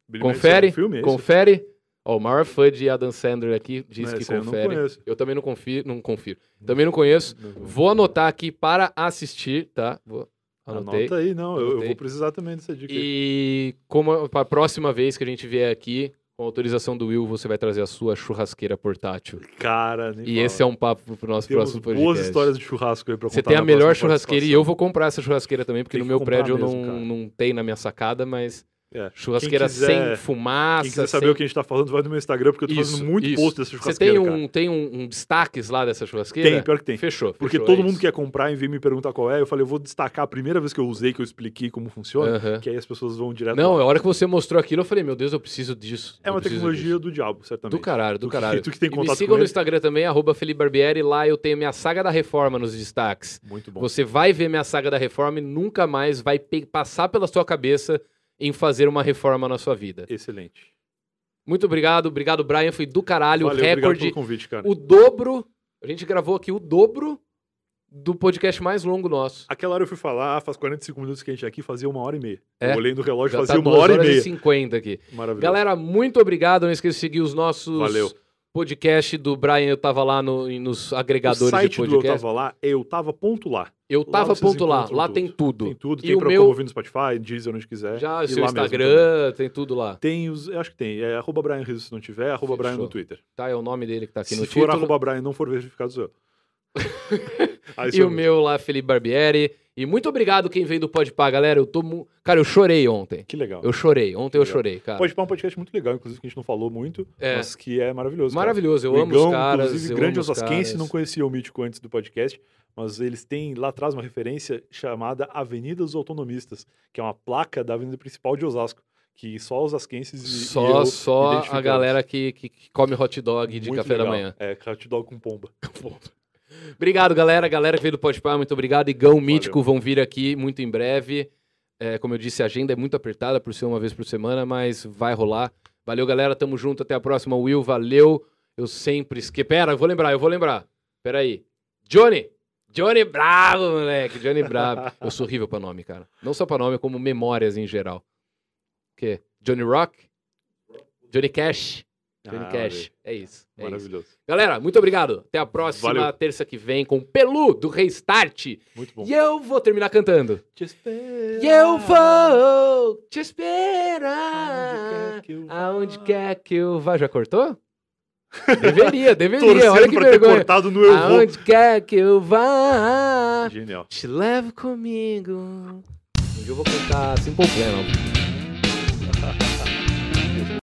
Billy Confere? É um filme, é confere. Ó, o maior fã de Adam Sandler aqui diz Não, que aí eu não confere. conheço. Eu também não confio, não confiro. Também não conheço. Vou anotar aqui para assistir, tá? Vou, anotei. Anota aí, não. Eu, eu vou precisar também dessa dica. aí. E como para a próxima vez que a gente vier aqui, com autorização do Will, você vai trazer a sua churrasqueira portátil. Cara, nem E esse é um papo pro nosso Temos próximo podcast. boas histórias de churrasco aí pra Você contar tem a melhor churrasqueira e eu vou comprar essa churrasqueira também, porque Tem no meu prédio mesmo, não, cara. não tem na minha sacada, mas É. churrasqueira quiser- sem fumaça. Quem quiser saber sem... o que a gente tá falando, vai no meu Instagram, porque eu tô Isso, fazendo muito isso. post dessa Você churrasqueira, tem cara. um, tem um, um destaques lá dessa churrasqueira? Tem, pior que tem. Fechou. Porque fechou, todo é mundo isso. quer comprar e vem me perguntar qual é. Eu falei, eu vou destacar a primeira vez que eu usei, que eu expliquei como funciona, Aham. que aí as pessoas vão direto Não, lá. a hora que você mostrou aquilo, eu falei, meu Deus, eu preciso disso. É uma tecnologia disso. do diabo, certamente. Do caralho, do que- caralho. <laughs> tu que tem E me contato sigam no ele. Instagram também, arroba Felipe Barbieri, lá eu tenho minha saga da reforma nos destaques. Muito bom. Você vai ver minha saga da reforma e nunca mais vai passar pela sua cabeça em fazer uma reforma na sua vida. Excelente. Muito obrigado, obrigado, Brian. Foi do caralho. Valeu, obrigado recorde. pelo convite, cara. O dobro. A gente gravou aqui o dobro do podcast mais longo nosso. Aquela hora eu fui falar, faz 45 minutos que a gente aqui fazia uma hora e meia. É? Eu olhei no relógio, fazia tá uma hora e meia. 50 aqui. Maravilhoso. Galera, muito obrigado. Não esqueça de seguir os nossos Valeu. Podcasts do Brian. Eu tava lá no, nos o agregadores site de do Eu podcast. Tava Lá é eu tava ponto lá. Eu Lá tava vocês ponto lá. Lá tudo. tem tudo. Tem tudo, E tem o pra meu- ouvir no Spotify, Deezer, onde quiser. Já E o seu lá Instagram, tem tudo lá. Tem os, eu acho que tem, é arroba Brian Rizzo se não tiver, arroba Brian Fechou. no Twitter. Tá, é o nome dele que tá aqui se no for título. arroba Brian e não for verificado, sou eu. <laughs> E o eu. meu lá, Felipe Barbieri. E muito obrigado quem veio do Podpah, galera. Eu tô mu... Cara, eu chorei ontem. Que legal. Eu chorei. Ontem eu chorei, cara. Pode um podcast muito legal, inclusive, que a gente não falou muito, É. mas que é maravilhoso. cara. Maravilhoso. Eu O amo os caras. Inclusive, grande os osasquense, não conhecia o Mítico antes do podcast, mas eles têm lá atrás uma referência chamada Avenida dos Autonomistas, que é uma placa da avenida principal de Osasco, que só osasquenses e, e Só, eu só a galera que, que, que come hot dog de Muito café da legal. manhã. É, hot dog com pomba. Obrigado, galera. Galera que veio do Podpah, muito obrigado. Igão, Mítico vão vir aqui muito em breve. É, como eu disse, a agenda é muito apertada por ser uma vez por semana, mas vai rolar. Valeu, galera. Tamo junto. Até a próxima. Will, valeu. Eu sempre esque... Pera, eu vou lembrar, eu vou lembrar. Pera aí. Johnny! Johnny Bravo, moleque. Johnny Bravo. <laughs> Eu sou horrível pra nome, cara. Não só pra nome, como memórias em geral. O quê? Johnny Rock? Johnny Cash? Johnny Ah, Cash. É isso. É isso. Maravilhoso. Galera, muito obrigado. Até a próxima Valeu. terça que vem com Pelu do Restart. Muito bom. E eu vou terminar cantando. Te espero. E eu vou te esperar. Aonde quer que eu vá. Já cortou? Deveria, <laughs> deveria. Torcendo Olha que pra ter vergonha. cortado no eu vou. Aonde quer que eu vá. Genial. Te levo comigo. Dia eu vou cantar Simple Plan. ó.